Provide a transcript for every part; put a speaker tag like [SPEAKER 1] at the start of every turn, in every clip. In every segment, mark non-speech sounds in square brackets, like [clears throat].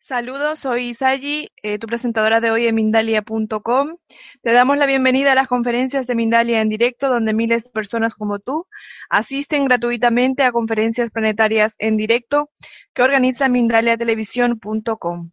[SPEAKER 1] Saludos, soy Isayi, eh, tu presentadora de hoy en Mindalia.com. Te damos la bienvenida a las conferencias de Mindalia en directo, donde miles de personas como tú asisten gratuitamente a conferencias planetarias en directo que organiza Mindaliatelevisión.com.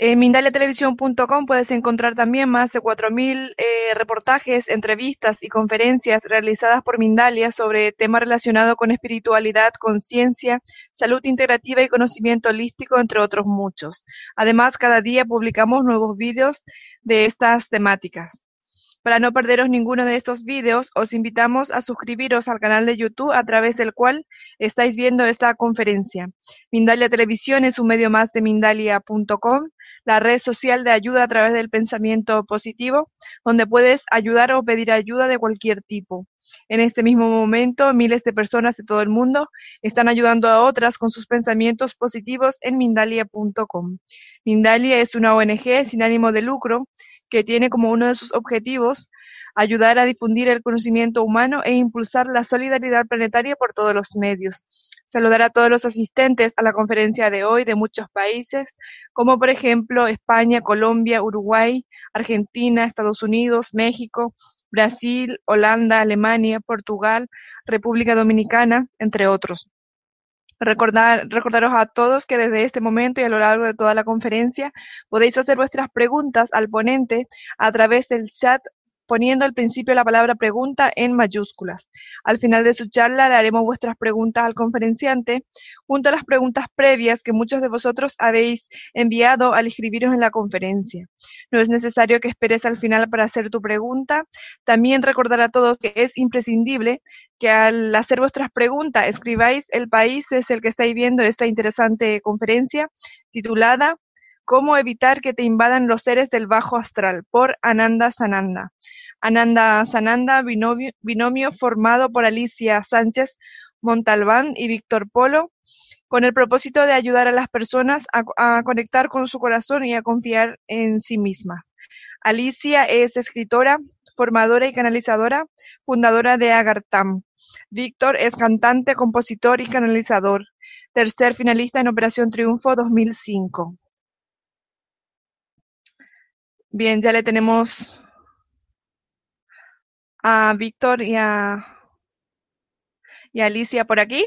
[SPEAKER 1] En mindaliatelevisión.com puedes encontrar también más de 4.000 eh, reportajes, entrevistas y conferencias realizadas por Mindalia sobre temas relacionados con espiritualidad, conciencia, salud integrativa y conocimiento holístico, entre otros muchos. Además, cada día publicamos nuevos vídeos de estas temáticas. Para no perderos ninguno de estos vídeos, os invitamos a suscribiros al canal de YouTube a través del cual estáis viendo esta conferencia. Mindalia Televisión es un medio más de Mindalia.com la red social de ayuda a través del pensamiento positivo, donde puedes ayudar o pedir ayuda de cualquier tipo. En este mismo momento, miles de personas de todo el mundo están ayudando a otras con sus pensamientos positivos en Mindalia.com. Mindalia es una ONG sin ánimo de lucro que tiene como uno de sus objetivos ayudar a difundir el conocimiento humano e impulsar la solidaridad planetaria por todos los medios. Saludar a todos los asistentes a la conferencia de hoy de muchos países, como por ejemplo España, Colombia, Uruguay, Argentina, Estados Unidos, México, Brasil, Holanda, Alemania, Portugal, República Dominicana, entre otros. Recordar, recordaros a todos que desde este momento y a lo largo de toda la conferencia podéis hacer vuestras preguntas al ponente a través del chat poniendo al principio la palabra pregunta en mayúsculas. Al final de su charla le haremos vuestras preguntas al conferenciante, junto a las preguntas previas que muchos de vosotros habéis enviado al inscribiros en la conferencia. No es necesario que esperes al final para hacer tu pregunta. También recordar a todos que es imprescindible que al hacer vuestras preguntas escribáis el país desde el que estáis viendo esta interesante conferencia titulada Cómo evitar que te invadan los seres del bajo astral, por Ananda Sananda. Ananda Sananda, binomio, formado por Alicia Sánchez Montalbán y Víctor Polo, con el propósito de ayudar a las personas a, conectar con su corazón y a confiar en sí mismas. Alicia es escritora, formadora y canalizadora, fundadora de Agartam. Víctor es cantante, compositor y canalizador. Tercer finalista en Operación Triunfo 2005. Bien, ya le tenemos a Víctor y a, y a Alicia por aquí.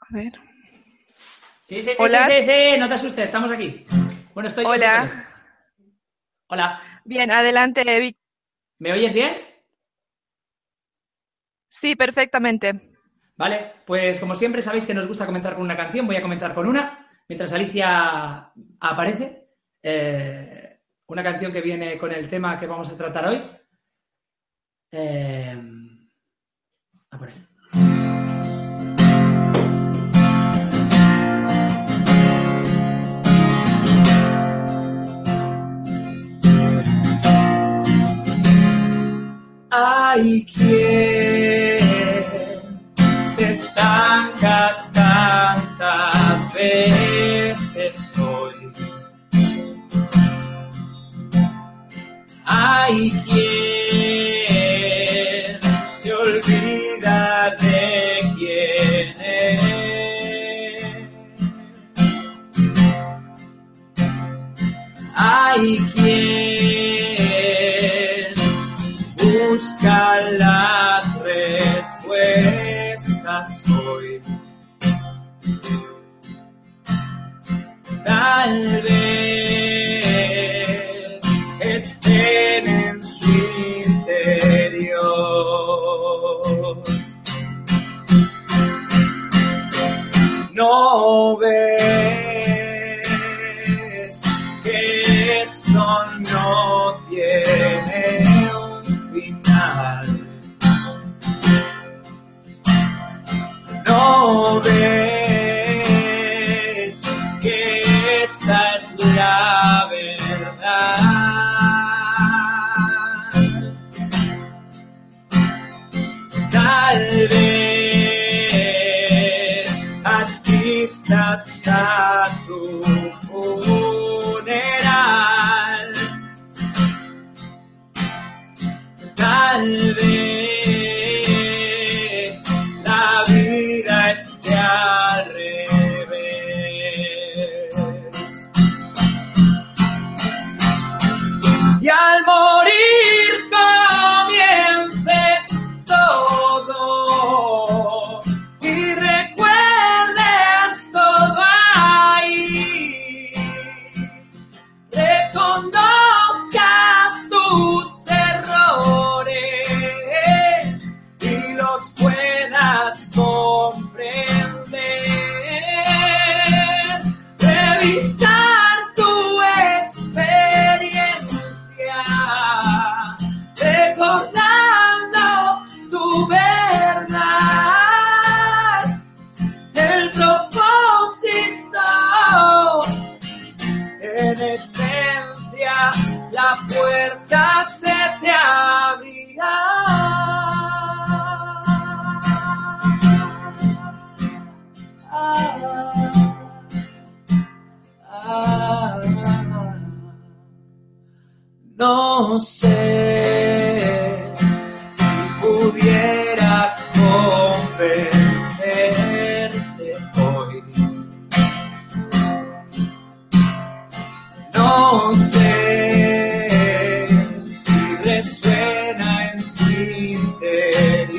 [SPEAKER 1] A ver.
[SPEAKER 2] Sí, sí, sí, Hola. sí, sí, no te asustes, estamos aquí. Bueno, estoy.
[SPEAKER 1] Hola.
[SPEAKER 2] Hola.
[SPEAKER 1] Bien, adelante, Víctor.
[SPEAKER 2] ¿Me oyes bien?
[SPEAKER 1] Sí, perfectamente.
[SPEAKER 2] Vale, pues como siempre sabéis que nos gusta comenzar con una canción, voy a comenzar con una, mientras Alicia aparece. Eh, una canción que viene con el tema que vamos a tratar hoy. Eh, a por él. Hay estanca tantas veces hoy. Hay quien se olvida de quién es. Hay quien Tal vez estén en su interior. No ves que esto no tiene un final. No ves irás tu funeral. Tal vez la vida esté al revés. Y al morir se te abrirá. No sé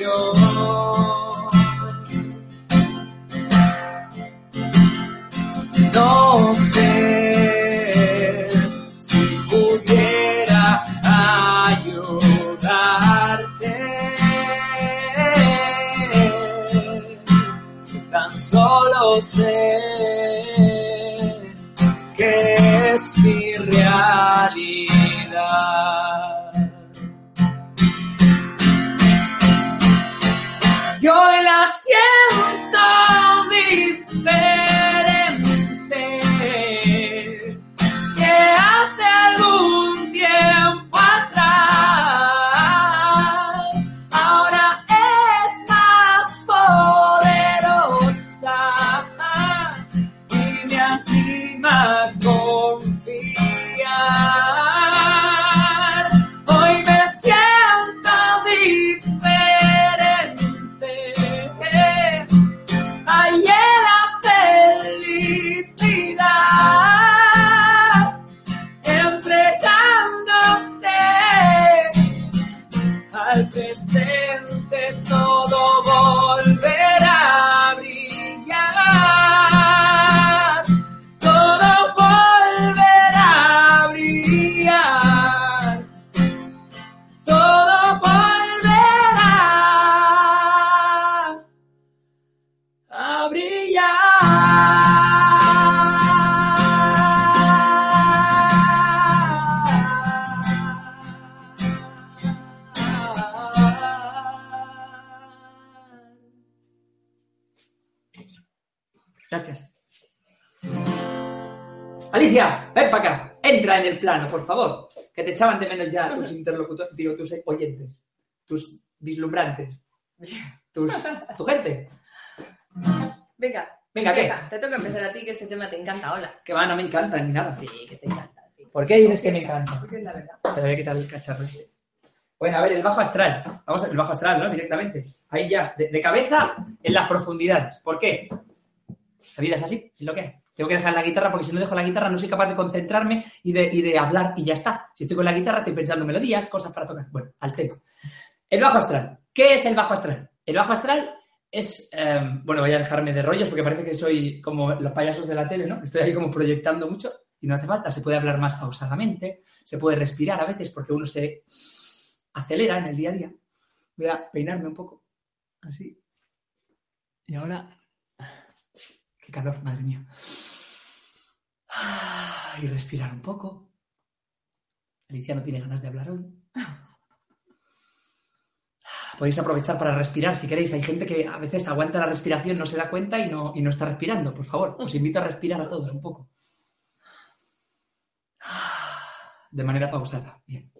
[SPEAKER 2] interior. Plano, por favor. Que te echaban de menos ya tus interlocutores, digo, tus oyentes, tus vislumbrantes, [laughs] tus, tu gente.
[SPEAKER 3] Venga.
[SPEAKER 2] Venga, ¿qué?
[SPEAKER 3] Venga, te toca empezar a ti, que este tema te encanta. Hola.
[SPEAKER 2] Que va, no me encanta ni nada.
[SPEAKER 3] Sí, que te encanta. sí.
[SPEAKER 2] ¿Por qué dices que me encanta?
[SPEAKER 3] Porque es la verdad.
[SPEAKER 2] Te voy a quitar el cacharro este. Bueno, a ver, el bajo astral. Vamos a el bajo astral, ¿no? Directamente. Ahí ya, de, de cabeza en las profundidades. ¿Por qué? La vida es así, es lo que es. Tengo que dejar la guitarra porque si no dejo la guitarra no soy capaz de concentrarme y de, y de hablar y ya está. Si estoy con la guitarra estoy pensando melodías, cosas para tocar. Bueno, al tema. El bajo astral. ¿Qué es el bajo astral? El bajo astral es, eh, bueno, voy a dejarme de rollos porque parece que soy como los payasos de la tele, ¿no? Estoy ahí como proyectando mucho y no hace falta. Se puede hablar más pausadamente, se puede respirar a veces porque uno se acelera en el día a día. Voy a peinarme un poco, así. Y ahora, calor, madre mía. Y respirar un poco. Alicia no tiene ganas de hablar hoy. Podéis aprovechar para respirar si queréis. Hay gente que a veces aguanta la respiración, no se da cuenta y no, y no está respirando. Por favor, os invito a respirar a todos un poco. De manera pausada. Bien.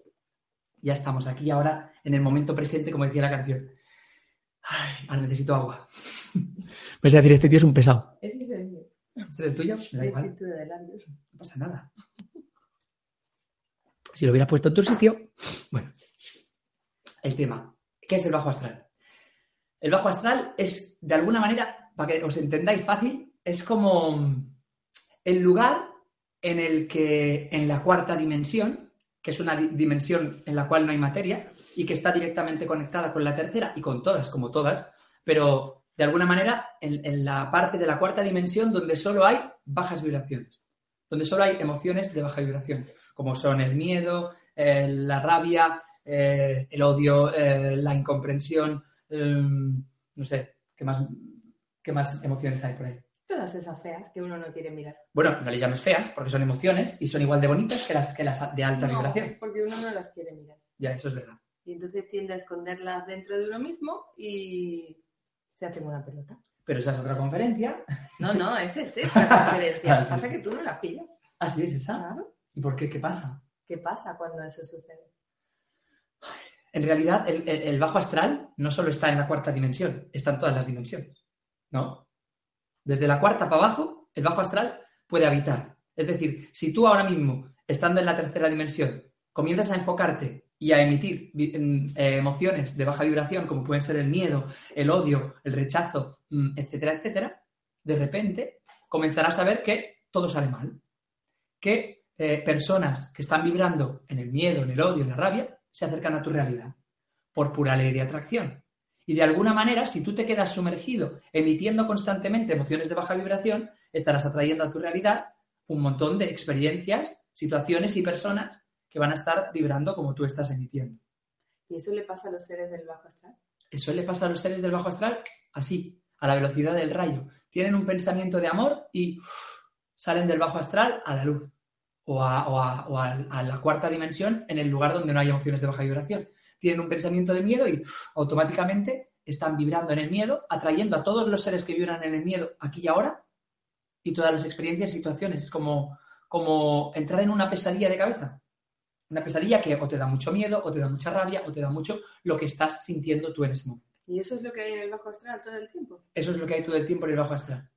[SPEAKER 2] Ya estamos aquí ahora en el momento presente, como decía la canción. Ay, ahora necesito agua. Vais a decir, este tío es un pesado.
[SPEAKER 3] Es.
[SPEAKER 2] ¿Este es el tuyo? Me da igual. No pasa nada. [laughs] Si lo hubiera puesto en tu sitio. Bueno, el tema. ¿Qué es el bajo astral? El bajo astral es, de alguna manera, para que os entendáis fácil, es como el lugar en el que, en la cuarta dimensión, que es una di- dimensión en la cual no hay materia y que está directamente conectada con la tercera y con todas, como todas, pero de alguna manera en, en la parte de la cuarta dimensión donde solo hay bajas vibraciones, donde solo hay emociones de baja vibración, como son el miedo, eh, la rabia, eh, el odio, eh, la incomprensión, eh, no sé, ¿qué más, ¿qué más emociones hay por ahí?
[SPEAKER 3] Todas esas feas que uno no quiere mirar.
[SPEAKER 2] Bueno, no les llames feas, porque son emociones y son igual de bonitas que las, que las de alta
[SPEAKER 3] No,
[SPEAKER 2] vibración.
[SPEAKER 3] porque uno no las quiere mirar.
[SPEAKER 2] Ya, eso es verdad.
[SPEAKER 3] Y entonces tiende a esconderlas dentro de uno mismo y se hace una pelota.
[SPEAKER 2] Pero esa es otra conferencia.
[SPEAKER 3] No, no, esa es esta [laughs] conferencia.
[SPEAKER 2] Ah,
[SPEAKER 3] Lo
[SPEAKER 2] sí,
[SPEAKER 3] que pasa
[SPEAKER 2] sí.
[SPEAKER 3] es que tú no la pillas.
[SPEAKER 2] Así es esa.
[SPEAKER 3] Claro.
[SPEAKER 2] ¿Y por qué? ¿Qué pasa?
[SPEAKER 3] ¿Qué pasa cuando eso sucede?
[SPEAKER 2] En realidad, el, el- el bajo astral no solo está en la cuarta dimensión, está en todas las dimensiones. ¿No? Desde la cuarta para abajo, el bajo astral puede habitar. Es decir, si tú ahora mismo, estando en la tercera dimensión, comienzas a enfocarte y a emitir em, eh, emociones de baja vibración, como pueden ser el miedo, el odio, el rechazo, mm, etcétera, etcétera, de repente comenzarás a ver que todo sale mal. Que eh, personas que están vibrando en el miedo, en el odio, en la rabia, se acercan a tu realidad por pura ley de atracción. Y de alguna manera, si tú te quedas sumergido emitiendo constantemente emociones de baja vibración, estarás atrayendo a tu realidad un montón de experiencias, situaciones y personas que van a estar vibrando como tú estás emitiendo.
[SPEAKER 3] ¿Y eso le pasa a los seres del bajo astral?
[SPEAKER 2] Eso le pasa a los seres del bajo astral así, a la velocidad del rayo. Tienen un pensamiento de amor y salen del bajo astral a la luz o, a, o a- o a- a la cuarta dimensión en el lugar donde no hay emociones de baja vibración. Tienen un pensamiento de miedo y automáticamente están vibrando en el miedo, atrayendo a todos los seres que vibran en el miedo aquí y ahora y todas las experiencias y situaciones. Es como, como entrar en una pesadilla de cabeza. Una pesadilla que o te da mucho miedo, o te da mucha rabia, o te da mucho lo que estás sintiendo tú en ese momento.
[SPEAKER 3] ¿Y eso es lo que hay en el bajo astral todo el tiempo?
[SPEAKER 2] Eso es lo que hay todo el tiempo en el bajo astral.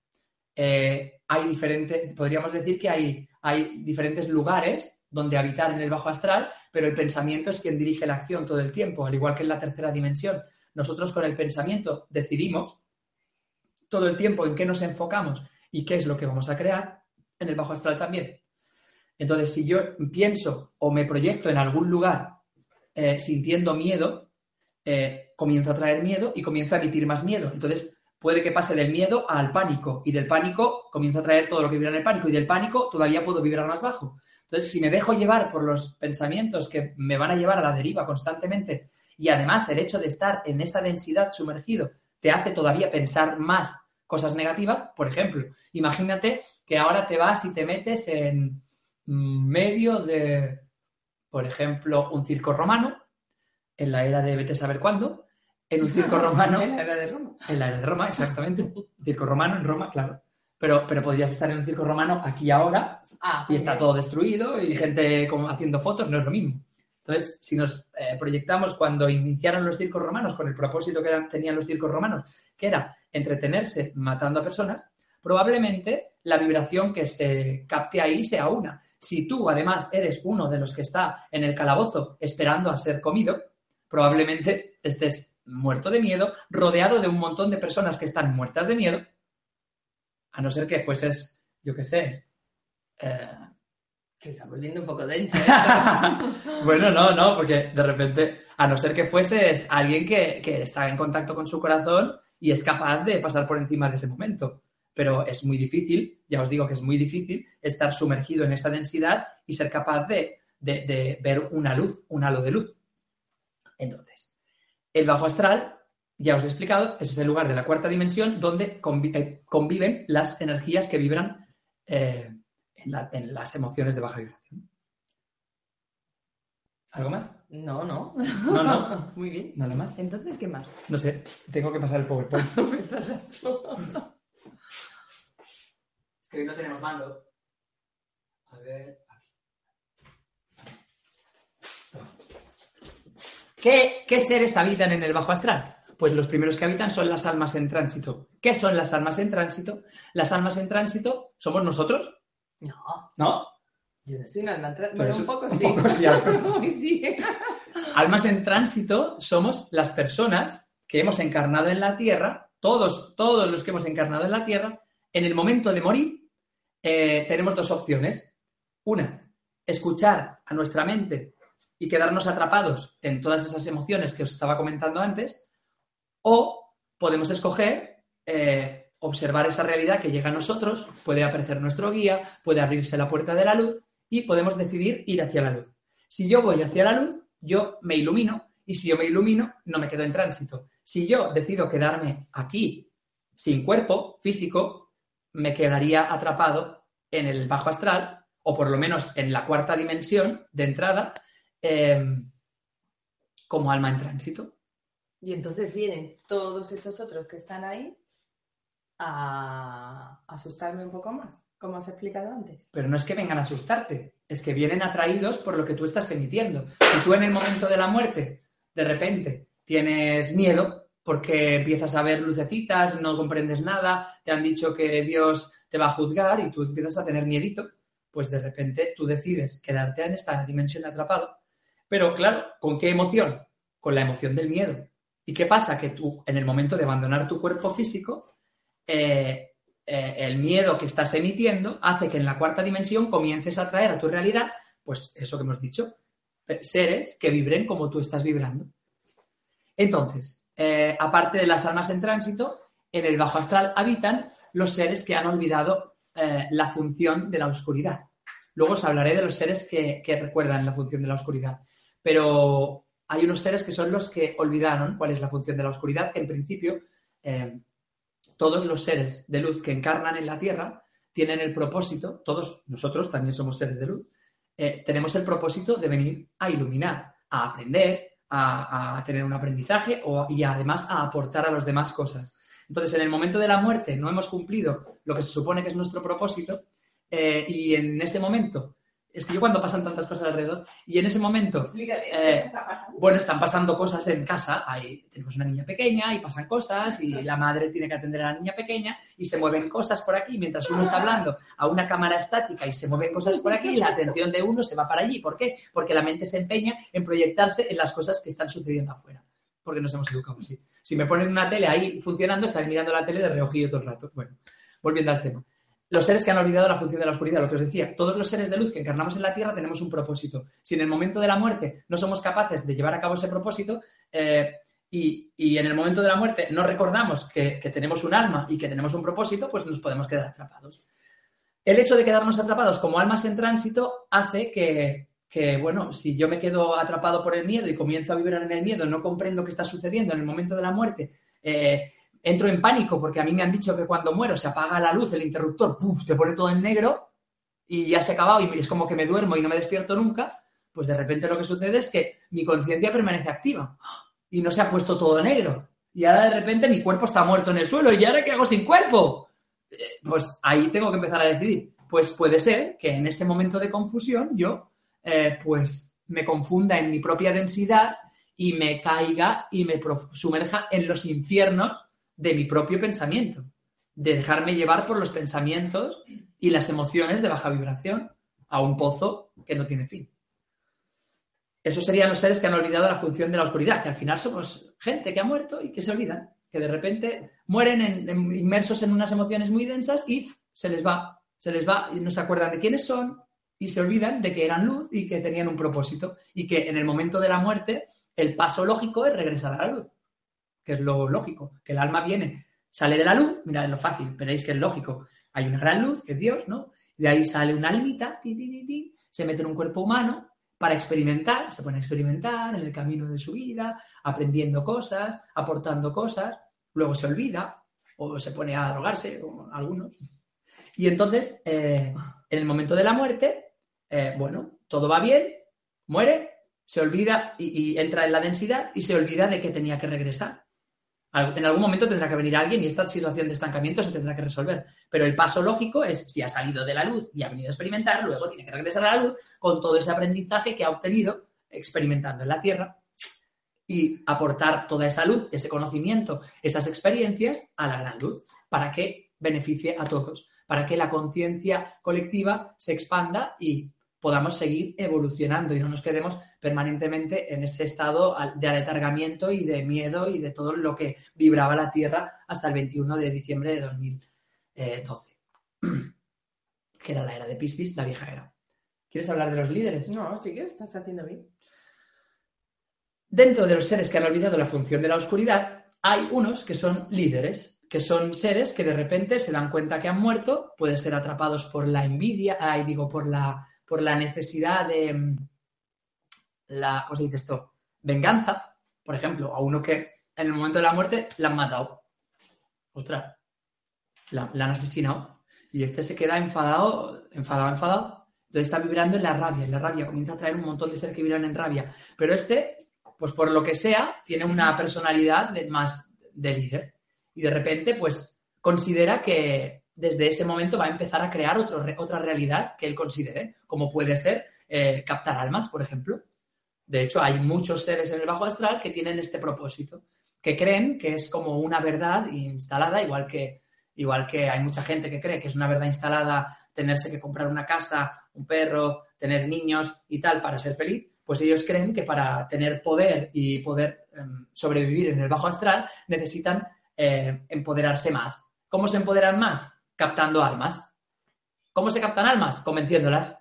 [SPEAKER 2] Eh, hay diferentes, podríamos decir que hay, hay diferentes lugares donde habitar en el bajo astral, pero el pensamiento es quien dirige la acción todo el tiempo, al igual que en la tercera dimensión. Nosotros con el pensamiento decidimos todo el tiempo en qué nos enfocamos y qué es lo que vamos a crear, en el bajo astral también. Entonces, si yo pienso o me proyecto en algún lugar eh, sintiendo miedo, eh, comienzo a traer miedo y comienzo a emitir más miedo. Entonces, puede que pase del miedo al pánico y del pánico comienzo a traer todo lo que vibra en el pánico y del pánico todavía puedo vibrar más bajo. Entonces, si me dejo llevar por los pensamientos que me van a llevar a la deriva constantemente y además el hecho de estar en esa densidad sumergido te hace todavía pensar más cosas negativas, por ejemplo, imagínate que ahora te vas y te metes en medio de, por ejemplo, un circo romano, en la era de vete a saber cuándo, en un circo [laughs] romano,
[SPEAKER 3] En la era de Roma.
[SPEAKER 2] en la era de Roma, exactamente, un circo romano en Roma, claro, pero, pero podrías estar en un circo romano aquí y ahora
[SPEAKER 3] Ah,
[SPEAKER 2] y está
[SPEAKER 3] muy
[SPEAKER 2] todo destruido y gente como haciendo fotos, no es lo mismo. Entonces, si nos eh, proyectamos cuando iniciaron los circos romanos con el propósito que eran- tenían los circos romanos, que era entretenerse matando a personas, probablemente la vibración que se capte ahí sea una. Si tú, además, eres uno de los que está en el calabozo esperando a ser comido, probablemente estés muerto de miedo, rodeado de un montón de personas que están muertas de miedo, a no ser que fueses, yo qué sé, eh,
[SPEAKER 3] Se está volviendo un poco denso. esto. [laughs]
[SPEAKER 2] bueno, no, no, porque de repente, a no ser que fueses alguien que, que está en contacto con su corazón y es capaz de pasar por encima de ese momento. Pero es muy difícil, ya os digo que es muy difícil estar sumergido en esa densidad y ser capaz de, de- de ver una luz, un halo de luz. Entonces, el bajo astral, ya os he explicado, es el lugar de la cuarta dimensión donde eh, conviven las energías que vibran eh, en, la- en las emociones de baja vibración. ¿Algo más?
[SPEAKER 3] No, no.
[SPEAKER 2] No, no. [laughs]
[SPEAKER 3] Muy bien.
[SPEAKER 2] ¿Nada más?
[SPEAKER 3] Entonces, ¿qué más?
[SPEAKER 2] No sé, tengo que pasar el PowerPoint. [laughs] Es que hoy no tenemos mando. A ver. ¿Qué, ¿Qué seres habitan en el bajo astral? Pues los primeros que habitan son las almas en tránsito. ¿Qué son las almas en tránsito? Las almas en tránsito somos nosotros,
[SPEAKER 3] No,
[SPEAKER 2] ¿no?
[SPEAKER 3] yo no soy un alma Bueno,
[SPEAKER 2] es
[SPEAKER 3] un poco
[SPEAKER 2] un
[SPEAKER 3] sí.
[SPEAKER 2] poco sí, [laughs]
[SPEAKER 3] sí.
[SPEAKER 2] Almas en tránsito somos las personas que hemos encarnado en la Tierra, todos, todos los que hemos encarnado en la Tierra, en el momento de morir, eh, tenemos dos opciones. Una, escuchar a nuestra mente y quedarnos atrapados en todas esas emociones que os estaba comentando antes, o podemos escoger eh, observar esa realidad que llega a nosotros, puede aparecer nuestro guía, puede abrirse la puerta de la luz y podemos decidir ir hacia la luz. Si yo voy hacia la luz, yo me ilumino y si yo me ilumino, no me quedo en tránsito. Si yo decido quedarme aquí sin cuerpo físico, me quedaría atrapado en el bajo astral o por lo menos en la cuarta dimensión de entrada, eh, como alma en tránsito.
[SPEAKER 3] Y entonces vienen todos esos otros que están ahí a asustarme un poco más, como has explicado antes.
[SPEAKER 2] Pero no es que vengan a asustarte, es que vienen atraídos por lo que tú estás emitiendo. Si tú en el momento de la muerte, de repente, tienes miedo porque empiezas a ver lucecitas, no comprendes nada, te han dicho que Dios te va a juzgar y tú empiezas a tener miedito, pues de repente tú decides quedarte en esta dimensión atrapado. Pero claro, ¿con qué emoción? Con la emoción del miedo. ¿Y qué pasa? Que tú, en el momento de abandonar tu cuerpo físico, eh, eh, el miedo que estás emitiendo hace que en la cuarta dimensión comiences a traer a tu realidad, pues eso que hemos dicho, seres que vibren como tú estás vibrando. Entonces, eh, aparte de las almas en tránsito, en el bajo astral habitan los seres que han olvidado la función de la oscuridad. Luego os hablaré de los seres que, recuerdan la función de la oscuridad. Pero hay unos seres que son los que olvidaron cuál es la función de la oscuridad, en principio todos los seres de luz que encarnan en la Tierra tienen el propósito, todos nosotros también somos seres de luz, eh, tenemos el propósito de venir a iluminar, a aprender, a, tener un aprendizaje y además a aportar a los demás cosas. Entonces, en el momento de la muerte no hemos cumplido lo que se supone que es nuestro propósito eh, y en ese momento es que yo cuando pasan tantas cosas alrededor y en ese momento, eh, bueno, están pasando cosas en casa, Ahí tenemos una niña pequeña y pasan cosas y la madre tiene que atender a la niña pequeña y se mueven cosas por aquí mientras uno está hablando a una cámara estática y se mueven cosas por aquí y la atención de uno se va para allí. ¿Por qué? Porque la mente se empeña en proyectarse en las cosas que están sucediendo afuera. Porque nos hemos educado así. Si me ponen una tele ahí funcionando, estaré mirando la tele de reojillo todo el rato. Bueno, volviendo al tema los seres que han olvidado la función de la oscuridad, lo que os decía, todos los seres de luz que encarnamos en la Tierra tenemos un propósito. Si en el momento de la muerte no somos capaces de llevar a cabo ese propósito eh, y, en el momento de la muerte no recordamos que, tenemos un alma y que tenemos un propósito, pues nos podemos quedar atrapados. El hecho de quedarnos atrapados como almas en tránsito hace que, bueno, si yo me quedo atrapado por el miedo y comienzo a vibrar en el miedo, no comprendo qué está sucediendo en el momento de la muerte, eh, entro en pánico porque a mí me han dicho que cuando muero se apaga la luz, el interruptor, ¡puf! te pone todo en negro y ya se ha acabado y es como que me duermo y no me despierto nunca, pues de repente lo que sucede es que mi conciencia permanece activa y no se ha puesto todo negro. Y ahora de repente mi cuerpo está muerto en el suelo y ahora ¿qué hago sin cuerpo? Eh, pues ahí tengo que empezar a decidir. Pues puede ser que en ese momento de confusión yo eh, pues me confunda en mi propia densidad y me caiga y me sumerja en los infiernos de mi propio pensamiento, de dejarme llevar por los pensamientos y las emociones de baja vibración a un pozo que no tiene fin. Esos serían los seres que han olvidado la función de la oscuridad, que al final somos gente que ha muerto y que se olvidan, que de repente mueren inmersos en unas emociones muy densas y se les va, se les va y no se acuerdan de quiénes son y se olvidan de que eran luz y que tenían un propósito y que en el momento de la muerte el paso lógico es regresar a la luz que es lo lógico, que el alma viene, sale de la luz, mira, es lo fácil, veréis que es lógico. Hay una gran luz, que es Dios, ¿no? De ahí sale una almita, se mete en un cuerpo humano para experimentar, se pone a experimentar en el camino de su vida, aprendiendo cosas, aportando cosas, luego se olvida o se pone a drogarse, como algunos. Y entonces, eh, en el momento de la muerte, eh, bueno, todo va bien, muere, se olvida y, entra en la densidad y se olvida de que tenía que regresar. En algún momento tendrá que venir alguien y esta situación de estancamiento se tendrá que resolver. Pero el paso lógico es, si ha salido de la luz y ha venido a experimentar, luego tiene que regresar a la luz con todo ese aprendizaje que ha obtenido experimentando en la Tierra y aportar toda esa luz, ese conocimiento, esas experiencias a la gran luz para que beneficie a todos, para que la conciencia colectiva se expanda y podamos seguir evolucionando y no nos quedemos permanentemente en ese estado de aletargamiento y de miedo y de todo lo que vibraba la Tierra hasta el 21 de diciembre de 2012, [clears throat] que era la era de Piscis, la vieja era. ¿Quieres hablar de los líderes?
[SPEAKER 3] No, sí que estás haciendo bien.
[SPEAKER 2] Dentro de los seres que han olvidado la función de la oscuridad, hay unos que son líderes, que son seres que de repente se dan cuenta que han muerto, pueden ser atrapados por la envidia, ay, digo, por la por la necesidad de mm, la, ¿cómo se dice esto? Venganza, por ejemplo, a uno que en el momento de la muerte la han matado. Ostras, la, han asesinado. Y este se queda enfadado, enfadado, enfadado. Entonces está vibrando en la rabia, en la rabia. Comienza a traer un montón de seres que vibran en rabia. Pero este pues por lo que sea, tiene una personalidad de- más de líder. Y de repente, pues considera que desde ese momento va a empezar a crear otra realidad que él considere, como puede ser eh, captar almas, por ejemplo. De hecho, hay muchos seres en el bajo astral que tienen este propósito, que creen que es como una verdad instalada, igual que, igual que hay mucha gente que cree que es una verdad instalada tenerse que comprar una casa, un perro, tener niños y tal para ser feliz, pues ellos creen que para tener poder y poder em, sobrevivir en el bajo astral necesitan eh, empoderarse más. ¿Cómo se empoderan más? Captando almas. ¿Cómo se captan almas? Convenciéndolas.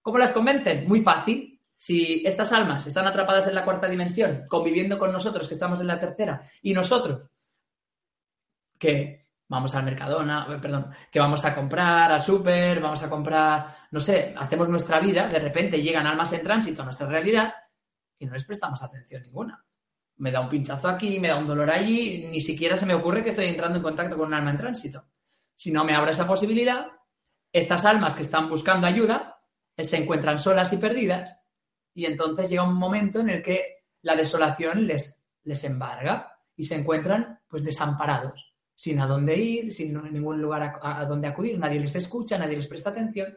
[SPEAKER 2] ¿Cómo las convencen? Muy fácil. Si estas almas están atrapadas en la cuarta dimensión, conviviendo con nosotros que estamos en la tercera, y nosotros que vamos al Mercadona, eh, perdón, que vamos a comprar al súper, vamos a comprar, no sé, hacemos nuestra vida, de repente llegan almas en tránsito a nuestra realidad y no les prestamos atención ninguna. Me da un pinchazo aquí, me da un dolor allí, ni siquiera se me ocurre que estoy entrando en contacto con un alma en tránsito. Si no me abro esa posibilidad, estas almas que están buscando ayuda eh, se encuentran solas y perdidas y entonces llega un momento en el que la desolación les, les embarga y se encuentran pues desamparados, sin a dónde ir, sin ningún lugar a, donde acudir, nadie les escucha, nadie les presta atención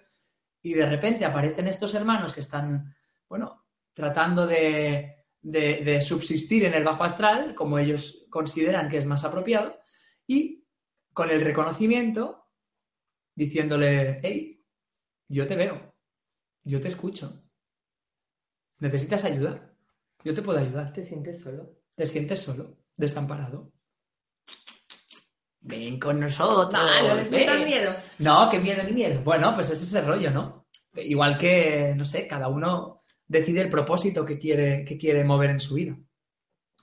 [SPEAKER 2] y de repente aparecen estos hermanos que están, bueno, tratando de, de- de subsistir en el bajo astral, como ellos consideran que es más apropiado, y con el reconocimiento diciéndole, hey, yo te veo, yo te escucho, necesitas ayuda, yo te puedo ayudar,
[SPEAKER 3] ¿Te sientes solo?
[SPEAKER 2] te sientes solo, desamparado. Ven con nosotros.
[SPEAKER 3] No, no miedo.
[SPEAKER 2] No, qué miedo ni miedo. Bueno, pues ese es el rollo, ¿no? Igual que, no sé, cada uno decide el propósito que quiere, que quiere mover en su vida.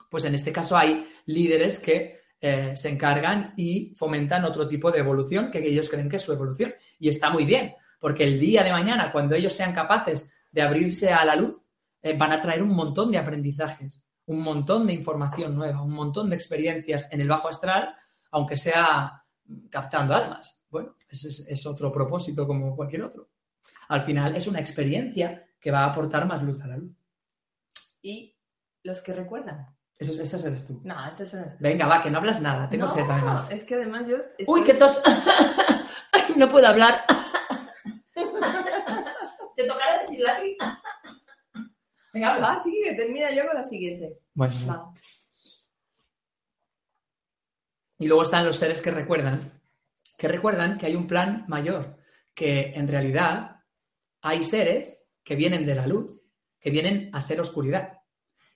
[SPEAKER 2] Pues en este caso hay líderes que eh, se encargan y fomentan otro tipo de evolución que ellos creen que es su evolución. Y está muy bien, porque el día de mañana, cuando ellos sean capaces de abrirse a la luz, eh, van a traer un montón de aprendizajes, un montón de información nueva, un montón de experiencias en el bajo astral, aunque sea captando almas. Bueno, ese es, es otro propósito como cualquier otro. Al final es una experiencia que va a aportar más luz a la luz.
[SPEAKER 3] Y los que recuerdan.
[SPEAKER 2] Eso, ese eres tú.
[SPEAKER 3] No, ese es el
[SPEAKER 2] Venga, va, que no hablas nada. Tengo
[SPEAKER 3] no,
[SPEAKER 2] sed además.
[SPEAKER 3] Es que además yo.
[SPEAKER 2] Uy, qué tos. [laughs] Ay, no puedo hablar. [laughs] ¿Te tocará decirlo a ti? Venga,
[SPEAKER 3] sí, que termina yo con la siguiente.
[SPEAKER 2] Bueno,
[SPEAKER 3] Va.
[SPEAKER 2] Y luego están los seres que recuerdan, que recuerdan que hay un plan mayor, que en realidad hay seres que vienen de la luz, que vienen a ser oscuridad,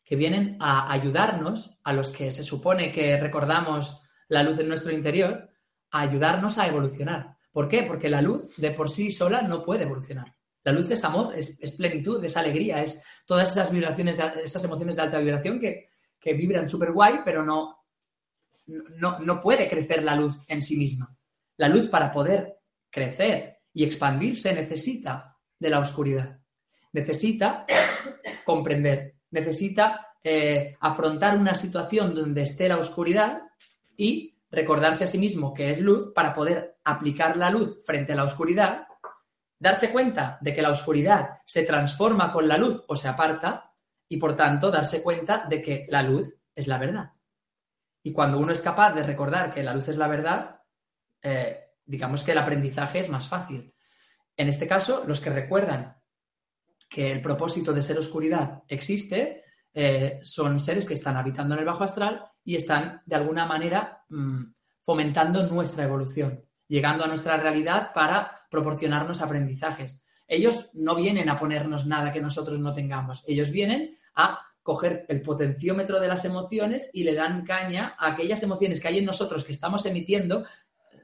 [SPEAKER 2] que vienen a ayudarnos, a los que se supone que recordamos la luz en nuestro interior, a ayudarnos a evolucionar. ¿Por qué? Porque la luz de por sí sola no puede evolucionar. La luz es amor, es, es plenitud, es alegría, es todas esas vibraciones, de, esas emociones de alta vibración que, que vibran súper guay, pero no, no, no puede crecer la luz en sí misma. La luz para poder crecer y expandirse necesita de la oscuridad. Necesita comprender, necesita eh, afrontar una situación donde esté la oscuridad y recordarse a sí mismo que es luz para poder aplicar la luz frente a la oscuridad, darse cuenta de que la oscuridad se transforma con la luz o se aparta y por tanto darse cuenta de que la luz es la verdad. Y cuando uno es capaz de recordar que la luz es la verdad, eh, digamos que el aprendizaje es más fácil. En este caso, los que recuerdan que el propósito de ser oscuridad existe, eh, son seres que están habitando en el bajo astral y están de alguna manera mmm, fomentando nuestra evolución, llegando a nuestra realidad para proporcionarnos aprendizajes. Ellos no vienen a ponernos nada que nosotros no tengamos, ellos vienen a coger el potenciómetro de las emociones y le dan caña a aquellas emociones que hay en nosotros que estamos emitiendo,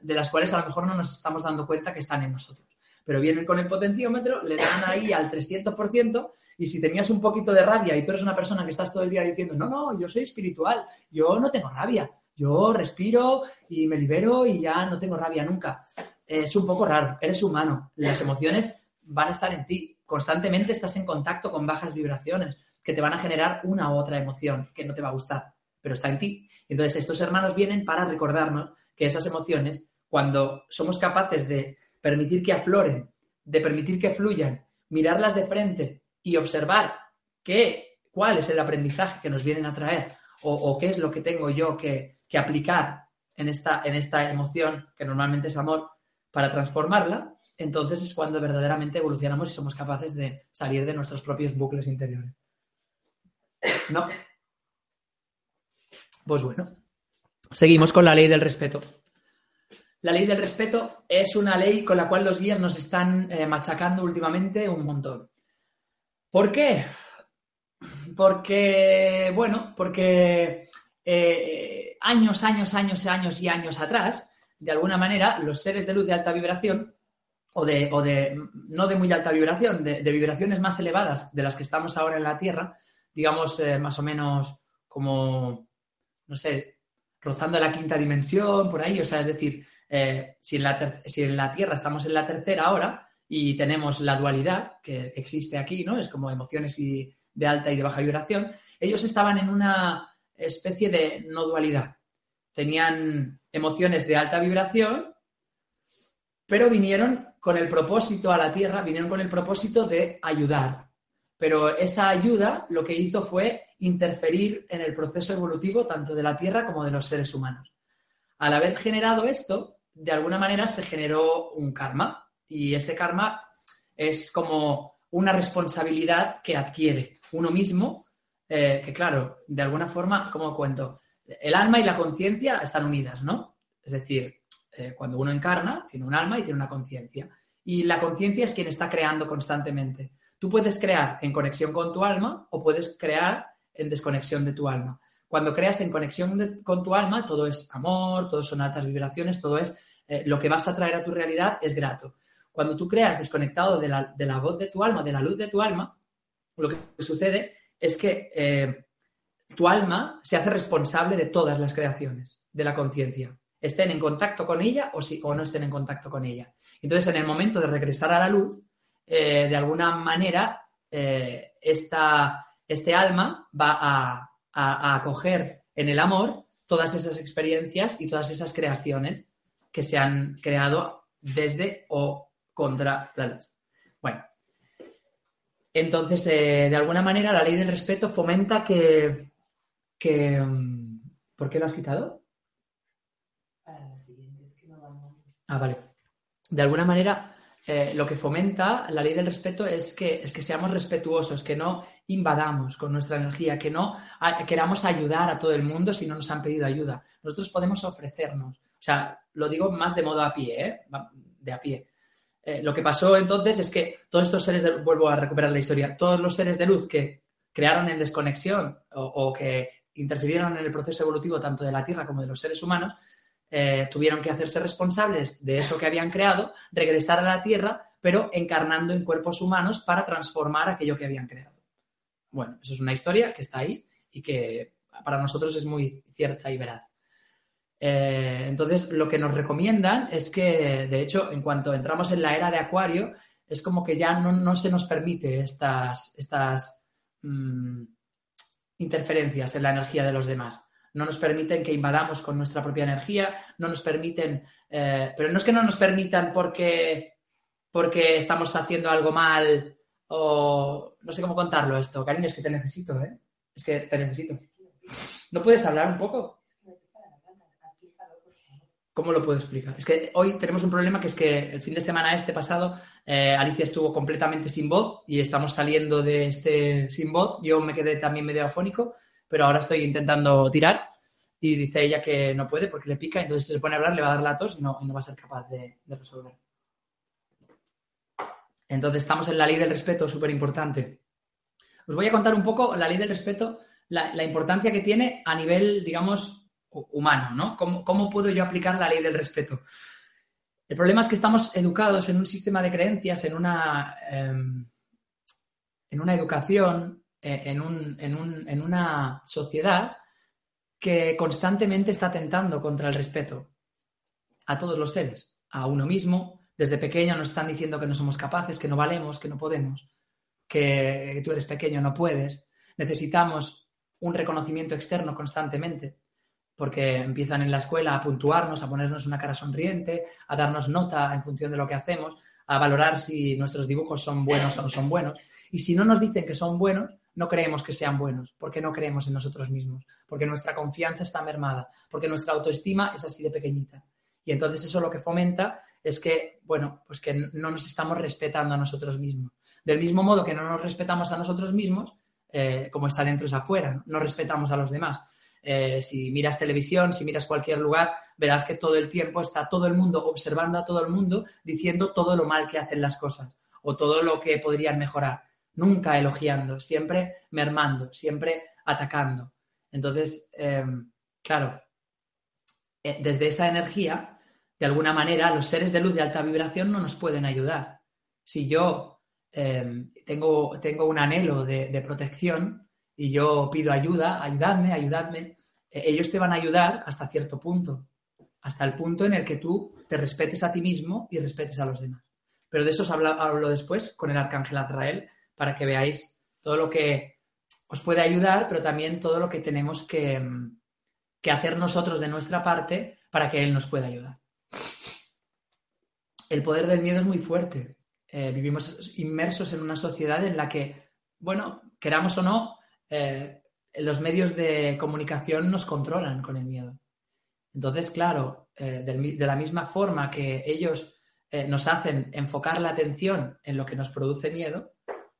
[SPEAKER 2] de las cuales a lo mejor no nos estamos dando cuenta que están en nosotros. Pero vienen con el potenciómetro, le dan ahí al 300% y si tenías un poquito de rabia y tú eres una persona que estás todo el día diciendo, no, no, yo soy espiritual, yo no tengo rabia, yo respiro y me libero y ya no tengo rabia nunca. Es un poco raro, eres humano, las emociones van a estar en ti, constantemente estás en contacto con bajas vibraciones que te van a generar una u otra emoción que no te va a gustar, pero está en ti. Entonces estos hermanos vienen para recordarnos que esas emociones, cuando somos capaces de permitir que afloren, de permitir que fluyan, mirarlas de frente y observar que cuál es el aprendizaje que nos vienen a traer o, qué es lo que tengo yo que, que aplicar en esta, en esta emoción, que normalmente es amor, para transformarla, entonces es cuando verdaderamente evolucionamos y somos capaces de salir de nuestros propios bucles interiores. ¿No? Pues bueno, seguimos con la ley del respeto. La ley del respeto es una ley con la cual los guías nos están eh, machacando últimamente un montón. ¿Por qué? Porque, bueno, porque eh, años, años, años, años y años atrás, de alguna manera, los seres de luz de alta vibración, o de, o de no de muy alta vibración, de, vibraciones más elevadas de las que estamos ahora en la Tierra, digamos, eh, más o menos como, no sé, rozando la quinta dimensión, por ahí, o sea, es decir, eh, si, en la Tierra estamos en la tercera ahora y tenemos la dualidad que existe aquí, ¿no? Es como emociones de alta y de baja vibración, ellos estaban en una especie de no dualidad. Tenían emociones de alta vibración, pero vinieron con el propósito a la Tierra, vinieron con el propósito de ayudar. Pero esa ayuda lo que hizo fue interferir en el proceso evolutivo tanto de la Tierra como de los seres humanos. Al haber generado esto, de alguna manera se generó un karma y este karma es como una responsabilidad que adquiere uno mismo, eh, que claro, de alguna forma, como cuento, el alma y la conciencia están unidas, ¿no? Es decir, eh, cuando uno encarna, tiene un alma y tiene una conciencia. Y la conciencia es quien está creando constantemente. Tú puedes crear en conexión con tu alma o puedes crear en desconexión de tu alma. Cuando creas en conexión con tu alma, todo es amor, todo son altas vibraciones, todo es eh, lo que vas a traer a tu realidad es grato. Cuando tú creas desconectado de la, de la voz de tu alma, de la luz de tu alma, lo que sucede es que eh, tu alma se hace responsable de todas las creaciones de la conciencia, estén en contacto con ella o, si, o no estén en contacto con ella. Entonces, en el momento de regresar a la luz, eh, de alguna manera, eh, este alma va a, a, acoger en el amor todas esas experiencias y todas esas creaciones que se han creado desde o contra la luz. Bueno, entonces, eh, de alguna manera, la ley del respeto fomenta que, que... Mm, ¿Por qué lo has quitado? Ah, vale. De alguna manera, eh, lo que fomenta la ley del respeto es que, es que seamos respetuosos, que no invadamos con nuestra energía, que no queramos ayudar a todo el mundo si no nos han pedido ayuda. Nosotros podemos ofrecernos. O sea, lo digo más de modo a pie, ¿eh? de a pie. Eh, lo que pasó entonces es que todos estos seres, de, vuelvo a recuperar la historia, todos los seres de luz que crearon en desconexión o, que interfirieron en el proceso evolutivo tanto de la Tierra como de los seres humanos, eh, tuvieron que hacerse responsables de eso que habían creado, regresar a la Tierra, pero encarnando en cuerpos humanos para transformar aquello que habían creado. Bueno, eso es una historia que está ahí y que para nosotros es muy cierta y veraz. Eh, entonces, lo que nos recomiendan es que, de hecho, en cuanto entramos en la era de Acuario, es como que ya no, se nos permite estas, estas mm, interferencias en la energía de los demás. No nos permiten que invadamos con nuestra propia energía, no nos permiten, eh, pero no es que no nos permitan porque, porque estamos haciendo algo mal o no sé cómo contarlo esto. Cariño, es que te necesito, ¿eh? Es que te necesito. ¿No puedes hablar un poco? ¿Cómo lo puedo explicar? Es que hoy tenemos un problema que es que el fin de semana este pasado eh, Alicia estuvo completamente sin voz y estamos saliendo de este sin voz. Yo me quedé también medio afónico, pero ahora estoy intentando tirar y dice ella que no puede porque le pica, entonces se pone a hablar, le va a dar la tos y no, va a ser capaz de, resolver. Entonces estamos en la ley del respeto, súper importante. Os voy a contar un poco la ley del respeto, la importancia que tiene a nivel, digamos, humano, ¿no? ¿Cómo, puedo yo aplicar la ley del respeto? El problema es que estamos educados en un sistema de creencias, en una, em, en una educación, eh, en, en, una sociedad que constantemente está tentando contra el respeto a todos los seres, a uno mismo. Desde pequeño nos están diciendo que no somos capaces, que no valemos, que no podemos, que tú eres pequeño, no puedes. Necesitamos un reconocimiento externo constantemente porque empiezan en la escuela a puntuarnos, a ponernos una cara sonriente, a darnos nota en función de lo que hacemos, a valorar si nuestros dibujos son buenos o no son buenos. Y si no nos dicen que son buenos, no creemos que sean buenos, porque no creemos en nosotros mismos, porque nuestra confianza está mermada, porque nuestra autoestima es así de pequeñita. Y entonces eso lo que fomenta es que, bueno, pues que no nos estamos respetando a nosotros mismos. Del mismo modo que no nos respetamos a nosotros mismos, eh, como está dentro es afuera, no respetamos a los demás. Eh, si miras televisión, si miras cualquier lugar, verás que todo el tiempo está todo el mundo observando a todo el mundo, diciendo todo lo mal que hacen las cosas o todo lo que podrían mejorar. Nunca elogiando, siempre mermando, siempre atacando. Entonces, em, claro, eh, desde esa energía, de alguna manera, los seres de luz de alta vibración no nos pueden ayudar. Si yo em, tengo, tengo, un anhelo de, protección y yo pido ayuda, ayudadme, ayudadme, eh, ellos te van a ayudar hasta cierto punto, hasta el punto en el que tú te respetes a ti mismo y respetes a los demás. Pero de eso os hablo, después con el arcángel Azrael para que veáis todo lo que os puede ayudar, pero también todo lo que tenemos que, hacer nosotros de nuestra parte para que Él nos pueda ayudar. El poder del miedo es muy fuerte. Eh, vivimos inmersos en una sociedad en la que, bueno, queramos o no, eh, los medios de comunicación nos controlan con el miedo. Entonces, claro, eh, de la misma forma que ellos nos hacen enfocar la atención en lo que nos produce miedo,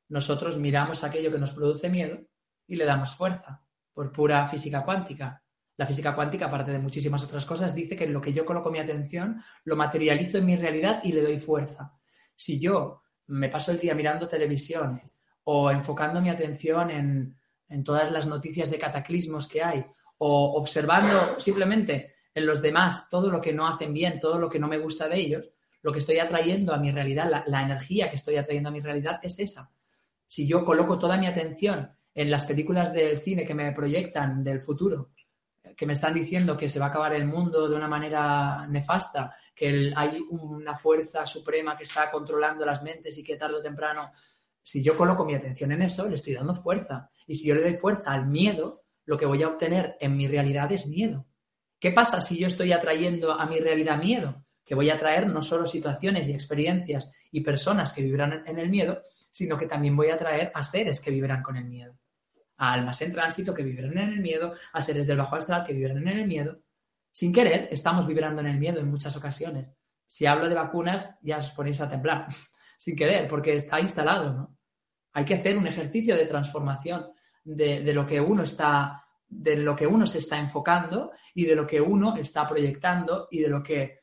[SPEAKER 2] nosotros miramos aquello que nos produce miedo y le damos fuerza por pura física cuántica. La física cuántica, aparte de muchísimas otras cosas, dice que en lo que yo coloco mi atención lo materializo en mi realidad y le doy fuerza. Si yo me paso el día mirando televisión o enfocando mi atención en, todas las noticias de cataclismos que hay o observando simplemente en los demás todo lo que no hacen bien, todo lo que no me gusta de ellos, lo que estoy atrayendo a mi realidad, la, energía que estoy atrayendo a mi realidad es esa. Si yo coloco toda mi atención en las películas del cine que me proyectan del futuro, que me están diciendo que se va a acabar el mundo de una manera nefasta, que hay una fuerza suprema que está controlando las mentes y que tarde o temprano, si yo coloco mi atención en eso, le estoy dando fuerza. Y si yo le doy fuerza al miedo, lo que voy a obtener en mi realidad es miedo. ¿Qué pasa si yo estoy atrayendo a mi realidad miedo? que voy a traer no solo situaciones y experiencias y personas que vivirán en el miedo, sino que también voy a traer a seres que vivirán con el miedo, a almas en tránsito que vivirán en el miedo, a seres del bajo astral que vivirán en el miedo. Sin querer, estamos vibrando en el miedo en muchas ocasiones. Si hablo de vacunas, ya os ponéis a temblar, [laughs] sin querer, porque está instalado, ¿no? Hay que hacer un ejercicio de transformación de, lo que uno está de lo que uno se está enfocando y de lo que uno está proyectando y de lo que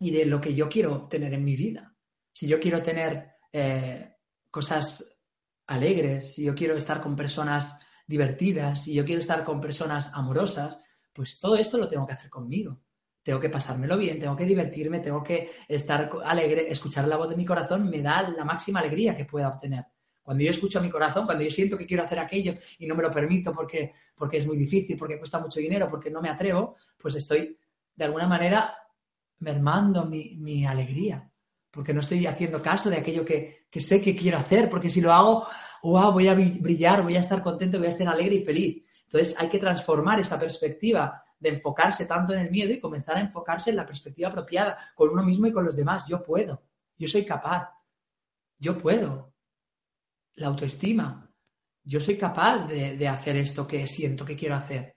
[SPEAKER 2] y de lo que yo quiero obtener en mi vida. Si yo quiero tener eh, cosas alegres, si yo quiero estar con personas divertidas, si yo quiero estar con personas amorosas, pues todo esto lo tengo que hacer conmigo. Tengo que pasármelo bien, tengo que divertirme, tengo que estar alegre, escuchar la voz de mi corazón me da la máxima alegría que pueda obtener. Cuando yo escucho a mi corazón, cuando yo siento que quiero hacer aquello y no me lo permito porque, porque es muy difícil, porque cuesta mucho dinero, porque no me atrevo, pues estoy de alguna manera mermando mi, alegría, porque no estoy haciendo caso de aquello que, sé que quiero hacer, porque si lo hago, wow, voy a brillar, voy a estar contento, voy a estar alegre y feliz. Entonces hay que transformar esa perspectiva de enfocarse tanto en el miedo y comenzar a enfocarse en la perspectiva apropiada, con uno mismo y con los demás. Yo puedo, yo soy capaz, yo puedo. La autoestima, yo soy capaz de, hacer esto que siento que quiero hacer.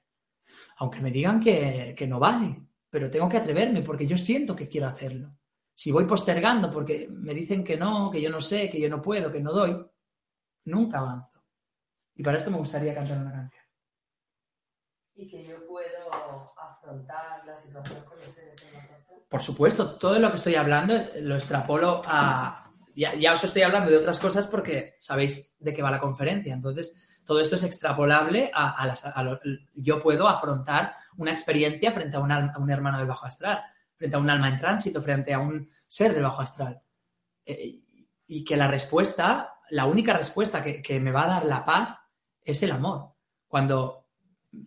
[SPEAKER 2] Aunque me digan que, que no vale, pero tengo que atreverme porque yo siento que quiero hacerlo. Si voy postergando porque me dicen que no, que yo no sé, que yo no puedo, que no doy, nunca avanzo. Y para esto me gustaría cantar una canción.
[SPEAKER 3] Y que yo puedo afrontar la situación con
[SPEAKER 2] Por supuesto, todo lo que estoy hablando lo extrapolo a... Ya, ya os estoy hablando de otras cosas porque sabéis de qué va la conferencia. Entonces, todo esto es extrapolable a, las, yo puedo afrontar una experiencia frente a un, hermano del bajo astral, frente a un alma en tránsito, frente a un ser del bajo astral. Eh, y que la respuesta, la única respuesta que, me va a dar la paz es el amor. Cuando,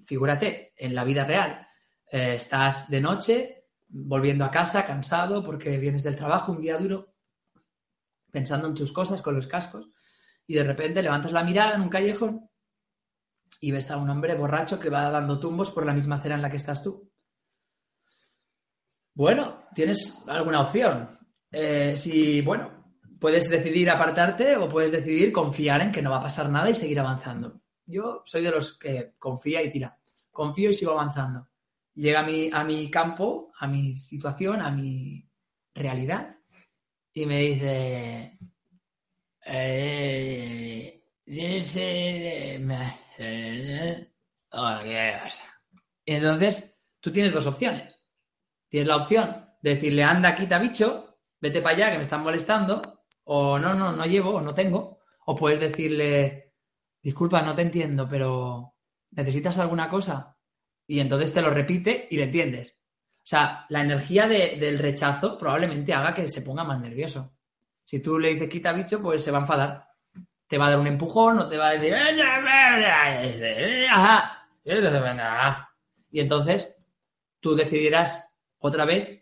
[SPEAKER 2] figúrate, en la vida real, eh, estás de noche, volviendo a casa, cansado porque vienes del trabajo, un día duro, pensando en tus cosas con los cascos, y de repente levantas la mirada en un callejón y ves a un hombre borracho que va dando tumbos por la misma acera en la que estás tú. Bueno, tienes alguna opción. Eh, si, bueno, puedes decidir apartarte o puedes decidir confiar en que no va a pasar nada y seguir avanzando. Yo soy de los que confía y tira. Confío y sigo avanzando. Llega a mi, a mi campo, a mi situación, a mi realidad y me dice... Eh, [laughs] entonces tú tienes dos opciones. Tienes la opción de decirle, anda, quita bicho, vete para allá que me están molestando, o no, no, no llevo, o no tengo. O puedes decirle, disculpa, no te entiendo, pero ¿necesitas alguna cosa? Y entonces te lo repite y le entiendes. O sea, la energía de- del rechazo probablemente haga que se ponga más nervioso. Si tú le dices quita bicho, pues se va a enfadar. Te va a dar un empujón o te va a decir... Y entonces tú decidirás otra vez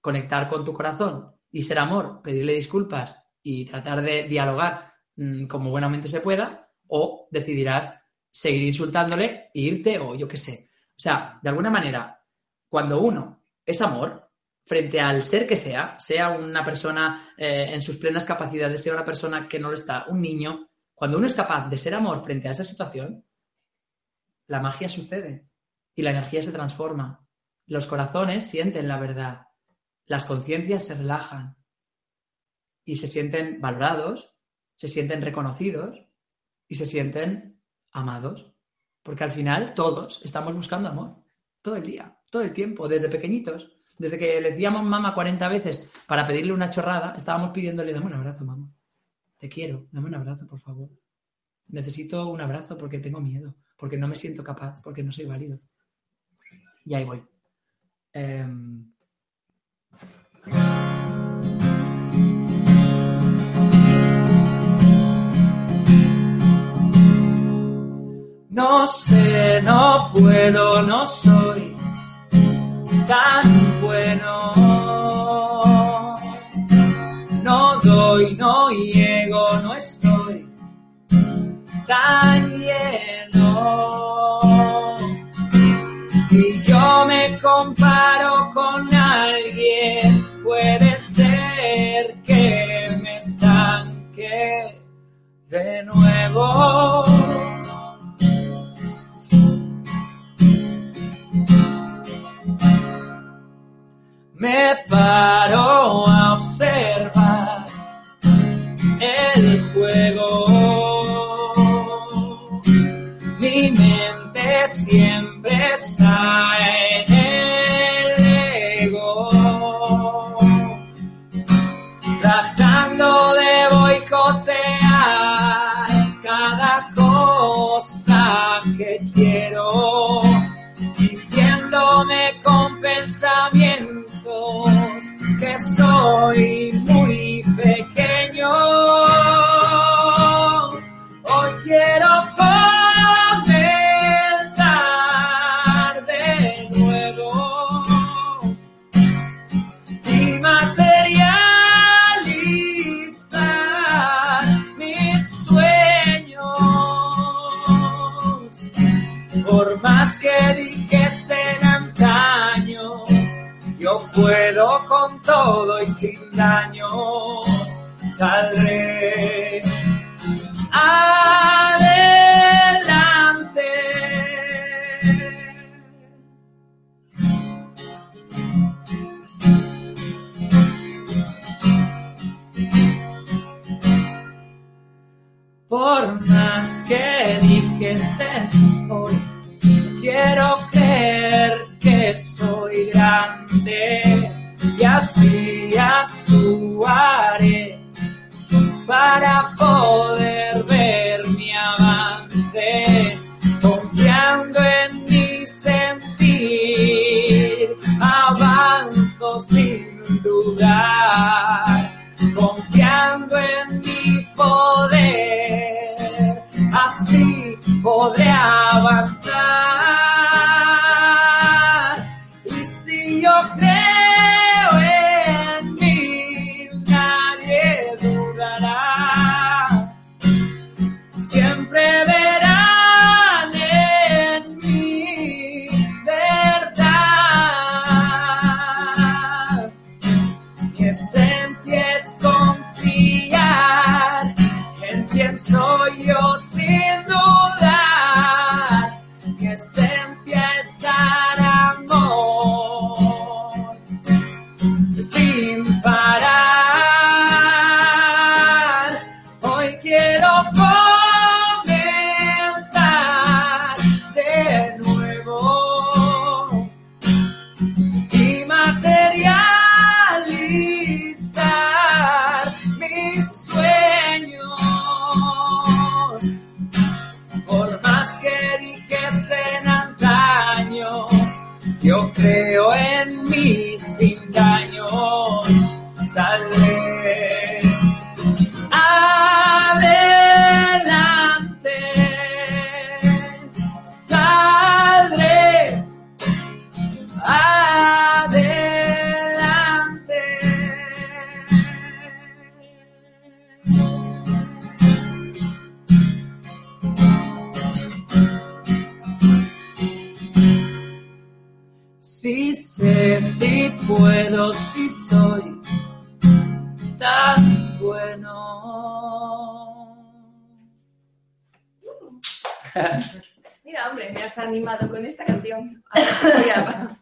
[SPEAKER 2] conectar con tu corazón y ser amor, pedirle disculpas y tratar de dialogar mm, como buenamente se pueda, o decidirás seguir insultándole e irte o yo qué sé. O sea, de alguna manera, cuando uno es amor, frente al ser que sea, sea una persona eh, en sus plenas capacidades, sea una persona que no lo está, un niño, cuando uno es capaz de ser amor frente a esa situación, la magia sucede y la energía se transforma. Los corazones sienten la verdad, las conciencias se relajan y se sienten valorados, se sienten reconocidos y se sienten amados. Porque al final todos estamos buscando amor, todo el día, todo el tiempo, desde pequeñitos. Desde que le decíamos mamá 40 veces para pedirle una chorrada, estábamos pidiéndole, dame un abrazo, mamá. Te quiero, dame un abrazo, por favor. Necesito un abrazo porque tengo miedo, porque no me siento capaz, porque no soy válido. Y ahí voy. Em, No sé, no puedo, no soy tan bueno. No doy, no llego, no estoy tan lleno. Comparo con alguien, puede ser que me estanque de nuevo. Me paro a observar el juego. Mi mente siempre está en que soy muy pequeño. Con todo y sin daños saldré adelante. Por más que dijesen hoy, quiero actuaré para poder ver mi avance, confiando en mi sentir, avanzo sin dudar, confiando en mi poder, así podré avanzar. Y si yo
[SPEAKER 4] puedo, sí soy tan bueno. [laughs]
[SPEAKER 3] Mira, hombre, me has animado con esta canción. A ver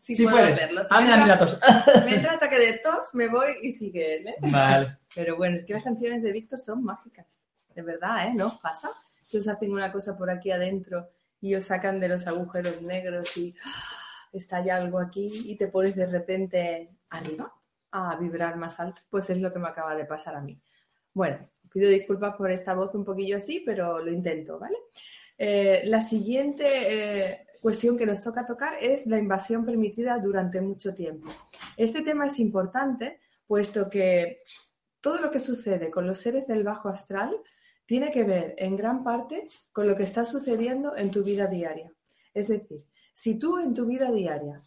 [SPEAKER 3] si [laughs] si
[SPEAKER 5] Sí
[SPEAKER 3] puedo. Si
[SPEAKER 5] Ah,
[SPEAKER 3] me
[SPEAKER 5] mira, tos.
[SPEAKER 3] Me entra ataque de tos, me voy y sigue él, ¿eh?
[SPEAKER 5] Vale. [laughs]
[SPEAKER 3] Pero bueno, es que las canciones de Víctor son mágicas. De verdad, ¿eh? ¿No os pasa? Que os hacen una cosa por aquí adentro y os sacan de los agujeros negros y ¡ah! Estalla algo aquí y te pones de repente arriba a vibrar más alto. Pues es lo que me acaba de pasar a mí. Bueno, pido disculpas por esta voz un poquillo así, pero lo intento, ¿vale? Eh, la siguiente eh, cuestión que nos toca tocar es la invasión permitida durante mucho tiempo. Este tema es importante puesto que todo lo que sucede con los seres del bajo astral tiene que ver en gran parte con lo que está sucediendo en tu vida diaria. Es decir, si tú en tu vida diaria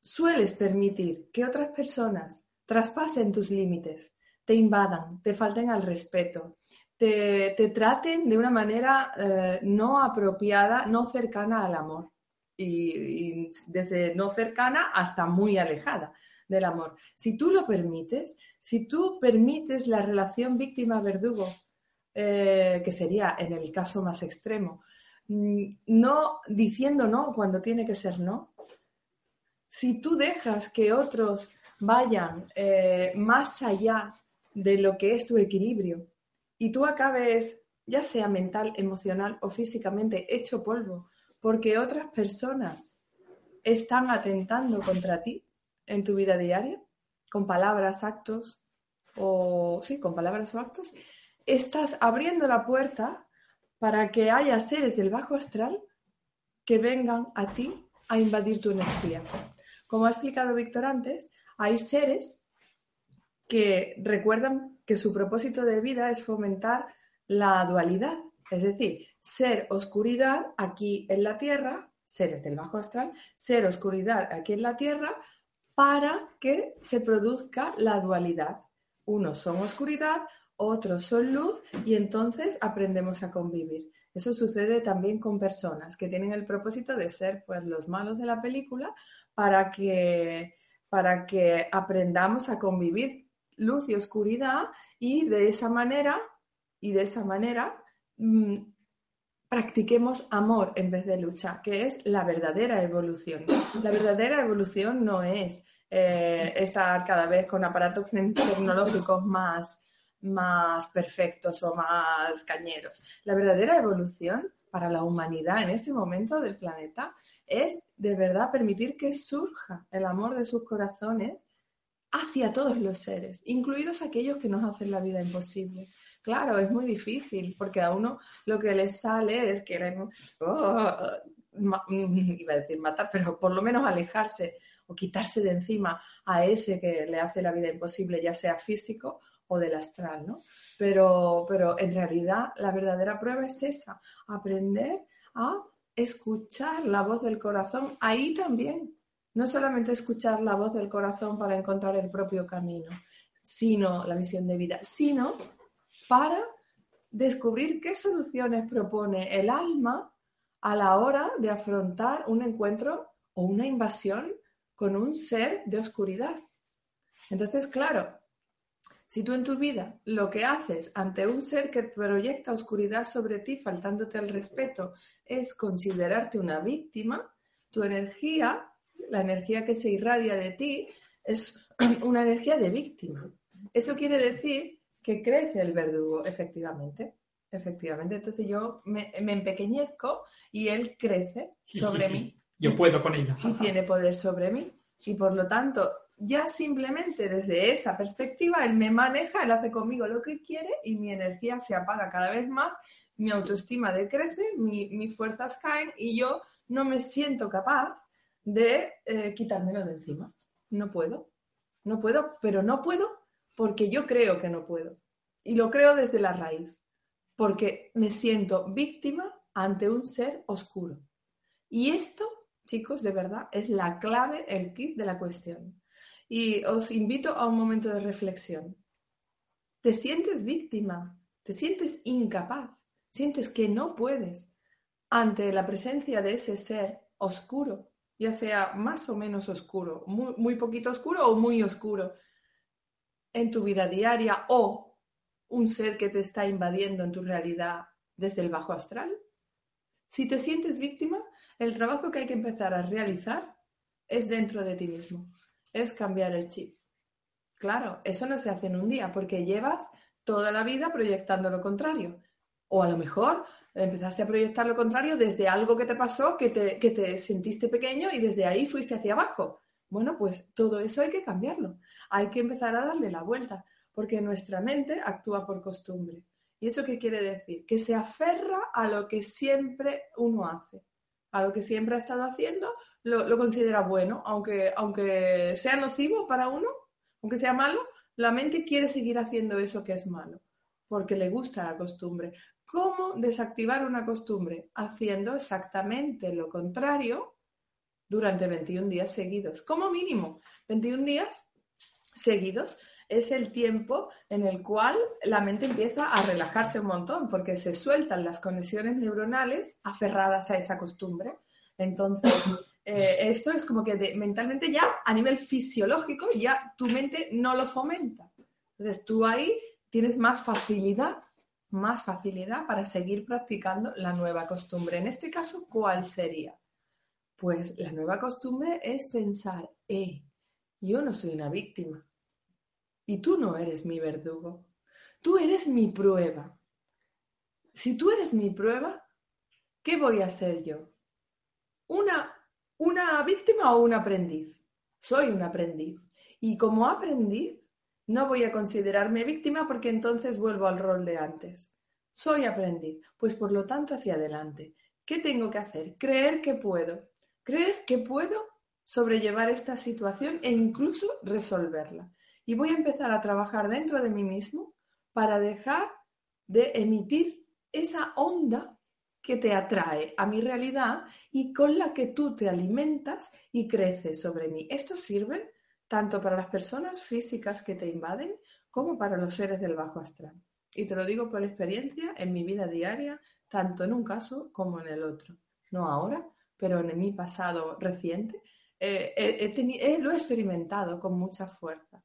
[SPEAKER 3] sueles permitir que otras personas traspasen tus límites, te invadan, te falten al respeto, te, te traten de una manera eh, no apropiada, no cercana al amor. Y, desde no cercana hasta muy alejada del amor. Si tú lo permites, si tú permites la relación víctima-verdugo, eh, que sería en el caso más extremo, no diciendo no cuando tiene que ser no, si tú dejas que otros vayan eh, más allá de lo que es tu equilibrio y tú acabes, ya sea mental, emocional o físicamente, hecho polvo, porque otras personas están atentando contra ti en tu vida diaria, con palabras, actos, o sí, con palabras o actos, estás abriendo la puerta para que haya seres del bajo astral que vengan a ti a invadir tu energía. Como ha explicado Víctor antes, hay seres que recuerdan que su propósito de vida es fomentar la dualidad, es decir, ser oscuridad aquí en la Tierra, seres del bajo astral, ser oscuridad aquí en la Tierra para que se produzca la dualidad. Unos son oscuridad, otros son luz y entonces aprendemos a convivir. Eso sucede también con personas que tienen el propósito de ser pues, los malos de la película para que, para que aprendamos a convivir luz y oscuridad y de esa manera, y de esa manera mmm, practiquemos amor en vez de lucha, que es la verdadera evolución. La verdadera evolución no es eh, estar cada vez con aparatos tecnológicos más, más perfectos o más cañeros. La verdadera evolución para la humanidad en este momento del planeta es de verdad permitir que surja el amor de sus corazones hacia todos los seres, incluidos aquellos que nos hacen la vida imposible. Claro, es muy difícil porque a uno lo que le sale es querer, oh, ma, iba a decir matar, pero por lo menos alejarse o quitarse de encima a ese que le hace la vida imposible, ya sea físico o del astral, ¿no? Pero, pero en realidad la verdadera prueba es esa, aprender a escuchar la voz del corazón ahí también. No solamente escuchar la voz del corazón para encontrar el propio camino, sino la visión de vida, sino para descubrir qué soluciones propone el alma a la hora de afrontar un encuentro o una invasión con un ser de oscuridad. Entonces, claro, si tú en tu vida lo que haces ante un ser que proyecta oscuridad sobre ti, faltándote el respeto, es considerarte una víctima, tu energía, la energía que se irradia de ti, es [clears throat] una energía de víctima. Eso quiere decir que crece el verdugo, efectivamente. Efectivamente, entonces yo me, me empequeñezco y él crece sobre mí
[SPEAKER 2] Yo puedo con ella.
[SPEAKER 3] y tiene poder sobre mí. Y por lo tanto, ya simplemente desde esa perspectiva, él me maneja, él hace conmigo lo que quiere y mi energía se apaga cada vez más, mi autoestima decrece, mi, mis fuerzas caen y yo no me siento capaz de eh, quitármelo de encima. no puedo. No puedo, pero no puedo porque yo creo que no puedo. Y lo creo desde la raíz, porque me siento víctima ante un ser oscuro. Y esto, chicos, de verdad, es la clave, el kit de la cuestión. Y os invito a un momento de reflexión. Te sientes víctima, te sientes incapaz, sientes que no puedes ante la presencia de ese ser oscuro, ya sea más o menos oscuro, muy, poquito oscuro o muy oscuro en tu vida diaria o un ser que te está invadiendo en tu realidad desde el bajo astral. Si te sientes víctima, el trabajo que hay que empezar a realizar es dentro de ti mismo, es cambiar el chip. Claro, eso no se hace en un día porque llevas toda la vida proyectando lo contrario. O a lo mejor empezaste a proyectar lo contrario desde algo que te pasó, que te, que te sentiste pequeño y desde ahí fuiste hacia abajo. Bueno, pues todo eso hay que cambiarlo. Hay que empezar a darle la vuelta, porque nuestra mente actúa por costumbre. ¿Y eso qué quiere decir? Que se aferra a lo que siempre uno hace, a lo que siempre ha estado haciendo, lo, considera bueno, aunque, aunque sea nocivo para uno, aunque sea malo, la mente quiere seguir haciendo eso que es malo, porque le gusta la costumbre. ¿Cómo desactivar una costumbre? Haciendo exactamente lo contrario durante 21 días seguidos. Como mínimo, 21 días seguidos es el tiempo en el cual la mente empieza a relajarse un montón, porque se sueltan las conexiones neuronales aferradas a esa costumbre. Entonces, eh, esto es como que mentalmente ya a nivel fisiológico ya tu mente no lo fomenta. Entonces, tú ahí tienes más facilidad más facilidad para seguir practicando la nueva costumbre. En este caso, ¿cuál sería? Pues la nueva costumbre es pensar, eh, yo no soy una víctima y tú no eres mi verdugo, tú eres mi prueba. Si tú eres mi prueba, ¿qué voy a ser yo? ¿Una, una víctima o un aprendiz? Soy un aprendiz. Y como aprendiz, no voy a considerarme víctima porque entonces vuelvo al rol de antes. Soy aprendiz, pues por lo tanto hacia adelante. ¿Qué tengo que hacer? Creer que puedo. Creer que puedo sobrellevar esta situación e incluso resolverla. Y voy a empezar a trabajar dentro de mí mismo para dejar de emitir esa onda que te atrae a mi realidad y con la que tú te alimentas y creces sobre mí. Esto sirve tanto para las personas físicas que te invaden como para los seres del bajo astral. Y te lo digo por experiencia en mi vida diaria, tanto en un caso como en el otro. No ahora, pero en mi pasado reciente, eh, lo he experimentado con mucha fuerza.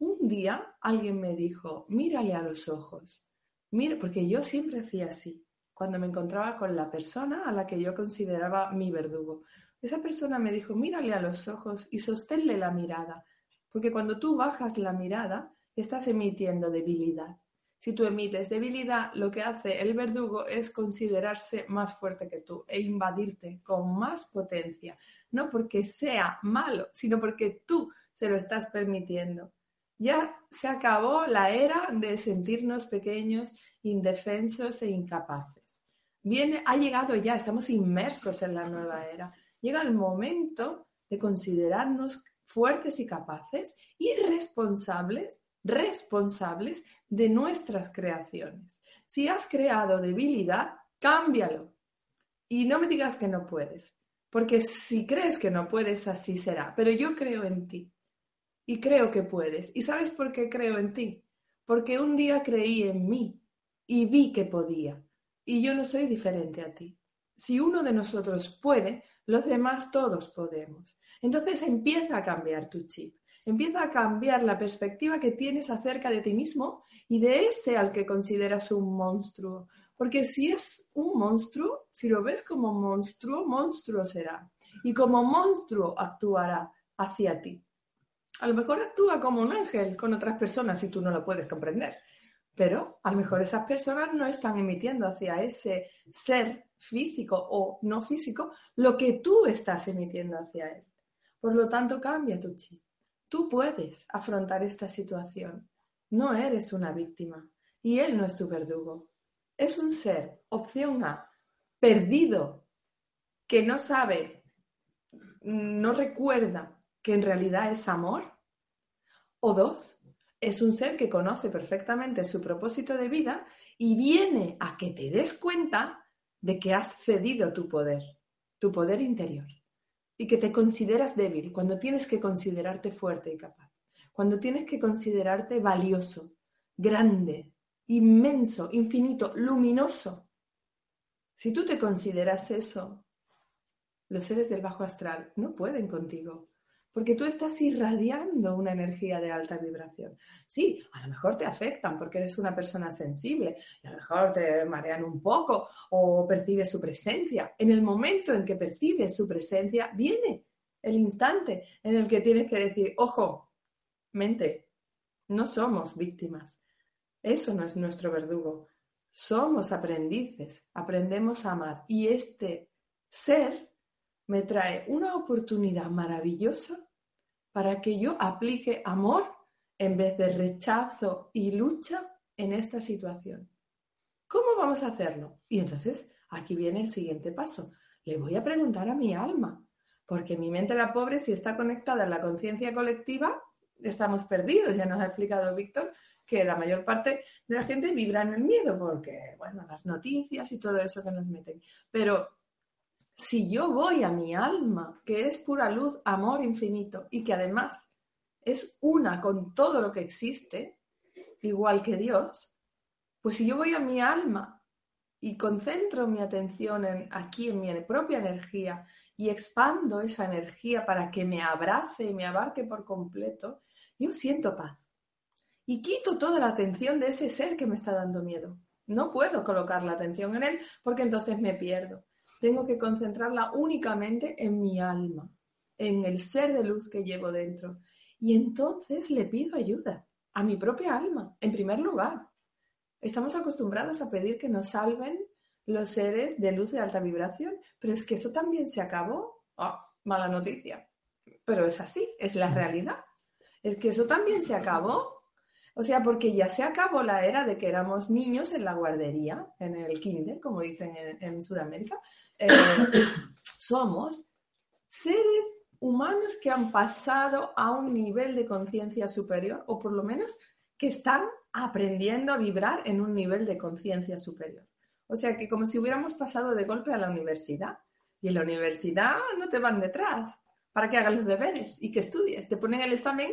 [SPEAKER 3] Un día alguien me dijo, mírale a los ojos, mira, porque yo siempre hacía así, cuando me encontraba con la persona a la que yo consideraba mi verdugo. Esa persona me dijo, mírale a los ojos y sosténle la mirada, porque cuando tú bajas la mirada, estás emitiendo debilidad. Si tú emites debilidad, lo que hace el verdugo es considerarse más fuerte que tú e invadirte con más potencia, no porque sea malo, sino porque tú se lo estás permitiendo. Ya se acabó la era de sentirnos pequeños, indefensos e incapaces. Viene, ha llegado ya, estamos inmersos en la nueva era llega el momento de considerarnos fuertes y capaces y responsables, responsables de nuestras creaciones. Si has creado debilidad, cámbialo. Y no me digas que no puedes, porque si crees que no puedes, así será. Pero yo creo en ti y creo que puedes. ¿Y sabes por qué creo en ti? Porque un día creí en mí y vi que podía. Y yo no soy diferente a ti. Si uno de nosotros puede, los demás todos podemos. Entonces empieza a cambiar tu chip, empieza a cambiar la perspectiva que tienes acerca de ti mismo y de ese al que consideras un monstruo. Porque si es un monstruo, si lo ves como monstruo, monstruo será. Y como monstruo actuará hacia ti. A lo mejor actúa como un ángel con otras personas y tú no lo puedes comprender. Pero a lo mejor esas personas no están emitiendo hacia ese ser físico o no físico lo que tú estás emitiendo hacia él. Por lo tanto, cambia tu chip. Tú puedes afrontar esta situación. No eres una víctima y él no es tu verdugo. Es un ser, opción A, perdido, que no sabe, no recuerda que en realidad es amor? O dos, es un ser que conoce perfectamente su propósito de vida y viene a que te des cuenta de que has cedido tu poder, tu poder interior, y que te consideras débil cuando tienes que considerarte fuerte y capaz, cuando tienes que considerarte valioso, grande, inmenso, infinito, luminoso. Si tú te consideras eso, los seres del bajo astral no pueden contigo, porque tú estás irradiando una energía de alta vibración. Sí, a lo mejor te afectan porque eres una persona sensible, y a lo mejor te marean un poco o percibes su presencia. En el momento en que percibes su presencia, viene el instante en el que tienes que decir, ojo, mente, no somos víctimas. Eso no es nuestro verdugo. Somos aprendices, aprendemos a amar. Y este ser me trae una oportunidad maravillosa para que yo aplique amor en vez de rechazo y lucha en esta situación. ¿Cómo vamos a hacerlo? Y entonces aquí viene el siguiente paso. Le voy a preguntar a mi alma, porque mi mente la pobre, si está conectada en la conciencia colectiva, estamos perdidos. Ya nos ha explicado Víctor que la mayor parte de la gente vibra en el miedo, porque, bueno, las noticias y todo eso que nos meten. Pero si yo voy a mi alma, que es pura luz, amor infinito, y que además es una con todo lo que existe, igual que Dios, pues si yo voy a mi alma y concentro mi atención en, aquí en mi propia energía y expando esa energía para que me abrace y me abarque por completo, yo siento paz. Y quito toda la atención de ese ser que me está dando miedo. No puedo colocar la atención en él porque entonces me pierdo tengo que concentrarla únicamente en mi alma, en el ser de luz que llevo dentro. Y entonces le pido ayuda a mi propia alma, en primer lugar. Estamos acostumbrados a pedir que nos salven los seres de luz de alta vibración, pero es que eso también se acabó. Ah, mala noticia. Pero es así, es la realidad. Es que eso también se acabó. O sea, porque ya se acabó la era de que éramos niños en la guardería, en el kinder, como dicen en, Sudamérica. Eh, [coughs] somos seres humanos que han pasado a un nivel de conciencia superior, o por lo menos que están aprendiendo a vibrar en un nivel de conciencia superior. O sea, que como si hubiéramos pasado de golpe a la universidad. Y en la universidad no te van detrás para que hagas los deberes y que estudies. Te ponen el examen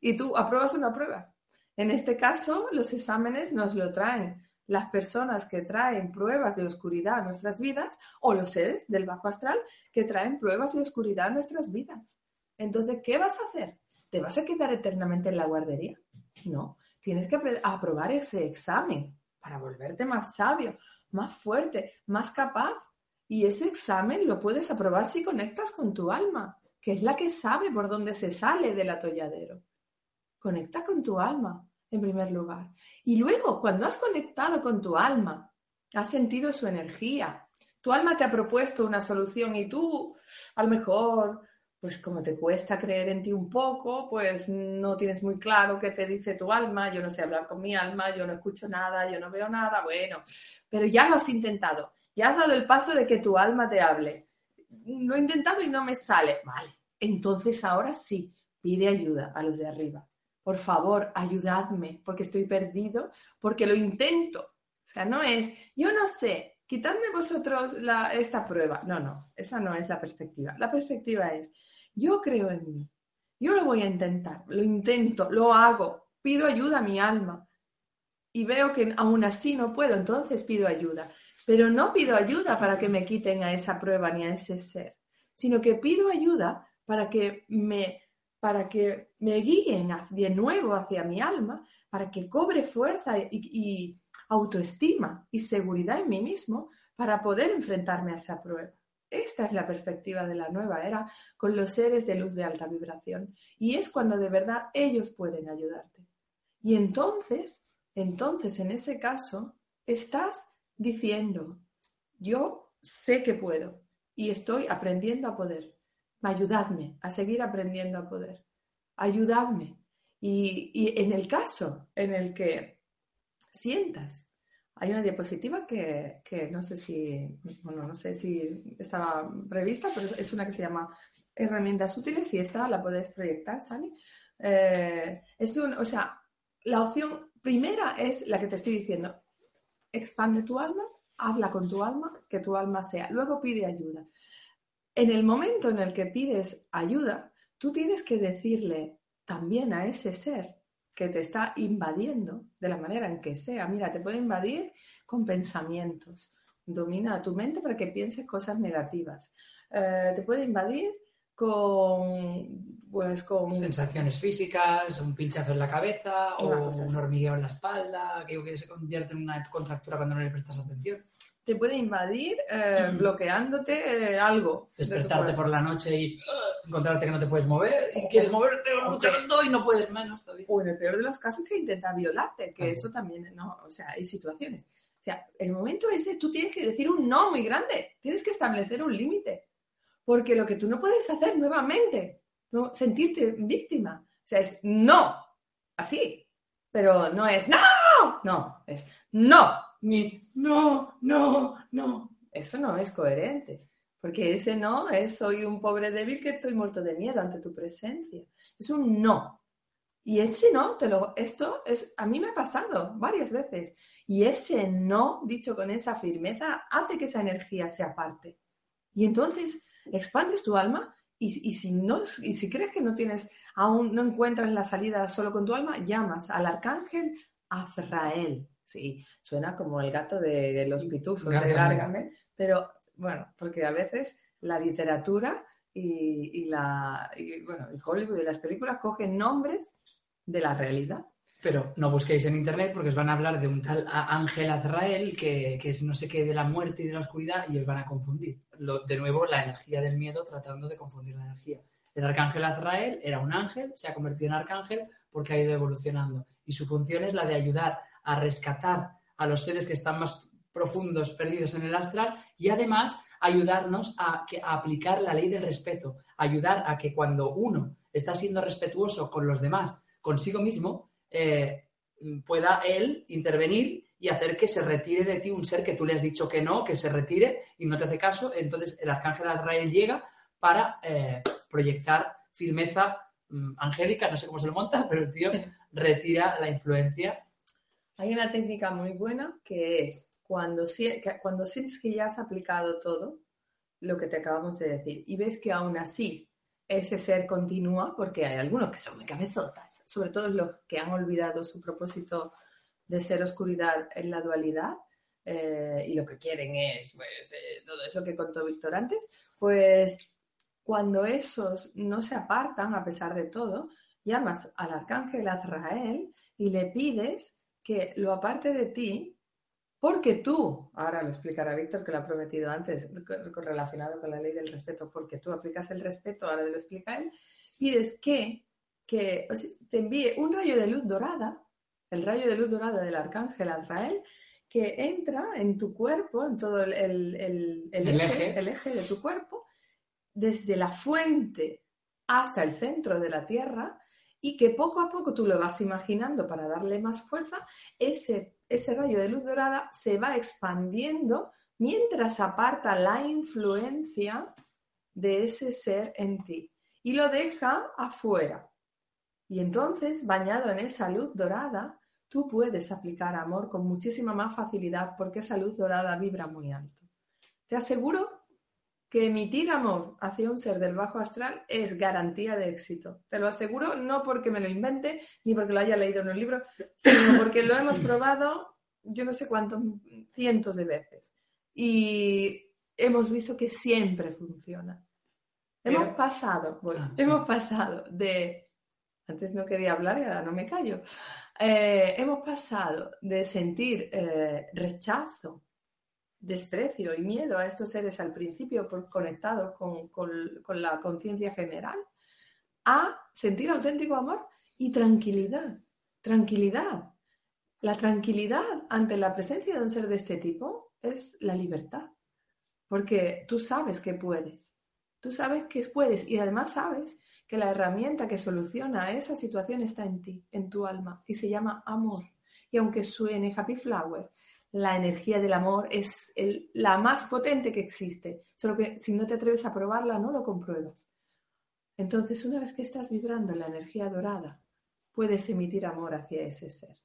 [SPEAKER 3] y tú apruebas o no apruebas. En este caso, los exámenes nos lo traen las personas que traen pruebas de oscuridad a nuestras vidas o los seres del bajo astral que traen pruebas de oscuridad a nuestras vidas. Entonces, ¿qué vas a hacer? ¿Te vas a quedar eternamente en la guardería? No, tienes que aprobar ese examen para volverte más sabio, más fuerte, más capaz. Y ese examen lo puedes aprobar si conectas con tu alma, que es la que sabe por dónde se sale del atolladero. Conecta con tu alma, en primer lugar. Y luego, cuando has conectado con tu alma, has sentido su energía, tu alma te ha propuesto una solución y tú, a lo mejor, pues como te cuesta creer en ti un poco, pues no tienes muy claro qué te dice tu alma, yo no sé hablar con mi alma, yo no escucho nada, yo no veo nada, bueno, pero ya lo has intentado, ya has dado el paso de que tu alma te hable. Lo he intentado y no me sale, vale, entonces ahora sí, pide ayuda a los de arriba por favor, ayudadme, porque estoy perdido, porque lo intento. O sea, no es, yo no sé, quitadme vosotros esta prueba. No, no, esa no es la perspectiva. La perspectiva es, yo creo en mí, yo lo voy a intentar, lo intento, lo hago, pido ayuda a mi alma y veo que aún así no puedo, entonces pido ayuda. Pero no pido ayuda para que me quiten a esa prueba ni a ese ser, sino que pido ayuda para que me para que me guíen de nuevo hacia mi alma, para que cobre fuerza y, autoestima y seguridad en mí mismo para poder enfrentarme a esa prueba. Esta es la perspectiva de la nueva era con los seres de luz de alta vibración. Y es cuando de verdad ellos pueden ayudarte. Y entonces, entonces en ese caso, estás diciendo, yo sé que puedo y estoy aprendiendo a poder ayudadme a seguir aprendiendo a poder, ayudadme. Y, en el caso en el que sientas, hay una diapositiva que, no sé si, bueno, no sé si estaba prevista, pero es una que se llama herramientas útiles y esta la puedes proyectar, Sani. Eh, es un, o sea, la opción primera es la que te estoy diciendo. Expande tu alma, habla con tu alma, que tu alma sea. Luego pide ayuda. En el momento en el que pides ayuda, tú tienes que decirle también a ese ser que te está invadiendo, de la manera en que sea. Mira, te puede invadir con pensamientos. Domina tu mente para que pienses cosas negativas. Eh, te puede invadir con, pues, con
[SPEAKER 2] Sensaciones físicas, un pinchazo en la cabeza o un hormigueo en la espalda, que, que se convierte en una contractura cuando no le prestas atención.
[SPEAKER 3] Te puede invadir eh, bloqueándote eh, algo. de
[SPEAKER 2] Despertarte
[SPEAKER 3] cuerpo.
[SPEAKER 2] por la noche y ¡ah! encontrarte que no te puedes mover y quieres moverte luchando y no puedes menos todavía.
[SPEAKER 3] O en el peor de los casos que intenta violarte, que
[SPEAKER 2] También.
[SPEAKER 3] eso también, no, o sea, hay situaciones. O sea, el momento ese tú tienes que decir un no muy grande, tienes que establecer un límite, porque lo que tú no puedes hacer nuevamente, no sentirte víctima, o sea, es no, así, pero no es no, no, es no,
[SPEAKER 2] Ni no, no, no.
[SPEAKER 3] eso no es coherente, porque ese no es soy un pobre débil que estoy muerto de miedo ante tu presencia, es un no. Y ese no, te lo, esto es, a mí me ha pasado varias veces. Y ese no, dicho con esa firmeza, hace que esa energía se aparte. Y entonces expandes tu alma y, y si, no, y si crees que no tienes, aún no encuentras la salida solo con tu alma, llamas al arcángel Azrael. Sí, suena como el gato de, de los pitufos, de
[SPEAKER 2] Gárgame.
[SPEAKER 3] Gárgame, pero bueno, porque a veces la literatura y, y la, y, bueno, y Hollywood y las películas cogen nombres de la realidad.
[SPEAKER 2] Pero no busquéis en internet porque os van a hablar de un tal Ángel Azrael que, que es no sé qué de la muerte y de la oscuridad y os van a confundir. Lo- de nuevo, la energía del miedo tratando de confundir la energía. El arcángel Azrael era un ángel, se ha convertido en arcángel porque ha ido evolucionando. Y su función es la de ayudar a rescatar a los seres que están más profundos, perdidos en el astral, y además ayudarnos a, aplicar la ley del respeto, ayudar a que cuando uno está siendo respetuoso con los demás, consigo mismo, eh, pueda él intervenir y hacer que se retire de ti un ser que tú le has dicho que no, que se retire y no te hace caso. Entonces el arcángel Azrael llega para eh, proyectar firmeza mm, angélica, no sé cómo se lo monta, [laughs] pero el tío retira la influencia.
[SPEAKER 3] Hay una técnica muy buena que es cuando, que- cuando sientes que ya has aplicado todo lo que te acabamos de decir y ves que aún así ese ser continúa, porque hay algunos que son muy cabezotas, sobre todo los que han olvidado su propósito de ser oscuridad en la dualidad eh, y lo que quieren es pues, eh, todo eso que contó Víctor antes, pues cuando esos no se apartan a pesar de todo, llamas al arcángel Azrael y le pides que lo aparte de ti porque tú, ahora lo explicará Víctor que lo ha prometido antes, relacionado con la ley del respeto, porque tú aplicas el respeto, ahora lo explica él, pides que, que o sea, te envíe un rayo de luz dorada, el rayo de luz dorada del arcángel Azrael, que entra en tu cuerpo, en todo el, el- el- el
[SPEAKER 2] El
[SPEAKER 3] eje,
[SPEAKER 2] eje.
[SPEAKER 3] el eje de tu cuerpo, desde la fuente hasta el centro de la Tierra, y que poco a poco tú lo vas imaginando para darle más fuerza, ese, ese rayo de luz dorada se va expandiendo mientras aparta la influencia de ese ser en ti y lo deja afuera. Y entonces, bañado en esa luz dorada, tú puedes aplicar amor con muchísima más facilidad porque esa luz dorada vibra muy alto. Te aseguro que emitir amor hacia un ser del bajo astral es garantía de éxito. Te lo aseguro no porque me lo invente ni porque lo haya leído en un libro, sino porque lo hemos probado yo no sé cuántos cientos de veces. Y hemos visto que siempre funciona.
[SPEAKER 2] Pero-
[SPEAKER 3] Hemos pasado, bueno,
[SPEAKER 2] Ah, sí.
[SPEAKER 3] hemos pasado de, antes no quería hablar y ahora no me callo, Eh, hemos pasado de sentir eh, rechazo, desprecio y miedo a estos seres al principio por conectados con, con- la conciencia general, a sentir auténtico amor y tranquilidad. Tranquilidad. La tranquilidad ante la presencia de un ser de este tipo es la libertad. Porque tú sabes que puedes. Tú sabes que puedes y además sabes que la herramienta que soluciona esa situación está en ti, en tu alma, y se llama amor. Y aunque suene Happy Flower, la energía del amor es la más potente que existe. Solo que si no te atreves a probarla, no lo compruebas. Entonces, una vez que estás vibrando la energía dorada, puedes emitir amor hacia ese ser.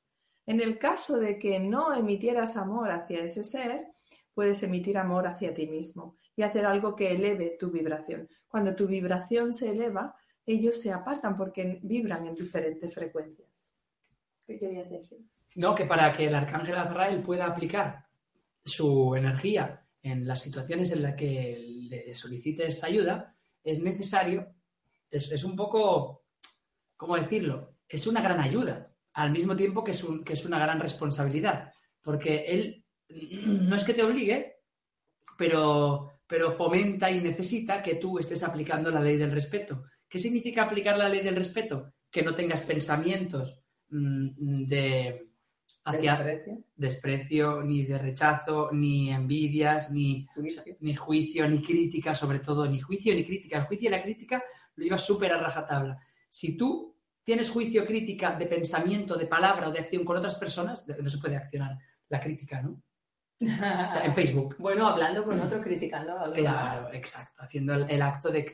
[SPEAKER 3] En el caso de que no emitieras amor hacia ese ser, puedes emitir amor hacia ti mismo y hacer algo que eleve tu vibración. Cuando tu vibración se eleva, ellos se apartan porque vibran en diferentes frecuencias. ¿Qué querías decir?
[SPEAKER 2] No, que para que el arcángel Azrael pueda aplicar su energía en las situaciones en las que le solicites ayuda, es necesario, es, es un poco, ¿cómo decirlo? Es una gran ayuda, al mismo tiempo que es, un- que es una gran responsabilidad, porque él [clears throat] no es que te obligue, pero, pero fomenta y necesita que tú estés aplicando la ley del respeto. ¿Qué significa aplicar la ley del respeto? Que no tengas pensamientos mm, de hacia
[SPEAKER 3] Desprecio,
[SPEAKER 2] desprecio, ni de rechazo, ni envidias, ni
[SPEAKER 3] juicio.
[SPEAKER 2] ni juicio, ni crítica, sobre todo, ni juicio ni crítica. El juicio y la crítica lo llevas súper a rajatabla. Si tú tienes juicio, crítica de pensamiento, de palabra o de acción con otras personas, no se puede accionar la crítica, ¿no? O sea, en Facebook. [laughs]
[SPEAKER 3] Bueno, hablando con otro, criticando a alguien.
[SPEAKER 2] Claro, exacto, haciendo el, el acto de.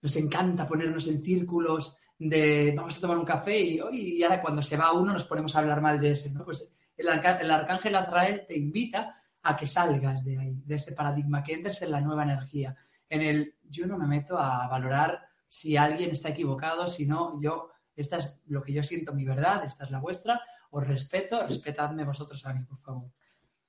[SPEAKER 2] Nos encanta ponernos en círculos de vamos a tomar un café y, y ahora cuando se va uno nos ponemos a hablar mal de ese, ¿no? Pues el, arca- el arcángel Azrael te invita a que salgas de ahí, de ese paradigma, que entres en la nueva energía, en el yo no me meto a valorar si alguien está equivocado, si no, yo, esta es lo que yo siento, mi verdad, esta es la vuestra, os respeto, respetadme vosotros a mí, por favor,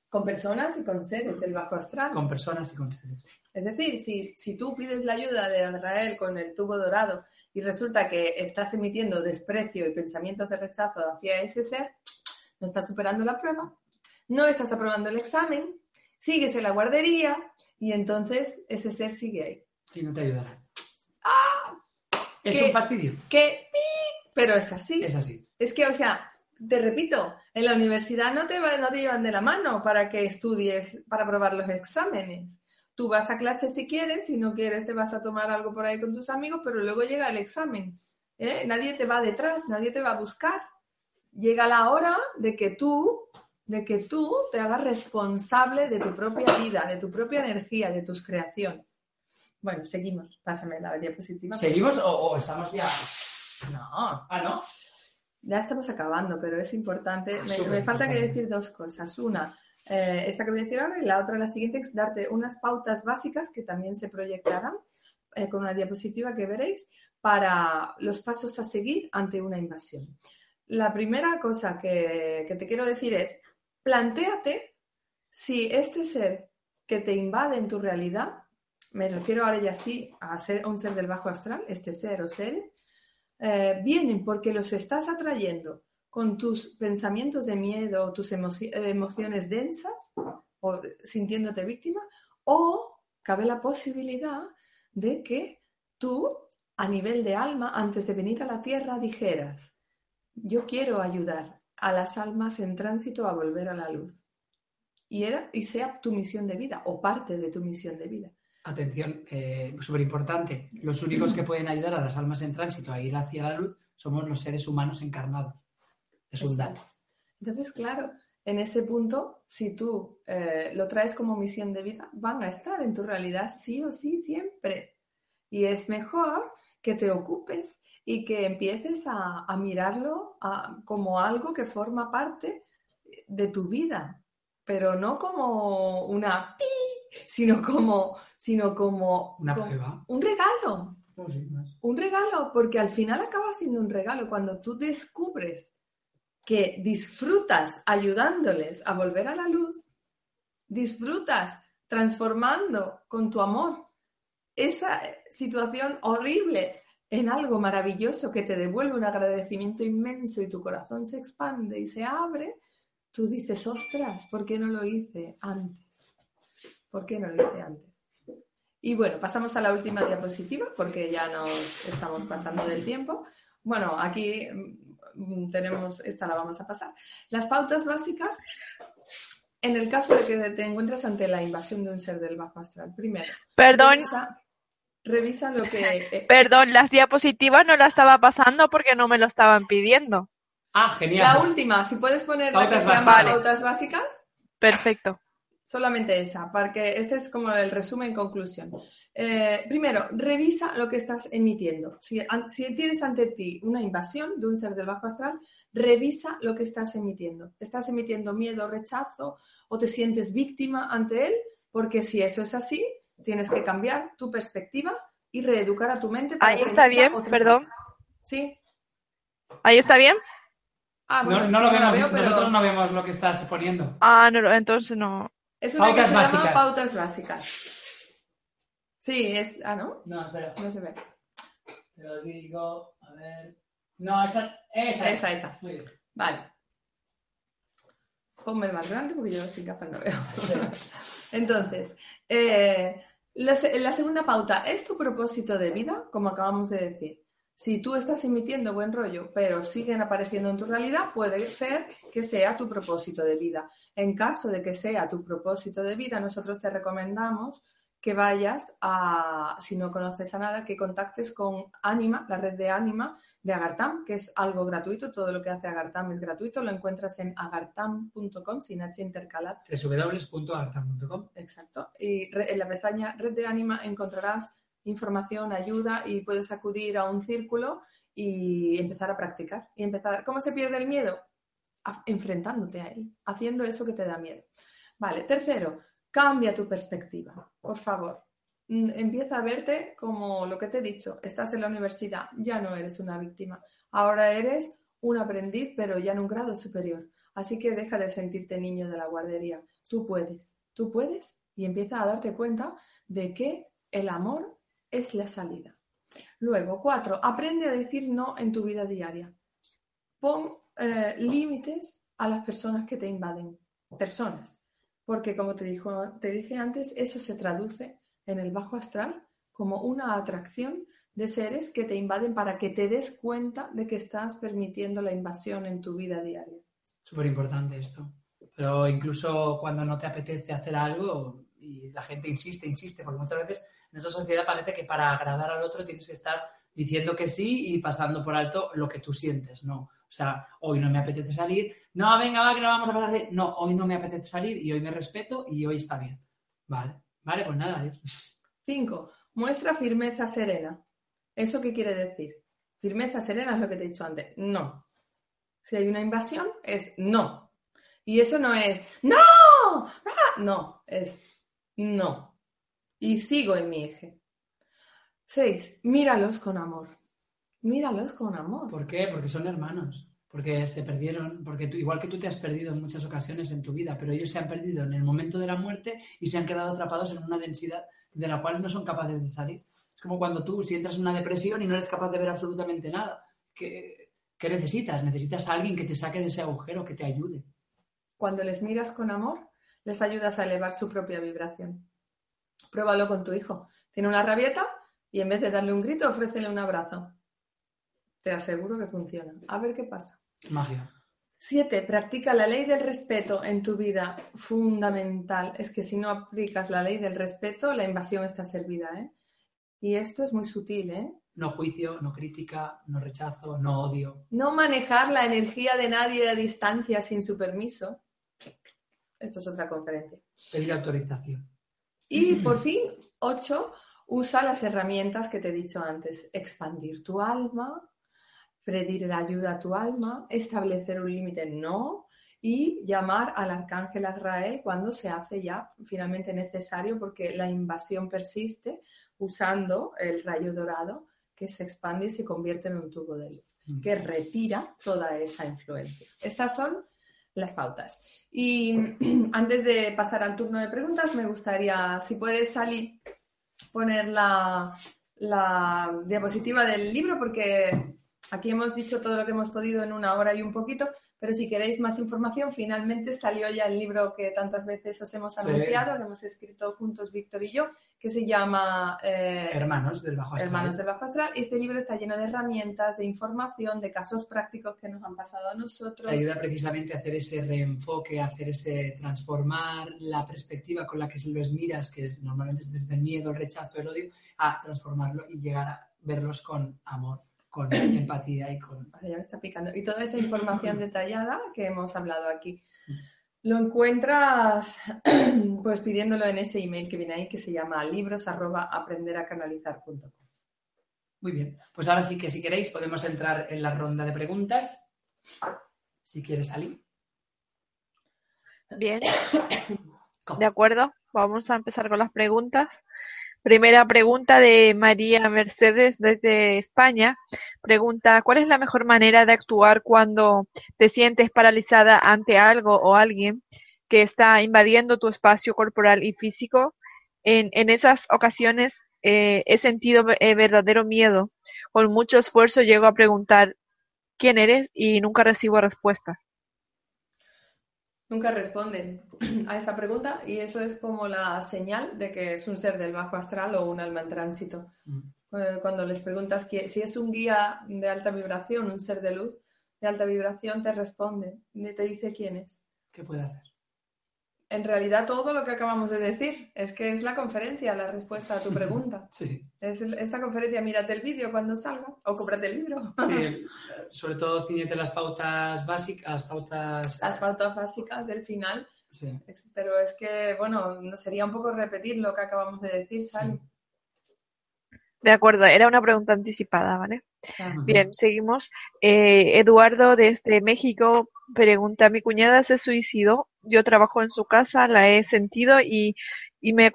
[SPEAKER 3] Con personas y con seres del bajo astral.
[SPEAKER 2] con personas y con seres.
[SPEAKER 3] Es decir, si, si tú pides la ayuda de Azrael con el tubo dorado y resulta que estás emitiendo desprecio y pensamientos de rechazo hacia ese ser, no estás superando la prueba, no estás aprobando el examen, sigues en la guardería y entonces ese ser sigue ahí.
[SPEAKER 2] y no te ayudará. es
[SPEAKER 3] ¿Qué?
[SPEAKER 2] un fastidio.
[SPEAKER 3] Que pero es así.
[SPEAKER 2] Es así.
[SPEAKER 3] Es que, o sea, te repito, en la universidad no te, va- no te llevan de la mano para que estudies, para probar los exámenes. Tú vas a clase si quieres, si no quieres te vas a tomar algo por ahí con tus amigos, pero luego llega el examen. ¿eh? Nadie te va detrás, nadie te va a buscar. Llega la hora de que tú, de que tú te hagas responsable de tu propia vida, de tu propia energía, de tus creaciones. Bueno, seguimos. Pásame la diapositiva.
[SPEAKER 2] ¿Seguimos o, o estamos ya?
[SPEAKER 3] No,
[SPEAKER 2] Ah, ¿no?
[SPEAKER 3] Ya estamos acabando, pero es importante.
[SPEAKER 2] Ah,
[SPEAKER 3] Me, me falta que decir dos cosas. Una, eh, esta que voy a decir ahora, y la otra, la siguiente, es darte unas pautas básicas que también se proyectarán eh, con una diapositiva que veréis para los pasos a seguir ante una invasión. La primera cosa que, te quiero decir es, plantéate si este ser que te invade en tu realidad, me refiero ahora ya sí a ser un ser del bajo astral, este ser o seres, eh, vienen porque los estás atrayendo con tus pensamientos de miedo tus emoci- emociones densas o sintiéndote víctima, o cabe la posibilidad de que tú, a nivel de alma, antes de venir a la tierra, dijeras, yo quiero ayudar a las almas en tránsito a volver a la luz. Y, era, y sea tu misión de vida o parte de tu misión de vida.
[SPEAKER 2] Atención, eh, súper importante. Los únicos que pueden ayudar a las almas en tránsito a ir hacia la luz somos los seres humanos encarnados. Es un dato.
[SPEAKER 3] Entonces, claro, en ese punto, si tú eh, lo traes como misión de vida, van a estar en tu realidad sí o sí siempre. Y es mejor que te ocupes y que empieces a, a mirarlo a- como algo que forma parte de tu vida, pero no como una pi, sino como, sino como,
[SPEAKER 2] Una
[SPEAKER 3] como
[SPEAKER 2] prueba.
[SPEAKER 3] un regalo.
[SPEAKER 2] Sí, más.
[SPEAKER 3] Un regalo, porque al final acaba siendo un regalo cuando tú descubres que disfrutas ayudándoles a volver a la luz, disfrutas transformando con tu amor esa situación horrible en algo maravilloso que te devuelve un agradecimiento inmenso y tu corazón se expande y se abre, tú dices, ostras, ¿por qué no lo hice antes? ¿Por qué no lo hice antes? Y bueno, pasamos a la última diapositiva porque ya nos estamos pasando del tiempo. Bueno, aquí tenemos, esta la vamos a pasar. Las pautas básicas en el caso de que te encuentres ante la invasión de un ser del bajo astral. Primero,
[SPEAKER 1] Perdón,
[SPEAKER 3] revisa, revisa lo que... eh,
[SPEAKER 1] perdón, las diapositivas no las estaba pasando porque no me lo estaban pidiendo.
[SPEAKER 5] Ah,
[SPEAKER 3] la
[SPEAKER 5] genial.
[SPEAKER 3] última, si puedes poner la que
[SPEAKER 5] Pautas
[SPEAKER 3] se llama
[SPEAKER 1] básicas.
[SPEAKER 3] pautas básicas,
[SPEAKER 1] Perfecto.
[SPEAKER 3] solamente esa, porque este es como el resumen conclusión. Eh, primero, revisa lo que estás emitiendo. Si, an- si tienes ante ti una invasión de un ser del bajo astral, revisa lo que estás emitiendo. ¿Estás emitiendo miedo, rechazo o te sientes víctima ante él? Porque si eso es así, tienes que cambiar tu perspectiva y reeducar a tu mente. para
[SPEAKER 1] Ahí está bien, perdón.
[SPEAKER 3] Sí.
[SPEAKER 1] ¿Ahí está bien?
[SPEAKER 3] Ah, bueno,
[SPEAKER 2] no, lo vemos,
[SPEAKER 3] veo, pero
[SPEAKER 2] nosotros no vemos lo que estás poniendo.
[SPEAKER 1] Ah, no, no, entonces no.
[SPEAKER 3] es una
[SPEAKER 2] Pautas básicas.
[SPEAKER 3] pautas básicas. Sí, es... Ah, ¿no?
[SPEAKER 2] No, espera,
[SPEAKER 3] No se ve.
[SPEAKER 2] te lo digo, a ver. No, esa, esa,
[SPEAKER 3] Esa, esa.
[SPEAKER 2] Muy bien.
[SPEAKER 3] Vale. Ponme más grande porque yo sin gafas no veo. [laughs] Entonces, eh, la, se- la segunda pauta es tu propósito de vida, como acabamos de decir. Si tú estás emitiendo buen rollo, pero siguen apareciendo en tu realidad, puede ser que sea tu propósito de vida. En caso de que sea tu propósito de vida, nosotros te recomendamos que vayas a, si no conoces a nada, que contactes con Anima, la red de Anima de Agartam, que es algo gratuito. Todo lo que hace Agartam es gratuito. Lo encuentras en agartam.com, sin H intercalada.
[SPEAKER 2] www.artam.com
[SPEAKER 3] Exacto. Y en la pestaña Red de Anima encontrarás información, ayuda y puedes acudir a un círculo y empezar a practicar. Y empezar. ¿Cómo se pierde el miedo? A- enfrentándote a él, haciendo eso que te da miedo. Vale, tercero, cambia tu perspectiva, por favor. Mm, Empieza a verte como lo que te he dicho, estás en la universidad, ya no eres una víctima, ahora eres un aprendiz, pero ya en un grado superior. Así que deja de sentirte niño de la guardería. Tú puedes, tú puedes y empieza a darte cuenta de que el amor es la salida. Luego, cuatro, aprende a decir no en tu vida diaria. Pon eh, límites a las personas que te invaden. Personas. Porque como te, dijo, te dije antes, eso se traduce en el bajo astral como una atracción de seres que te invaden para que te des cuenta de que estás permitiendo la invasión en tu vida diaria.
[SPEAKER 2] Súper importante esto. Pero incluso cuando no te apetece hacer algo y la gente insiste, insiste, porque muchas veces en esta sociedad parece que para agradar al otro tienes que estar diciendo que sí y pasando por alto lo que tú sientes, ¿no? O sea, hoy no me apetece salir, no, venga, va, que no vamos a pasar de... No, hoy no me apetece salir y hoy me respeto y hoy está bien. Vale, vale, pues nada, adiós.
[SPEAKER 3] 5. Muestra firmeza serena. ¿Eso qué quiere decir? Firmeza serena es lo que te he dicho antes. No. Si hay una invasión, es no. Y eso no es ¡No! No, es no. Y sigo en mi eje. 6. Míralos con amor. Míralos con amor.
[SPEAKER 2] ¿Por qué? Porque son hermanos. Porque se perdieron, porque tú, igual que tú te has perdido en muchas ocasiones en tu vida, pero ellos se han perdido en el momento de la muerte y se han quedado atrapados en una densidad de la cual no son capaces de salir. Es como cuando tú, si entras en una depresión y no eres capaz de ver absolutamente nada. ¿Qué, qué necesitas? Necesitas a alguien que te saque de ese agujero, que te ayude.
[SPEAKER 3] Cuando les miras con amor, les ayudas a elevar su propia vibración. Pruébalo con tu hijo. Tiene una rabieta y en vez de darle un grito, ofrécele un abrazo. Te aseguro que funciona. A ver qué pasa.
[SPEAKER 2] Magia.
[SPEAKER 3] 7. Practica la ley del respeto en tu vida. Fundamental. Es que si no aplicas la ley del respeto, la invasión está servida. ¿eh? Y esto es muy sutil. ¿eh?
[SPEAKER 2] No juicio, no crítica, no rechazo, no odio.
[SPEAKER 3] No manejar la energía de nadie a distancia sin su permiso. Esto es otra conferencia.
[SPEAKER 2] Pedir autorización.
[SPEAKER 3] Y por fin, 8. Usa las herramientas que te he dicho antes. Expandir tu alma, pedir la ayuda a tu alma, establecer un límite no y llamar al arcángel Azrael cuando se hace ya finalmente necesario porque la invasión persiste usando el rayo dorado que se expande y se convierte en un tubo de luz que retira toda esa influencia. Estas son las pautas. Y [clears throat] antes de pasar al turno de preguntas, me gustaría, si puedes salir, poner la, la diapositiva del libro, porque aquí hemos dicho todo lo que hemos podido en una hora y un poquito, pero si queréis más información, finalmente salió ya el libro que tantas veces os hemos
[SPEAKER 2] Sí.
[SPEAKER 3] anunciado, lo hemos escrito juntos Víctor y yo, que se llama eh,
[SPEAKER 2] Hermanos del Bajo Astral.
[SPEAKER 3] Hermanos del Bajo Astral. Este libro está lleno de herramientas, de información, de casos prácticos que nos han pasado a nosotros.
[SPEAKER 2] Te ayuda precisamente a hacer ese reenfoque, a hacer ese transformar la perspectiva con la que los miras, que es, normalmente es desde el miedo, el rechazo, el odio, a transformarlo y llegar a verlos con amor, con empatía y con...
[SPEAKER 3] Vale, ya me está picando. Y toda esa información [clears throat] detallada que hemos hablado aquí. Lo encuentras [clears throat] pues pidiéndolo en ese email que viene ahí que se llama libros@aprenderacanalizar.com.
[SPEAKER 2] Muy bien. Pues ahora sí que si queréis podemos entrar en la ronda de preguntas. Si quieres salir.
[SPEAKER 1] Bien, [coughs] de acuerdo. Vamos a empezar con las preguntas. Primera pregunta de María Mercedes desde España. Pregunta, ¿cuál es la mejor manera de actuar cuando te sientes paralizada ante algo o alguien que está invadiendo tu espacio corporal y físico? En, en esas ocasiones eh, he sentido eh, verdadero miedo. Con mucho esfuerzo llego a preguntar quién eres y nunca recibo respuesta.
[SPEAKER 3] Nunca responden [clears throat] a esa pregunta y eso es como la señal de que es un ser del bajo astral o un alma en tránsito.
[SPEAKER 2] Mm.
[SPEAKER 3] Eh, Cuando les preguntas que, si es un guía de alta vibración, un ser de luz de alta vibración, te responde te dice quién es.
[SPEAKER 2] ¿Qué puede hacer?
[SPEAKER 3] En realidad todo lo que acabamos de decir es que es la conferencia, la respuesta a tu pregunta. [laughs]
[SPEAKER 2] Sí.
[SPEAKER 3] Es esta conferencia, mírate el vídeo cuando salga o cómprate el libro.
[SPEAKER 2] Sí, el- [laughs] sobre todo ciñete las pautas básicas, las pautas.
[SPEAKER 3] Las pautas básicas del final,
[SPEAKER 2] Sí.
[SPEAKER 3] pero es que, bueno, no- sería un poco repetir lo que acabamos de decir, Sally.
[SPEAKER 2] Sí.
[SPEAKER 1] De acuerdo, era una pregunta anticipada, ¿vale? Bien, seguimos. Eh, Eduardo desde México pregunta, mi cuñada se suicidó, yo trabajo en su casa, la he sentido y, y me he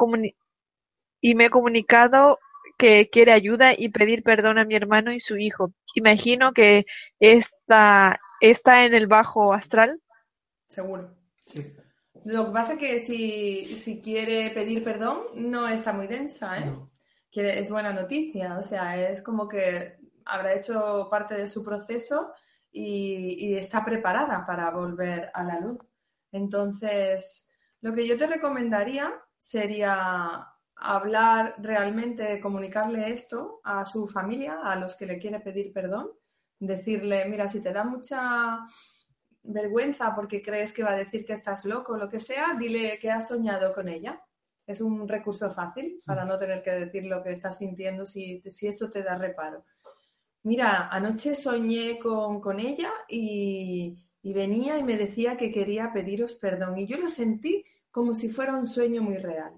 [SPEAKER 1] y me he comunicado que quiere ayuda y pedir perdón a mi hermano y su hijo. Imagino que está, está en el bajo astral.
[SPEAKER 3] Seguro.
[SPEAKER 2] Sí.
[SPEAKER 3] Lo que pasa es que si, si quiere pedir perdón, no está muy densa, ¿eh?
[SPEAKER 2] No.
[SPEAKER 3] que es buena noticia, o sea, es como que habrá hecho parte de su proceso y, y está preparada para volver a la luz. Entonces, lo que yo te recomendaría sería hablar realmente, comunicarle esto a su familia, a los que le quiere pedir perdón, decirle, mira, si te da mucha vergüenza porque crees que va a decir que estás loco o lo que sea, dile que has soñado con ella. Es un recurso fácil para no tener que decir lo que estás sintiendo si, si eso te da reparo. Mira, anoche soñé con, con ella y, y venía y me decía que quería pediros perdón y yo lo sentí como si fuera un sueño muy real.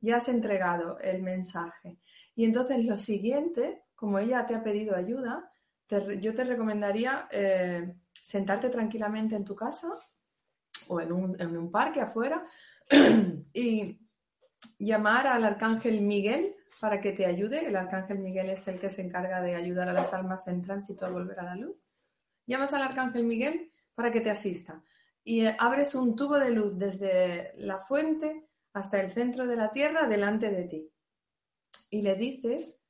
[SPEAKER 3] Ya has entregado el mensaje. Y entonces lo siguiente, como ella te ha pedido ayuda, te- yo te recomendaría eh, sentarte tranquilamente en tu casa o en un, en un parque afuera [clears throat] y llamar al arcángel Miguel para que te ayude. El arcángel Miguel es el que se encarga de ayudar a las almas en tránsito a volver a la luz. Llamas al arcángel Miguel para que te asista y eh, abres un tubo de luz desde la fuente hasta el centro de la tierra delante de ti. Y le dices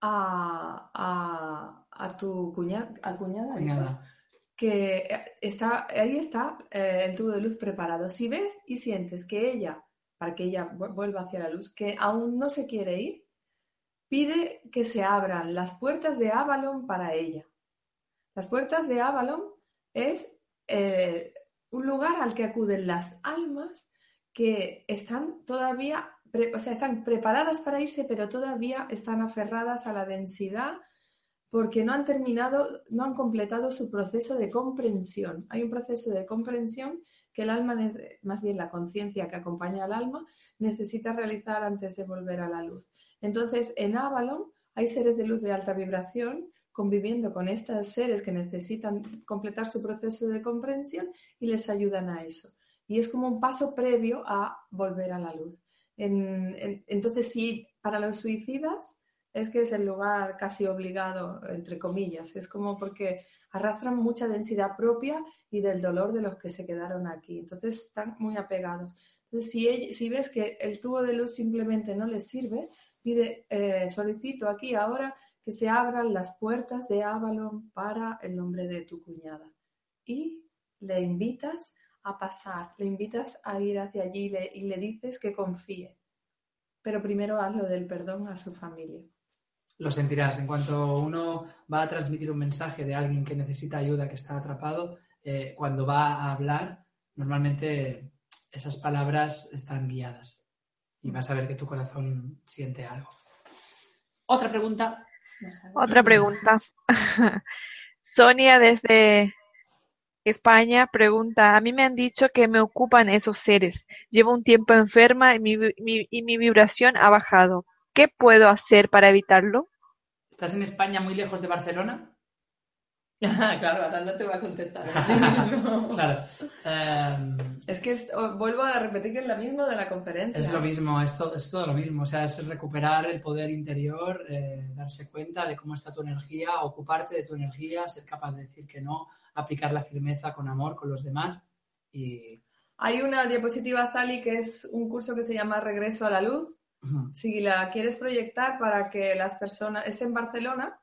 [SPEAKER 3] a, a- a tu cuñada, a cuñada, ¿has dicho?
[SPEAKER 2] Cuñada.
[SPEAKER 3] que eh, está, ahí está eh, el tubo de luz preparado. Si ves y sientes que ella, para que ella vu- vuelva hacia la luz, que aún no se quiere ir, pide que se abran las puertas de Avalon para ella. Las puertas de Avalon es eh, un lugar al que acuden las almas que están todavía, o sea, están preparadas para irse, pero todavía están aferradas a la densidad porque no han terminado, no han completado su proceso de comprensión. Hay un proceso de comprensión que el alma, más bien la conciencia que acompaña al alma, necesita realizar antes de volver a la luz. Entonces, en Avalon hay seres de luz de alta vibración conviviendo con estos seres que necesitan completar su proceso de comprensión y les ayudan a eso. Y es como un paso previo a volver a la luz. En- en- entonces, sí, para los suicidas es que es el lugar casi obligado, entre comillas. Es como porque arrastran mucha densidad propia y del dolor de los que se quedaron aquí. Entonces están muy apegados. Entonces, si, si ves que el tubo de luz simplemente no les sirve, pide, eh, solicito aquí ahora que se abran las puertas de Avalon para el nombre de tu cuñada. Y le invitas a pasar, le invitas a ir hacia allí y le, dices que confíe. Pero primero haz lo del perdón a su familia.
[SPEAKER 2] Lo sentirás. En cuanto uno va a transmitir un mensaje de alguien que necesita ayuda, que está atrapado, eh, cuando va a hablar, normalmente esas palabras están guiadas. Y vas a ver que tu corazón siente algo. Otra pregunta.
[SPEAKER 1] Otra pregunta. [laughs] Sonia desde España, pregunta, a mí me han dicho que me ocupan esos seres. Llevo un tiempo enferma y mi, mi- y mi vibración ha bajado. ¿Qué puedo hacer para evitarlo?
[SPEAKER 2] ¿Estás en España muy lejos de Barcelona?
[SPEAKER 3] Claro, ahora no te voy a contestar. mismo. [laughs]
[SPEAKER 2] Claro. Em,
[SPEAKER 3] Es que es- vuelvo a repetir que es la misma de la conferencia.
[SPEAKER 2] Es lo mismo, es, to- es todo lo mismo. O sea, es recuperar el poder interior, eh, darse cuenta de cómo está tu energía, ocuparte de tu energía, ser capaz de decir que no, aplicar la firmeza con amor con los demás. Y
[SPEAKER 3] Hay una diapositiva, Sally, que es un curso que se llama Regreso a la Luz. Si la quieres proyectar para que las personas... Es en Barcelona,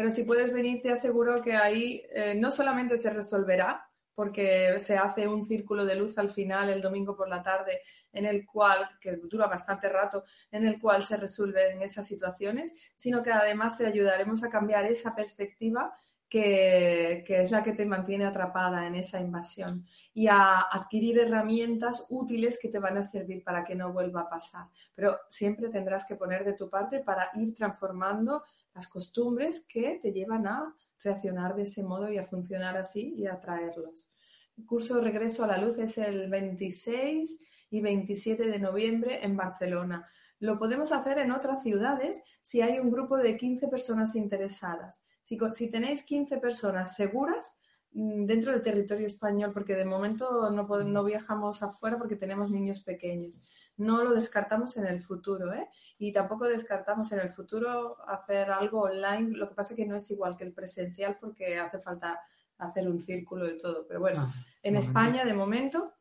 [SPEAKER 3] pero si puedes venir te aseguro que ahí eh, no solamente se resolverá, porque se hace un círculo de luz al final el domingo por la tarde, en el cual, que dura bastante rato, en el cual se resuelven esas situaciones, sino que además te ayudaremos a cambiar esa perspectiva que, que es la que te mantiene atrapada en esa invasión y a adquirir herramientas útiles que te van a servir para que no vuelva a pasar. Pero siempre tendrás que poner de tu parte para ir transformando las costumbres que te llevan a reaccionar de ese modo y a funcionar así y a atraerlos. El curso Regreso a la Luz es el 26 y 27 de noviembre en Barcelona. Lo podemos hacer en otras ciudades si hay un grupo de 15 personas interesadas. Si, tenéis 15 personas seguras mm, dentro del territorio español, porque de momento no, no viajamos afuera porque tenemos niños pequeños. No lo descartamos en el futuro, ¿eh? Y tampoco descartamos en el futuro hacer algo online. Lo que pasa es que no es igual que el presencial porque hace falta hacer un círculo y todo. Pero bueno,
[SPEAKER 2] ah,
[SPEAKER 3] en. España, de momento,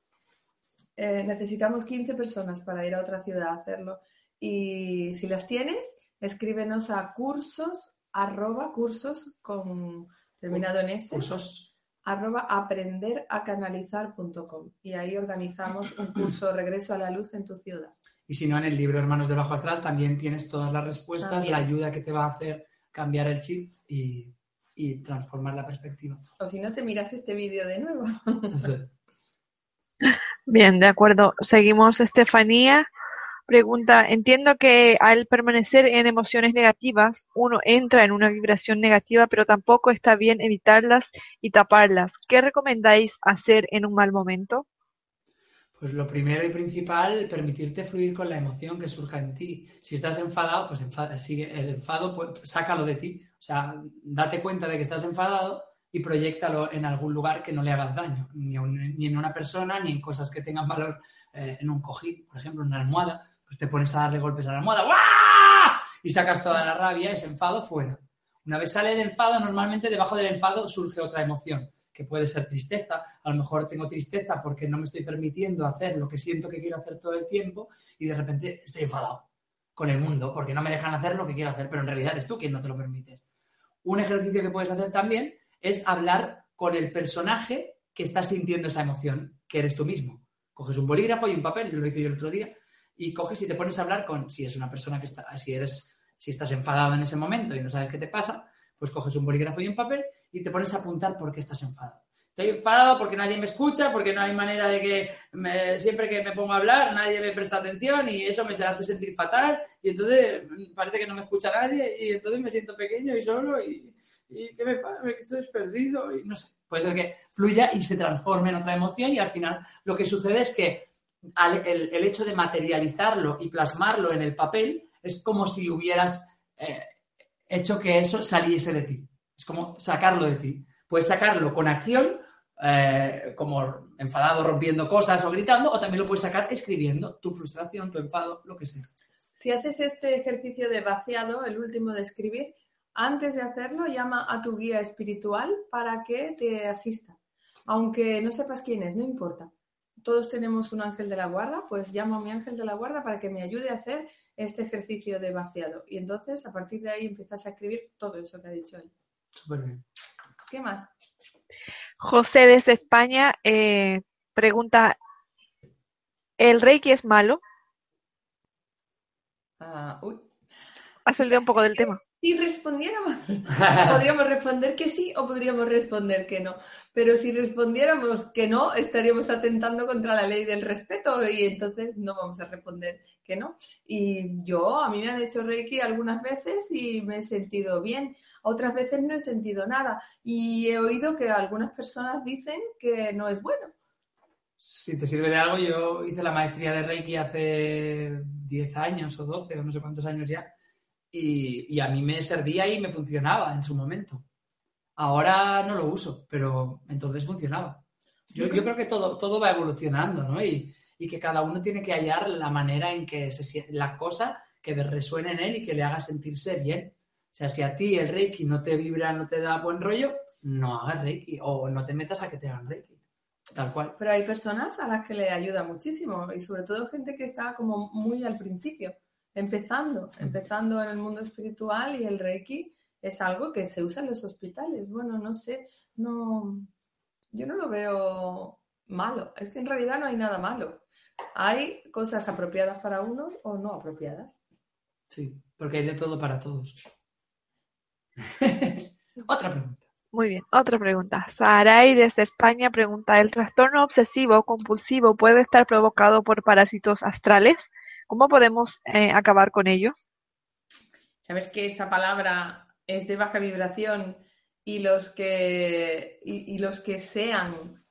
[SPEAKER 3] eh, necesitamos 15 personas para ir a otra ciudad a hacerlo. Y si las tienes, escríbenos a cursos, arroba cursos con terminado en S,
[SPEAKER 2] cursos.
[SPEAKER 3] Arroba aprenderacanalizar.com. Y ahí organizamos un curso Regreso a la Luz en tu ciudad.
[SPEAKER 2] Y si no, en el libro Hermanos de Bajo Astral también tienes todas las respuestas,
[SPEAKER 3] También.
[SPEAKER 2] la ayuda que te va a hacer cambiar el chip y, y transformar la perspectiva.
[SPEAKER 3] O si no, te miras este vídeo de nuevo. [laughs]
[SPEAKER 2] Sí.
[SPEAKER 1] Bien, de acuerdo. Seguimos. Estefanía pregunta, entiendo que al permanecer en emociones negativas, uno entra en una vibración negativa, pero tampoco está bien evitarlas y taparlas. ¿Qué recomendáis hacer en un mal momento?
[SPEAKER 2] Pues lo primero y principal, permitirte fluir con la emoción que surja en ti. Si estás enfadado, pues enfada, sigue el enfado, pues sácalo de ti. O sea, date cuenta de que estás enfadado y proyectalo en algún lugar que no le hagas daño, ni, un- ni en una persona, ni en cosas que tengan valor eh, en un cojín, por ejemplo, en una almohada. Pues te pones a darle golpes a la almohada, ¡guau! Y sacas toda la rabia, ese enfado fuera. Una vez sale el enfado, normalmente debajo del enfado surge otra emoción, que puede ser tristeza. A lo mejor tengo tristeza porque no me estoy permitiendo hacer lo que siento que quiero hacer todo el tiempo y de repente estoy enfadado con el mundo porque no me dejan hacer lo que quiero hacer, pero en realidad eres tú quien no te lo permites. Un ejercicio que puedes hacer también es hablar con el personaje que está sintiendo esa emoción, que eres tú mismo. Coges un bolígrafo y un papel, lo hice yo el otro día, y coges y te pones a hablar con, si es una persona que está, si eres, si estás enfadado en ese momento y no sabes qué te pasa, pues coges un bolígrafo y un papel y te pones a apuntar por qué estás enfadado. Estoy enfadado porque nadie me escucha, porque no hay manera de que siempre que me pongo a hablar nadie me presta atención y eso me hace sentir fatal y entonces mm, parece que no me escucha nadie y entonces me siento pequeño y solo y, y ¿qué me pasa? Me estoy perdido y no sé. Puede ser que fluya y se transforme en otra emoción y al final lo que sucede es que el hecho de materializarlo y plasmarlo en el papel es como si hubieras eh, hecho que eso saliese de ti. Es como sacarlo de ti. Puedes sacarlo con acción, eh, como enfadado rompiendo cosas o gritando, o también lo puedes sacar escribiendo tu frustración, tu enfado, lo que sea.
[SPEAKER 3] Si haces este ejercicio de vaciado, el último de escribir, antes de hacerlo llama a tu guía espiritual para que te asista. Aunque no sepas quién es, no importa. Todos tenemos un ángel de la guarda, pues llamo a mi ángel de la guarda para que me ayude a hacer este ejercicio de vaciado. Y entonces, a partir de ahí, empiezas a escribir todo eso que ha dicho él.
[SPEAKER 2] Súper bien.
[SPEAKER 3] ¿Qué más?
[SPEAKER 1] José desde España eh, pregunta, ¿el Reiki es malo?
[SPEAKER 3] Ah, uy.
[SPEAKER 1] Ha salido un poco del tema.
[SPEAKER 3] Si respondiéramos, [laughs] podríamos responder que sí o podríamos responder que no. Pero si respondiéramos que no, estaríamos atentando contra la ley del respeto y entonces no vamos a responder que no. Y yo, a mí me han hecho Reiki algunas veces y me he sentido bien. Otras veces no he sentido nada. Y he oído que algunas personas dicen que no es bueno.
[SPEAKER 2] Si te sirve de algo, yo hice la maestría de Reiki hace 10 años o 12 o no sé cuántos años ya. Y, y a mí me servía y me funcionaba en su momento. Ahora no lo uso, pero entonces funcionaba. Yo, yo creo que todo, todo va evolucionando, ¿no? Y, y que cada uno tiene que hallar la manera en que se siente, la cosa que resuene en él y que le haga sentirse bien. O sea, si a ti el Reiki no te vibra, no te da buen rollo, no hagas Reiki o no te metas a que te hagan Reiki. Tal cual.
[SPEAKER 3] Pero hay personas a las que le ayuda muchísimo y sobre todo gente que está como muy al principio, empezando, empezando en el mundo espiritual y el Reiki es algo que se usa en los hospitales. Bueno, no sé, no, yo no lo veo malo. Es que en realidad no hay nada malo. Hay cosas apropiadas para unos o no apropiadas.
[SPEAKER 2] Sí, porque hay de todo para todos. [laughs] Otra pregunta.
[SPEAKER 1] Muy bien, otra pregunta. Saray desde España pregunta, ¿el trastorno obsesivo compulsivo puede estar provocado por parásitos astrales? ¿Cómo podemos eh, acabar con ellos?
[SPEAKER 3] Sabes que esa palabra es de baja vibración y los que, y, y los que sean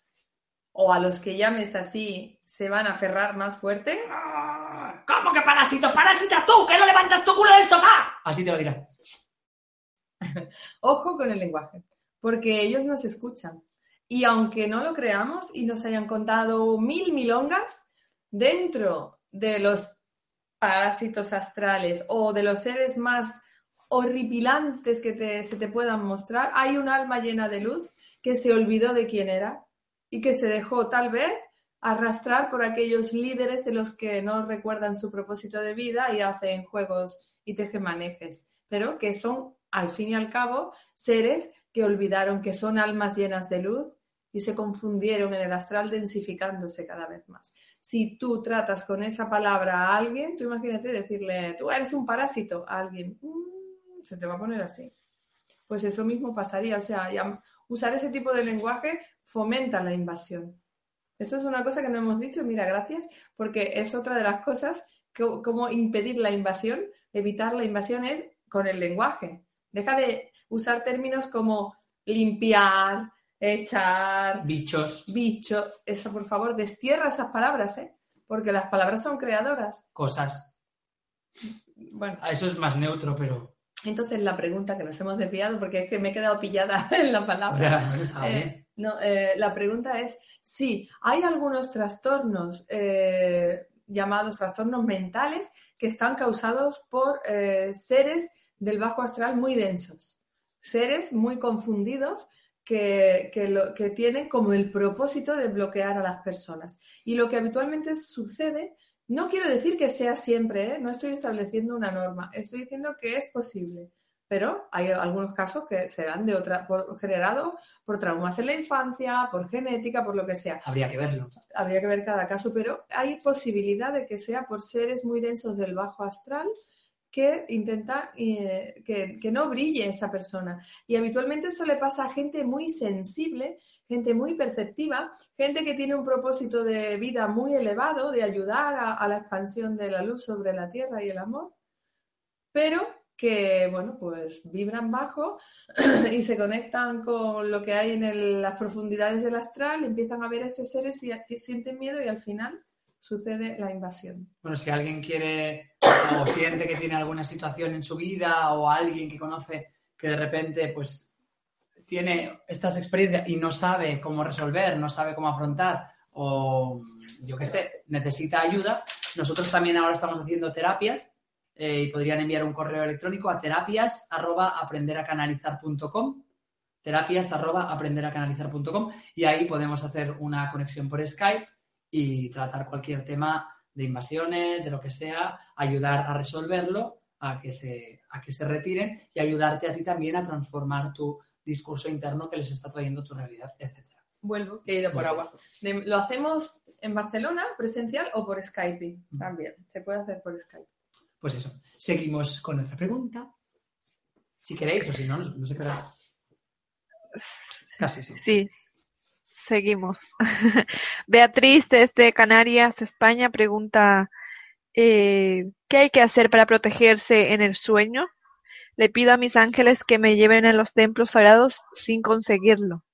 [SPEAKER 3] o a los que llames así se van a aferrar más fuerte.
[SPEAKER 5] Ah, ¿Cómo que parásito? ¡Parásita tú! ¡Que no levantas tu culo del sofá! Así te lo dirán. [laughs]
[SPEAKER 3] Ojo con el lenguaje, porque ellos nos escuchan. Y aunque no lo creamos y nos hayan contado mil milongas, dentro de los parásitos astrales o de los seres más horripilantes que te- se te puedan mostrar, hay un alma llena de luz que se olvidó de quién era y que se dejó tal vez arrastrar por aquellos líderes de los que no recuerdan su propósito de vida y hacen juegos y tejemanejes, pero que son, al fin y al cabo, seres que olvidaron que son almas llenas de luz y se confundieron en el astral densificándose cada vez más. Si tú tratas con esa palabra a alguien, tú imagínate decirle, tú eres un parásito a alguien, mm, se te va a poner así. Pues eso mismo pasaría, o sea, usar ese tipo de lenguaje fomenta la invasión. Esto es una cosa que no hemos dicho, mira, gracias, porque es otra de las cosas, que, cómo impedir la invasión, evitar la invasión es con el lenguaje. Deja de usar términos como limpiar, echar,
[SPEAKER 2] Bichos,
[SPEAKER 3] bicho. Eso, por favor, destierra esas palabras, ¿eh? Porque las palabras son creadoras.
[SPEAKER 2] cosas.
[SPEAKER 3] Bueno,
[SPEAKER 2] Ah, Eso es más neutro, pero.
[SPEAKER 3] entonces la pregunta que nos hemos desviado, porque es que me he quedado pillada [laughs] en la
[SPEAKER 2] O
[SPEAKER 3] palabra.
[SPEAKER 2] sea, bueno, está
[SPEAKER 3] Eh, no, eh, la pregunta es, sí, hay algunos trastornos eh, llamados trastornos mentales que están causados por eh, seres del bajo astral muy densos, seres muy confundidos que, que lo- que tienen como el propósito de bloquear a las personas. Y lo que habitualmente sucede, no quiero decir que sea siempre, ¿eh? no estoy estableciendo una norma, estoy diciendo que es posible. Pero hay algunos casos que serán de otra, por, generados por traumas en la infancia, por genética, por lo que sea.
[SPEAKER 2] Habría que verlo.
[SPEAKER 3] Habría que ver cada caso, pero hay posibilidad de que sea por seres muy densos del bajo astral que intenta eh, que, que no brille esa persona. Y habitualmente esto le pasa a gente muy sensible, gente muy perceptiva, gente que tiene un propósito de vida muy elevado, de ayudar a, la expansión de la luz sobre la tierra y el amor, pero que, bueno, pues vibran bajo [clears throat] y se conectan con lo que hay en las profundidades del astral, empiezan a ver a esos seres y, y sienten miedo y al final sucede la invasión.
[SPEAKER 2] Bueno, si alguien quiere o siente que tiene alguna situación en su vida o alguien que conoce que de repente pues tiene estas experiencias y no sabe cómo resolver, no sabe cómo afrontar o yo qué sé, necesita ayuda, nosotros también ahora estamos haciendo terapias eh, y podrían enviar un correo electrónico a terapias arroba aprenderacanalizar.com terapias arroba aprenderacanalizar.com y ahí podemos hacer una conexión por Skype y tratar cualquier tema de invasiones, de lo que sea, ayudar a resolverlo, a que se, a que se retiren y ayudarte a ti también a transformar tu discurso interno que les está trayendo tu realidad, etc.
[SPEAKER 3] Vuelvo, que he ido por agua. De- ¿Lo hacemos en Barcelona, presencial o por Skype? También, se puede hacer por Skype.
[SPEAKER 2] Pues eso. Seguimos con nuestra pregunta. Si queréis, o si no, no, no sé qué hora. Casi sí.
[SPEAKER 1] Sí, seguimos. [laughs] Beatriz desde Canarias, España, pregunta, eh, ¿qué hay que hacer para protegerse en el sueño? Le pido a mis ángeles que me lleven a los templos sagrados sin conseguirlo.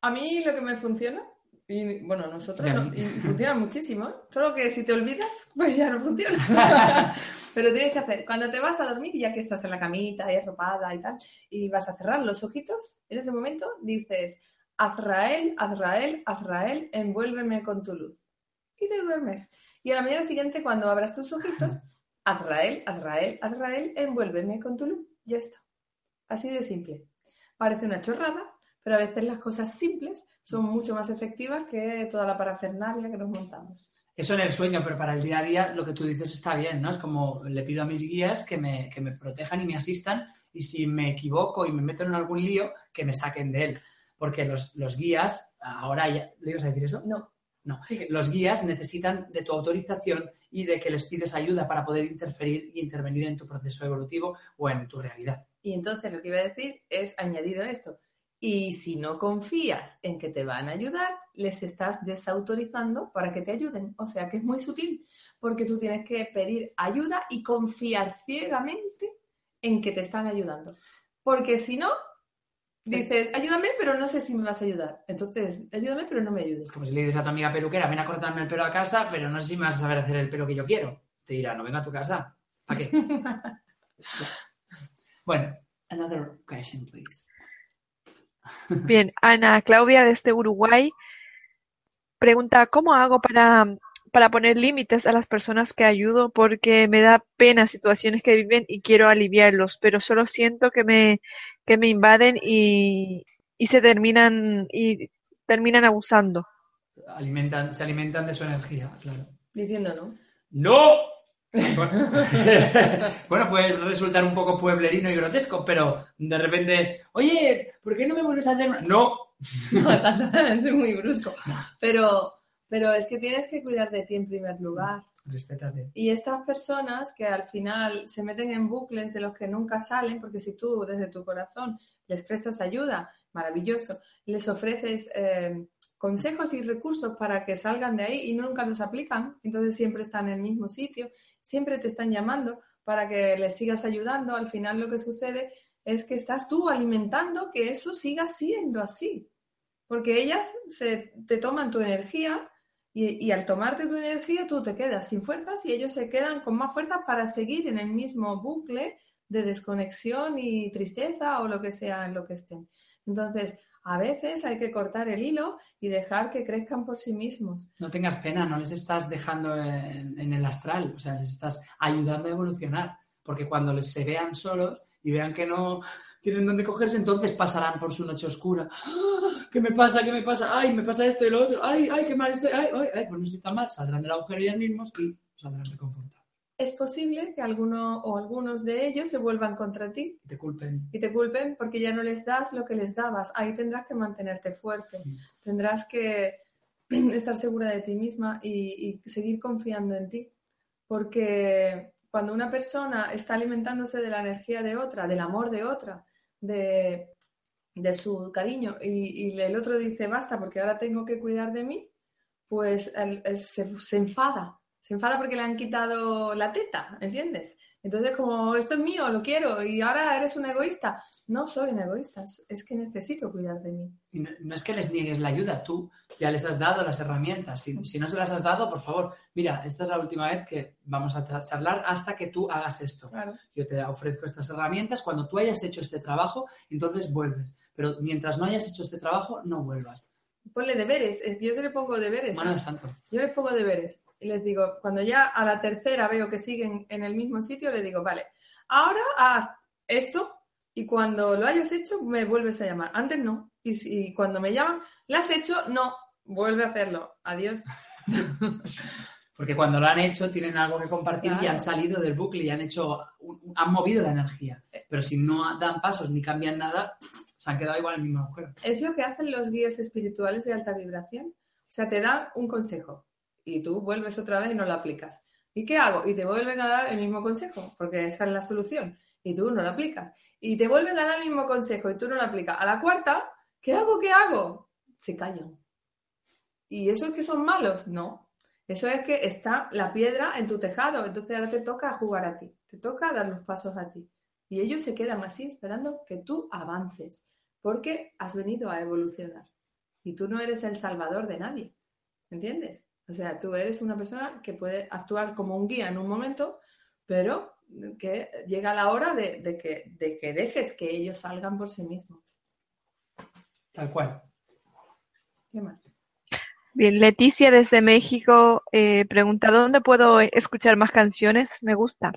[SPEAKER 3] A mí lo que me funciona, y bueno, nosotros no, y funciona [laughs] muchísimo, ¿eh? solo que si te olvidas, [laughs] pues ya no funciona. Pero tienes que hacer, cuando te vas a dormir, ya que estás en la camita y arropada y tal, y vas a cerrar los ojitos, en ese momento dices, Azrael, Azrael, Azrael, envuélveme con tu luz. Y te duermes. Y a la mañana siguiente, cuando abras tus ojitos, [laughs] Azrael, Azrael, Azrael, envuélveme con tu luz. Ya está. Así de simple. Parece una chorrada, pero a veces las cosas simples son mucho más efectivas que toda la parafernalia que nos montamos.
[SPEAKER 2] Eso en el sueño, pero para el día a día lo que tú dices está bien, ¿no? Es como le pido a mis guías que me, que me protejan y me asistan y si me equivoco y me meto en algún lío, que me saquen de él. Porque los, los guías, ahora ya... ¿Le ibas a decir eso?
[SPEAKER 3] No.
[SPEAKER 2] No. Los guías necesitan de tu autorización y de que les pides ayuda para poder interferir y intervenir en tu proceso evolutivo o en tu realidad.
[SPEAKER 3] Y entonces lo que iba a decir es añadido esto. Y si no confías en que te van a ayudar, les estás desautorizando para que te ayuden. O sea que es muy sutil, porque tú tienes que pedir ayuda y confiar ciegamente en que te están ayudando. Porque si no, dices, ayúdame, pero no sé si me vas a ayudar. Entonces, ayúdame, pero no me ayudes.
[SPEAKER 2] Es como si le dices a tu amiga peluquera, ven a cortarme el pelo a casa, pero no sé si me vas a saber hacer el pelo que yo quiero. Te dirá, no venga a tu casa. ¿Para qué? [laughs] bueno, another question, please.
[SPEAKER 1] Bien, Ana Claudia desde Uruguay pregunta, ¿cómo hago para, para poner límites a las personas que ayudo? Porque me da pena situaciones que viven y quiero aliviarlos, pero solo siento que me, que me invaden y, y se terminan, y terminan abusando.
[SPEAKER 2] Alimentan, se alimentan de su energía, claro.
[SPEAKER 3] Diciendo no.
[SPEAKER 2] ¡No! [laughs] bueno, puede resultar un poco pueblerino y grotesco, pero de repente, oye, ¿por qué no me vuelves a hacer una-?" No. [laughs]
[SPEAKER 3] No, tanto, [laughs] es muy brusco. Pero, pero es que tienes que cuidar de ti en primer lugar.
[SPEAKER 2] Respétate.
[SPEAKER 3] Y estas personas que al final se meten en bucles de los que nunca salen, porque si tú desde tu corazón les prestas ayuda, maravilloso, les ofreces eh, consejos y recursos para que salgan de ahí y nunca los aplican, entonces siempre están en el mismo sitio, siempre te están llamando para que les sigas ayudando, al final lo que sucede es que estás tú alimentando que eso siga siendo así, porque ellas se, te toman tu energía y, al tomarte tu energía tú te quedas sin fuerzas y ellos se quedan con más fuerzas para seguir en el mismo bucle de desconexión y tristeza o lo que sea en lo que estén. Entonces, a veces hay que cortar el hilo y dejar que crezcan por sí mismos.
[SPEAKER 2] No tengas pena, no les estás dejando en, en el astral, o sea, les estás ayudando a evolucionar, porque cuando les se vean solos y vean que no tienen dónde cogerse, entonces pasarán por su noche oscura. ¡Ah! ¿Qué me pasa? ¿Qué me pasa? ¡Ay, me pasa esto y lo otro! ¡Ay, ay, qué mal estoy! ¡Ay, ay, ay! Pues no estoy tan mal. Saldrán del agujero ellos mismos y saldrán reconfortados.
[SPEAKER 3] Es posible que alguno o algunos de ellos se vuelvan contra ti
[SPEAKER 2] Y te culpen.
[SPEAKER 3] y te culpen porque ya no les das lo que les dabas. Ahí tendrás que mantenerte fuerte,
[SPEAKER 2] Mm.
[SPEAKER 3] tendrás que [clears throat] estar segura de ti misma y, y seguir confiando en ti. Porque cuando una persona está alimentándose de la energía de otra, del amor de otra, de, de su cariño, y, y el otro dice basta porque ahora tengo que cuidar de mí, pues se, se enfada. Se enfada porque le han quitado la teta, ¿entiendes? Entonces, como esto es mío, lo quiero, y ahora eres un egoísta. No soy un egoísta, es- que necesito cuidar de mí.
[SPEAKER 2] Y no, no es que les niegues la ayuda, tú ya les has dado las herramientas. Si, si no se las has dado, por favor, mira, esta es la última vez que vamos a charlar hasta que tú hagas esto.
[SPEAKER 3] Claro.
[SPEAKER 2] Yo te ofrezco estas herramientas. Cuando tú hayas hecho este trabajo, entonces vuelves. Pero mientras no hayas hecho este trabajo, no vuelvas.
[SPEAKER 3] Ponle deberes, yo se le pongo deberes.
[SPEAKER 2] Mano
[SPEAKER 3] ¿eh?
[SPEAKER 2] de santo.
[SPEAKER 3] Yo les pongo deberes y les digo, cuando ya a la tercera veo que siguen en el mismo sitio, les digo, vale, ahora haz esto y cuando lo hayas hecho me vuelves a llamar. Antes no. Y, si- y cuando me llaman, ¿lo has hecho? No. Vuelve a hacerlo. Adiós. [laughs]
[SPEAKER 2] Porque cuando lo han hecho, tienen algo que compartir y han salido del bucle y han hecho, han movido la energía. Pero si no dan pasos ni cambian nada, se han quedado igual en el mismo agujero.
[SPEAKER 3] Es lo que hacen los guías espirituales de alta vibración. O sea, te dan un consejo y tú vuelves otra vez y no lo aplicas. ¿Y qué hago? Y te vuelven a dar el mismo consejo, porque esa es la solución. Y tú no la aplicas. Y te vuelven a dar el mismo consejo y tú no lo aplicas. A la cuarta, ¿qué hago? ¿Qué hago? Se callan. ¿Y eso es que son malos? No. Eso es que está la piedra en tu tejado. Entonces ahora te toca jugar a ti. Te toca dar los pasos a ti. Y ellos se quedan así esperando que tú avances. Porque has venido a evolucionar. Y tú no eres el salvador de nadie. ¿Entiendes? O sea, tú eres una persona que puede actuar como un guía en un momento, pero que llega la hora de, de que, de que dejes que ellos salgan por sí mismos.
[SPEAKER 5] Tal cual.
[SPEAKER 3] ¿Qué más?
[SPEAKER 1] Bien, Leticia desde México eh, pregunta, ¿dónde puedo escuchar más canciones? Me gusta.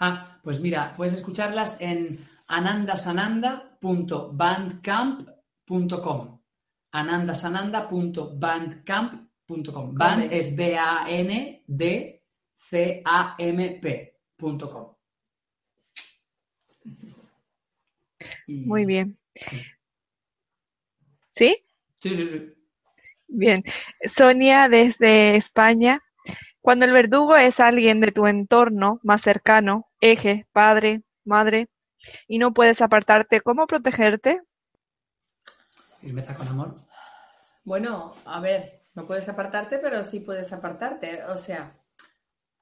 [SPEAKER 2] Ah, pues mira, puedes escucharlas en anandasananda.bandcamp.com. anandasananda.bandcamp.com. Band es B-A-N-D-C-A-M-P.com. Y-
[SPEAKER 1] Muy bien. ¿Sí?
[SPEAKER 2] Sí, sí, sí.
[SPEAKER 1] Bien. Sonia desde España. Cuando el verdugo es alguien de tu entorno más cercano, eje, padre, madre, y no puedes apartarte, ¿cómo protegerte?
[SPEAKER 2] Firmeza con amor.
[SPEAKER 3] Bueno, a ver, no puedes apartarte, pero sí puedes apartarte. O sea,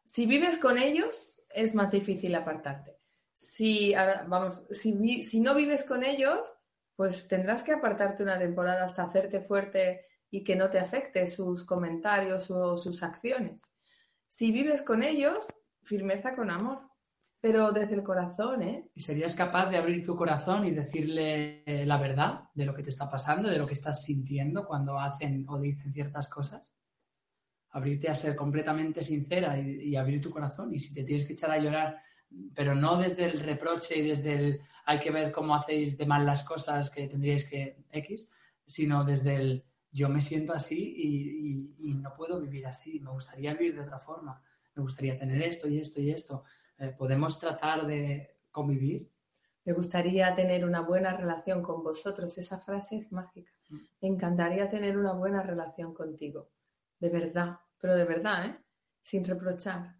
[SPEAKER 3] si vives con ellos, es más difícil apartarte. Si, vamos, si no vives con ellos, pues tendrás que apartarte una temporada hasta hacerte fuerte y que no te afecte sus comentarios o sus acciones. Si vives con ellos, firmeza con amor, pero desde el corazón, ¿eh?
[SPEAKER 2] ¿Y serías capaz de abrir tu corazón y decirle eh, la verdad de lo que te está pasando, de lo que estás sintiendo cuando hacen o dicen ciertas cosas? Abrirte a ser completamente sincera y, abrir tu corazón. Y si te tienes que echar a llorar, pero no desde el reproche y desde el hay que ver cómo hacéis de mal las cosas que tendríais que X, sino desde el yo me siento así y no puedo vivir así, me gustaría vivir de otra forma, me gustaría tener esto y esto y esto. Eh, ¿Podemos tratar de convivir?
[SPEAKER 3] Me gustaría tener una buena relación con vosotros. Esa frase es mágica. Me encantaría tener una buena relación contigo. De verdad, pero de verdad, ¿eh? Sin reprochar.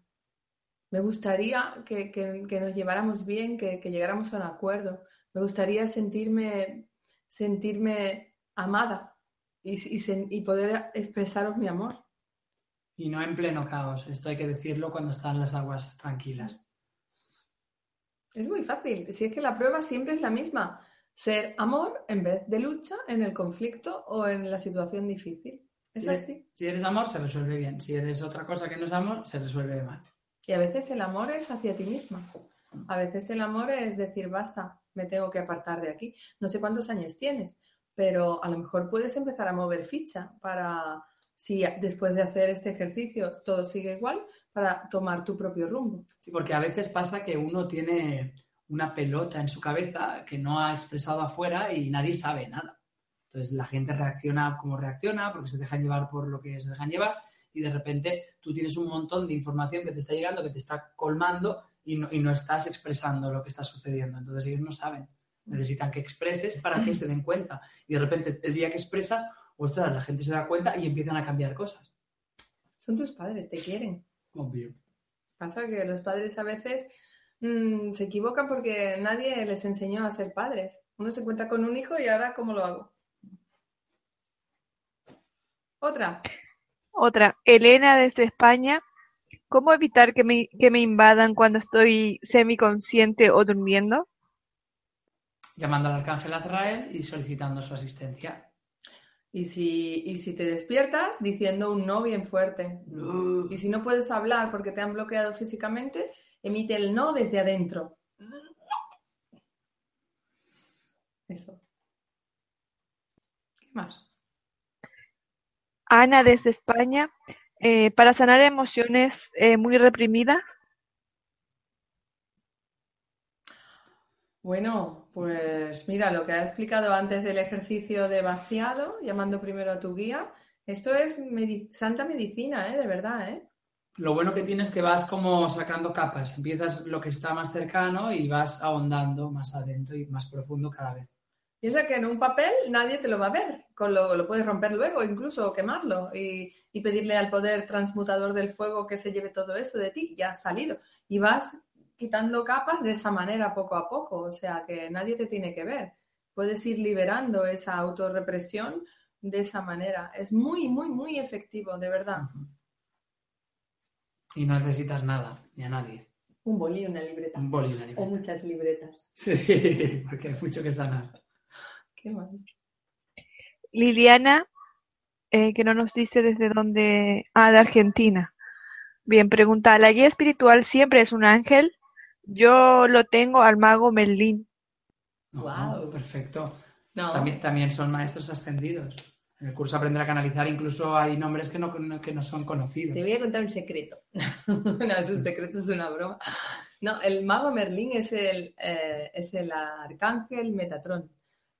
[SPEAKER 3] Me gustaría que, que- que nos lleváramos bien, que, que llegáramos a un acuerdo. Me gustaría sentirme, sentirme amada y, y y poder expresaros mi amor.
[SPEAKER 2] Y no en pleno caos. Esto hay que decirlo cuando están las aguas tranquilas.
[SPEAKER 3] Es muy fácil. Si es que la prueba siempre es la misma. Ser amor en vez de lucha en el conflicto o en la situación difícil. Es
[SPEAKER 2] Si
[SPEAKER 3] así.
[SPEAKER 2] Si eres amor, se resuelve bien. Si eres otra cosa que no es amor, se resuelve mal.
[SPEAKER 3] Y a veces el amor es hacia ti misma. A veces el amor es decir, basta, me tengo que apartar de aquí. No sé cuántos años tienes, pero a lo mejor puedes empezar a mover ficha para, si después de hacer este ejercicio todo sigue igual, para tomar tu propio rumbo.
[SPEAKER 2] Sí, porque a veces pasa que uno tiene una pelota en su cabeza que no ha expresado afuera y nadie sabe nada. Entonces la gente reacciona como reacciona porque se dejan llevar por lo que se dejan llevar y de repente tú tienes un montón de información que te está llegando, que te está colmando y no, y no estás expresando lo que está sucediendo. Entonces ellos no saben. Necesitan que expreses para que se den cuenta. Y de repente el día que expresas, ostras, la gente se da cuenta y empiezan a cambiar cosas.
[SPEAKER 3] Son tus padres, te quieren.
[SPEAKER 2] Obvio.
[SPEAKER 3] Pasa que los padres a veces mm, se equivocan porque nadie les enseñó a ser padres. Uno se encuentra con un hijo y ahora, ¿cómo lo hago? Otra.
[SPEAKER 1] Otra, Elena desde España. ¿Cómo evitar que me, que me invadan cuando estoy semiconsciente o durmiendo?
[SPEAKER 2] Llamando al arcángel Azrael y solicitando su asistencia.
[SPEAKER 3] Y si, y si te despiertas diciendo un no bien fuerte. Y si no puedes hablar porque te han bloqueado físicamente, emite el no desde adentro. Eso. ¿Qué más?
[SPEAKER 1] Ana desde España. eh, para sanar emociones eh, muy reprimidas.
[SPEAKER 3] Bueno, pues mira, lo que ha explicado antes del ejercicio de vaciado, llamando primero a tu guía, esto es santa medicina, ¿eh? De verdad, ¿eh?
[SPEAKER 2] Lo bueno que tienes es que vas como sacando capas. Empiezas lo que está más cercano y vas ahondando más adentro y más profundo cada vez.
[SPEAKER 3] Piensa que en un papel nadie te lo va a ver, con lo, lo puedes romper luego, incluso o quemarlo y, y pedirle al poder transmutador del fuego que se lleve todo eso de ti, ya has salido. Y vas quitando capas de esa manera poco a poco, o sea que nadie te tiene que ver. Puedes ir liberando esa autorrepresión de esa manera. Es muy, muy, muy efectivo, de verdad.
[SPEAKER 2] Y no necesitas nada, ni a nadie.
[SPEAKER 3] Un boli, una libreta.
[SPEAKER 2] Un boli y una
[SPEAKER 3] O
[SPEAKER 2] libreta.
[SPEAKER 3] muchas libretas.
[SPEAKER 2] Sí, [laughs] porque hay mucho que sanar.
[SPEAKER 3] ¿Qué más?
[SPEAKER 1] Liliana, eh, que no nos dice desde dónde. Ah, de Argentina. Bien, pregunta, ¿la guía espiritual siempre es un ángel? Yo lo tengo al mago Merlín.
[SPEAKER 2] No,
[SPEAKER 3] Guau.
[SPEAKER 2] Perfecto.
[SPEAKER 3] No,
[SPEAKER 2] También, también son maestros ascendidos. En el curso Aprender a Canalizar incluso hay nombres que no, que no son conocidos.
[SPEAKER 3] te voy a contar un secreto. [laughs] no, es un secreto, es una broma. No, el mago Merlín es el, eh, es el arcángel Metatrón,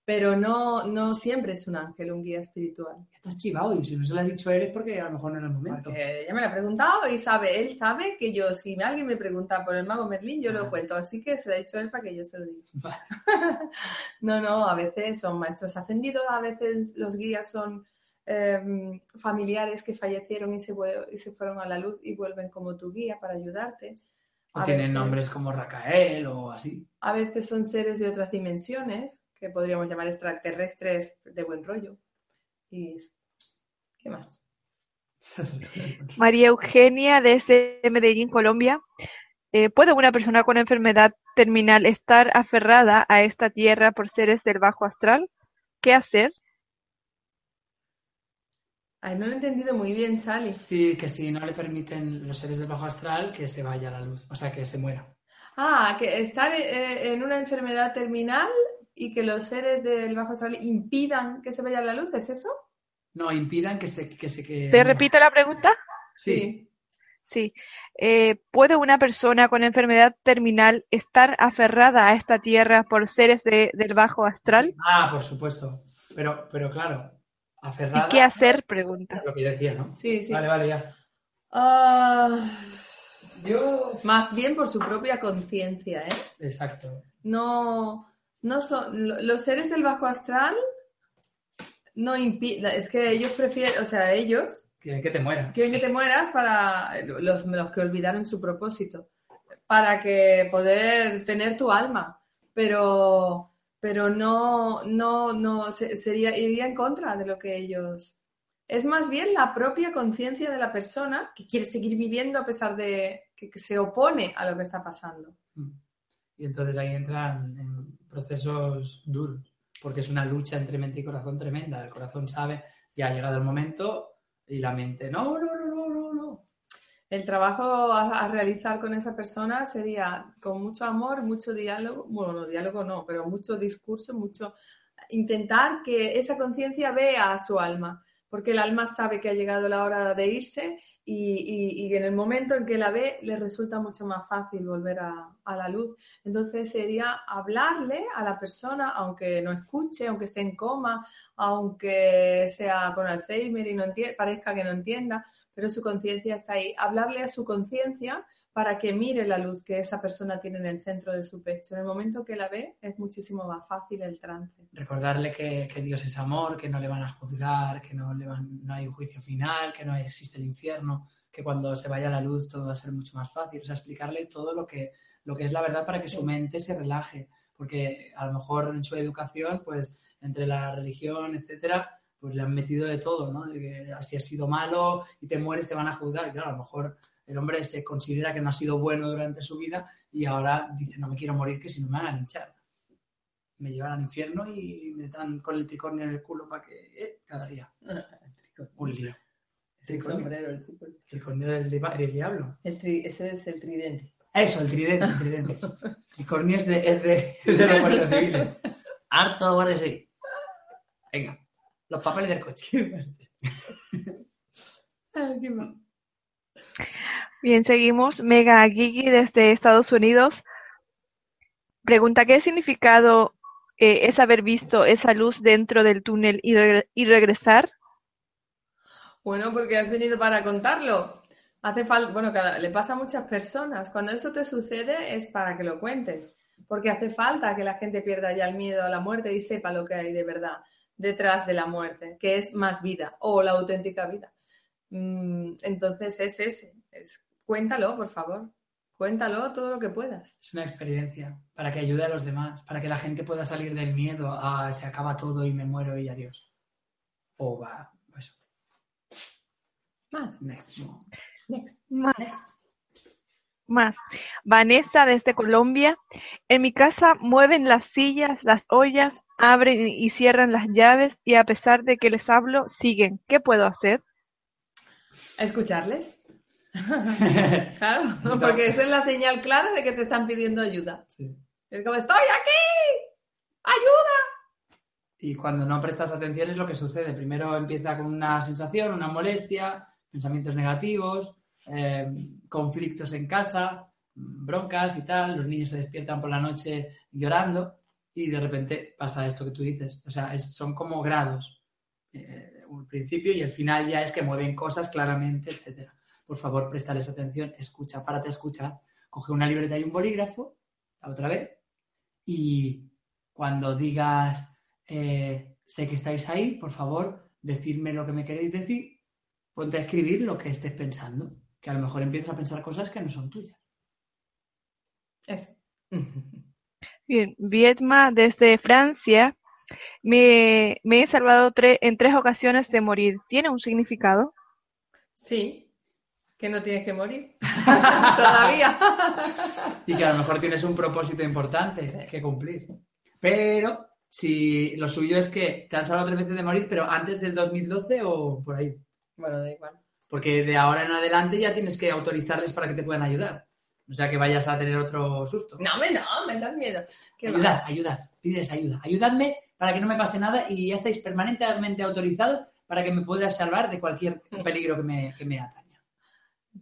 [SPEAKER 3] pero no, no siempre es un ángel, un guía espiritual.
[SPEAKER 2] Estás chivado y si no se lo ha dicho él es porque a lo mejor no era el momento.
[SPEAKER 3] Porque ella me lo ha preguntado y sabe, él sabe que yo, si alguien me pregunta por el mago Merlín, yo lo
[SPEAKER 2] Ah.
[SPEAKER 3] cuento, así que se lo ha dicho él para que yo se lo diga.
[SPEAKER 2] Vale. [laughs]
[SPEAKER 3] No, no, a veces son maestros ascendidos, a veces los guías son eh, familiares que fallecieron y se, y se fueron a la luz y vuelven como tu guía para ayudarte.
[SPEAKER 2] O
[SPEAKER 3] A
[SPEAKER 2] tienen
[SPEAKER 3] veces-
[SPEAKER 2] nombres como Racael o así.
[SPEAKER 3] A veces son seres de otras dimensiones, que podríamos llamar extraterrestres de buen rollo. Y, ¿qué más? [laughs]
[SPEAKER 1] María Eugenia, desde Medellín, Colombia. Eh, ¿puede una persona con enfermedad terminal estar aferrada a esta tierra por seres del bajo astral? ¿Qué hacer?
[SPEAKER 3] Ay, no lo he entendido muy bien, Sally.
[SPEAKER 2] Sí, que si no le permiten los seres del bajo astral, que se vaya a la luz. O sea, que se muera.
[SPEAKER 3] Ah, que estar eh, en una enfermedad terminal y que los seres del bajo astral impidan que se vaya la luz, ¿es eso?
[SPEAKER 2] No, impidan que se... Que se que
[SPEAKER 1] ¿Te repito la pregunta?
[SPEAKER 2] Sí.
[SPEAKER 1] Sí. Eh, ¿puede una persona con enfermedad terminal estar aferrada a esta tierra por seres de- del bajo astral?
[SPEAKER 2] Ah, por supuesto. Pero, pero claro, aferrada...
[SPEAKER 1] ¿Y qué hacer? Pregunta.
[SPEAKER 2] Lo que yo decía, ¿no?
[SPEAKER 3] Sí, sí.
[SPEAKER 2] Vale, vale, ya.
[SPEAKER 3] Ah,
[SPEAKER 2] Yo...
[SPEAKER 3] más bien por su propia conciencia, ¿eh?
[SPEAKER 2] Exacto.
[SPEAKER 3] No, no son, lo- los seres del bajo astral no impiden, es que ellos prefieren, o sea, ellos
[SPEAKER 2] Quieren que te mueras.
[SPEAKER 3] quieren que te mueras para los, los que olvidaron su propósito, para que poder tener tu alma, pero, pero no, no, no, se- sería, iría en contra de lo que ellos... Es más bien la propia conciencia de la persona que quiere seguir viviendo a pesar de que, que se opone a lo que está pasando.
[SPEAKER 2] Mm. Y entonces ahí entran en procesos duros, porque es una lucha entre mente y corazón tremenda. El corazón sabe, ya ha llegado el momento, y la mente, no, no, no, no, no.
[SPEAKER 3] El trabajo a, a realizar con esa persona sería con mucho amor, mucho diálogo, bueno, no diálogo no, pero mucho discurso, mucho intentar que esa conciencia vea a su alma, porque el alma sabe que ha llegado la hora de irse y, en el momento en que la ve le resulta mucho más fácil volver a, a la luz. Entonces sería hablarle a la persona, aunque no escuche, aunque esté en coma, aunque sea con Alzheimer y no parezca que no entienda, pero su conciencia está ahí. Hablarle a su conciencia para que mire la luz que esa persona tiene en el centro de su pecho. En el momento que la ve es muchísimo más fácil el trance.
[SPEAKER 2] Recordarle que, que Dios es amor, que no le van a juzgar, que no, le van, no hay un juicio final, que no existe el infierno, que cuando se vaya la luz todo va a ser mucho más fácil. O sea, explicarle todo lo que, lo que es la verdad para que
[SPEAKER 3] Sí.
[SPEAKER 2] su mente se relaje. Porque a lo mejor en su educación, pues entre la religión, etcétera, pues le han metido de todo, ¿no? De que si has sido malo y te mueres te van a juzgar. Y claro, a lo mejor el hombre se considera que no ha sido bueno durante su vida y ahora dice, no me quiero morir que si no me van a linchar. Me llevan al infierno y me dan con el tricornio en el culo para que... eh, cada día. [laughs] Un lío. El tricornio,
[SPEAKER 3] sombrero, el tricornio.
[SPEAKER 2] el tricornio del, diablo.
[SPEAKER 3] El tri- ese es el tridente.
[SPEAKER 2] Eso, el tridente, el tridente. [laughs] Tricornio es de, es de, de los guardias civiles. Harto guardia civil. Venga, los papeles del coche. [laughs]
[SPEAKER 3] Qué mal.
[SPEAKER 1] Bien, seguimos. Mega Gigi desde Estados Unidos pregunta ¿qué significado eh, es haber visto esa luz dentro del túnel y, re- y regresar?
[SPEAKER 3] Bueno, porque has venido para contarlo. Hace falta, bueno, le pasa a muchas personas. Cuando eso te sucede es para que lo cuentes. porque hace falta que la gente pierda ya el miedo a la muerte y sepa lo que hay de verdad detrás de la muerte, que es más vida o la auténtica vida. Mm, Entonces es ese. Cuéntalo, por favor. Cuéntalo todo lo que puedas.
[SPEAKER 2] Es una experiencia para que ayude a los demás, para que la gente pueda salir del miedo a se acaba todo y me muero y adiós. O va, pues,
[SPEAKER 3] Más.
[SPEAKER 2] next.
[SPEAKER 3] Next.
[SPEAKER 1] Más.
[SPEAKER 3] Next.
[SPEAKER 1] Más. Vanessa desde Colombia. En mi casa mueven las sillas, las ollas, abren y cierran las llaves y a pesar de que les hablo, siguen. ¿Qué puedo hacer?
[SPEAKER 3] ¿Escucharles? [laughs] Claro, [laughs] porque esa es la señal clara de que te están pidiendo ayuda.
[SPEAKER 2] Sí.
[SPEAKER 3] Es como, estoy aquí, ayuda.
[SPEAKER 2] Y cuando no prestas atención es lo que sucede. Primero empieza con una sensación, una molestia, pensamientos negativos, eh, conflictos en casa, broncas y tal. Los niños se despiertan por la noche llorando y de repente pasa esto que tú dices. O sea, es- son como grados. Eh, un principio y el final ya es que mueven cosas claramente, etcétera. Por favor, prestales atención, escucha, párate a escuchar, coge una libreta y un bolígrafo, la otra vez, y cuando digas eh, sé que estáis ahí, por favor, decidme lo que me queréis decir, ponte a escribir lo que estés pensando, que a lo mejor empiezas a pensar cosas que no son tuyas.
[SPEAKER 3] Eso. [laughs]
[SPEAKER 1] Bien, Vietma desde Francia. Me, me he salvado tre- en tres ocasiones de morir. ¿Tiene un significado?
[SPEAKER 3] Sí, que no tienes que morir. [laughs] Todavía.
[SPEAKER 2] Y que a lo mejor tienes un propósito importante
[SPEAKER 3] Sí.
[SPEAKER 2] que cumplir. Pero si lo suyo es que te han salvado tres veces de morir, pero antes del 2012 o por ahí.
[SPEAKER 3] Bueno, da igual.
[SPEAKER 2] Porque de ahora en adelante ya tienes que autorizarles para que te puedan ayudar. O sea que vayas a tener otro susto.
[SPEAKER 3] No, me no, me das miedo.
[SPEAKER 2] Ayudad, ayudad, pídeles ayuda. Ayudadme para que no me pase nada y ya estáis permanentemente autorizados para que me puedas salvar de cualquier [laughs] peligro que me, que me ataña.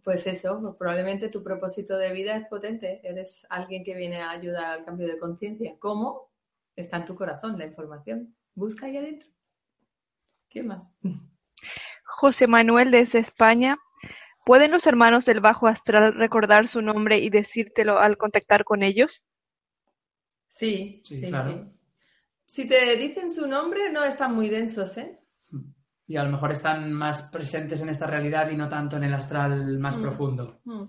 [SPEAKER 3] Pues eso, pues probablemente tu propósito de vida es potente. Eres alguien que viene a ayudar al cambio de conciencia. ¿Cómo? Está en tu corazón la información. Busca ahí adentro. ¿Qué más?
[SPEAKER 1] José Manuel desde España. ¿Pueden los hermanos del bajo astral recordar su nombre y decírtelo al contactar con ellos?
[SPEAKER 3] Sí,
[SPEAKER 2] Sí,
[SPEAKER 3] sí,
[SPEAKER 2] claro.
[SPEAKER 3] sí. Si te dicen su nombre, no están muy densos, ¿eh?
[SPEAKER 2] Y a lo mejor están más presentes en esta realidad y no tanto en el astral más
[SPEAKER 3] Mm.
[SPEAKER 2] profundo.
[SPEAKER 3] Mm.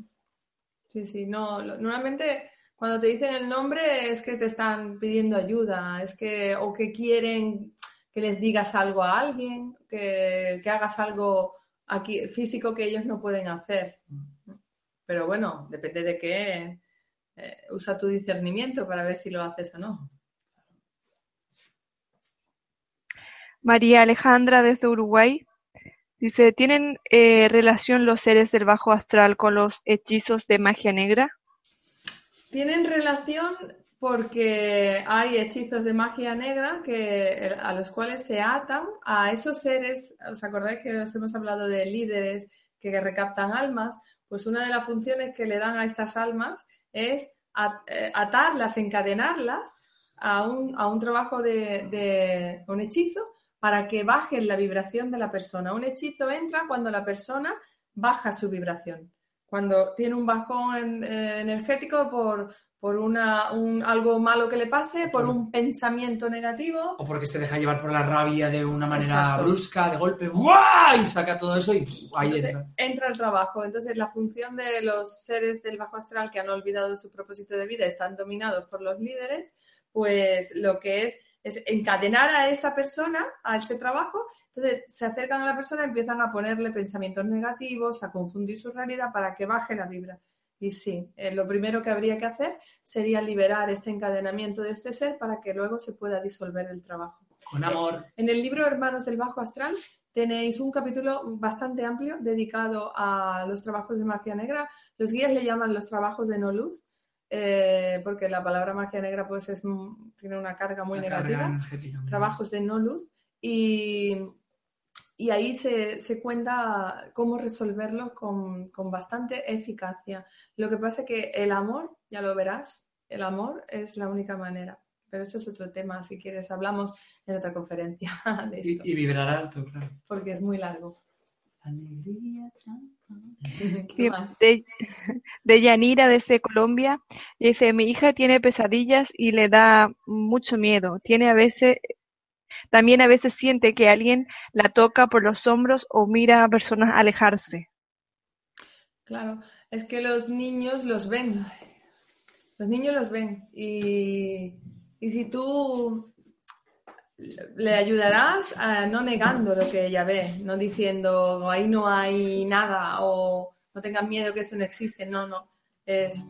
[SPEAKER 3] Sí, sí, no. Normalmente cuando te dicen el nombre es que te están pidiendo ayuda, es que, o que quieren que les digas algo a alguien, que, que hagas algo aquí físico que ellos no pueden hacer. Pero bueno, depende de qué. eh, usa tu discernimiento para ver si lo haces o no.
[SPEAKER 1] María Alejandra desde Uruguay. Dice, ¿tienen eh, relación los seres del bajo astral con los hechizos de magia negra?
[SPEAKER 3] Tienen relación porque hay hechizos de magia negra que, a los cuales se atan a esos seres. ¿Os acordáis que os hemos hablado de líderes que recaptan almas? Pues una de las funciones que le dan a estas almas es eh, atarlas, encadenarlas a un, a un trabajo de un hechizo para que bajen la vibración de la persona. Un hechizo entra cuando la persona baja su vibración cuando tiene un bajón eh, energético por, por una, un, algo malo que le pase, por un pensamiento negativo.
[SPEAKER 2] O porque se deja llevar por la rabia de una manera
[SPEAKER 3] Exacto.
[SPEAKER 2] brusca, de golpe, ¡guau! y saca todo eso y ahí
[SPEAKER 3] Entonces,
[SPEAKER 2] entra.
[SPEAKER 3] entra el trabajo. Entonces, la función de los seres del bajo astral que han olvidado su propósito de vida, están dominados por los líderes, pues lo que es es encadenar a esa persona a ese trabajo. Entonces, se acercan a la persona, empiezan a ponerle pensamientos negativos, a confundir su realidad para que baje la vibra. Y sí, eh, lo primero que habría que hacer sería liberar este encadenamiento de este ser para que luego se pueda disolver el trabajo.
[SPEAKER 2] Con amor.
[SPEAKER 3] En el libro Hermanos del Bajo Astral tenéis un capítulo bastante amplio dedicado a los trabajos de magia negra. Los guías le llaman los trabajos de no luz, eh, porque la palabra magia negra pues es, tiene una carga muy
[SPEAKER 2] una
[SPEAKER 3] negativa.
[SPEAKER 2] carga.
[SPEAKER 3] Trabajos de no luz. Y, y ahí se, se cuenta cómo resolverlos con, con bastante eficacia. Lo que pasa es que el amor, ya lo verás, el amor es la única manera. Pero eso es otro tema, si quieres, hablamos en otra conferencia [laughs] de
[SPEAKER 2] Y,
[SPEAKER 3] esto,
[SPEAKER 2] y vibrar alto, claro.
[SPEAKER 3] porque es muy largo.
[SPEAKER 2] Alegría. [laughs]
[SPEAKER 1] de, [laughs] de Yanira desde Colombia. Dice, mi hija tiene pesadillas y le da mucho miedo. Tiene a veces, también a veces siente que alguien la toca por los hombros o mira a personas alejarse.
[SPEAKER 3] Claro, es que los niños los ven. Los niños los ven. Y, y si tú le ayudarás a no negando lo que ella ve, no diciendo ahí no hay nada o no tengas miedo que eso no existe. No, no. Es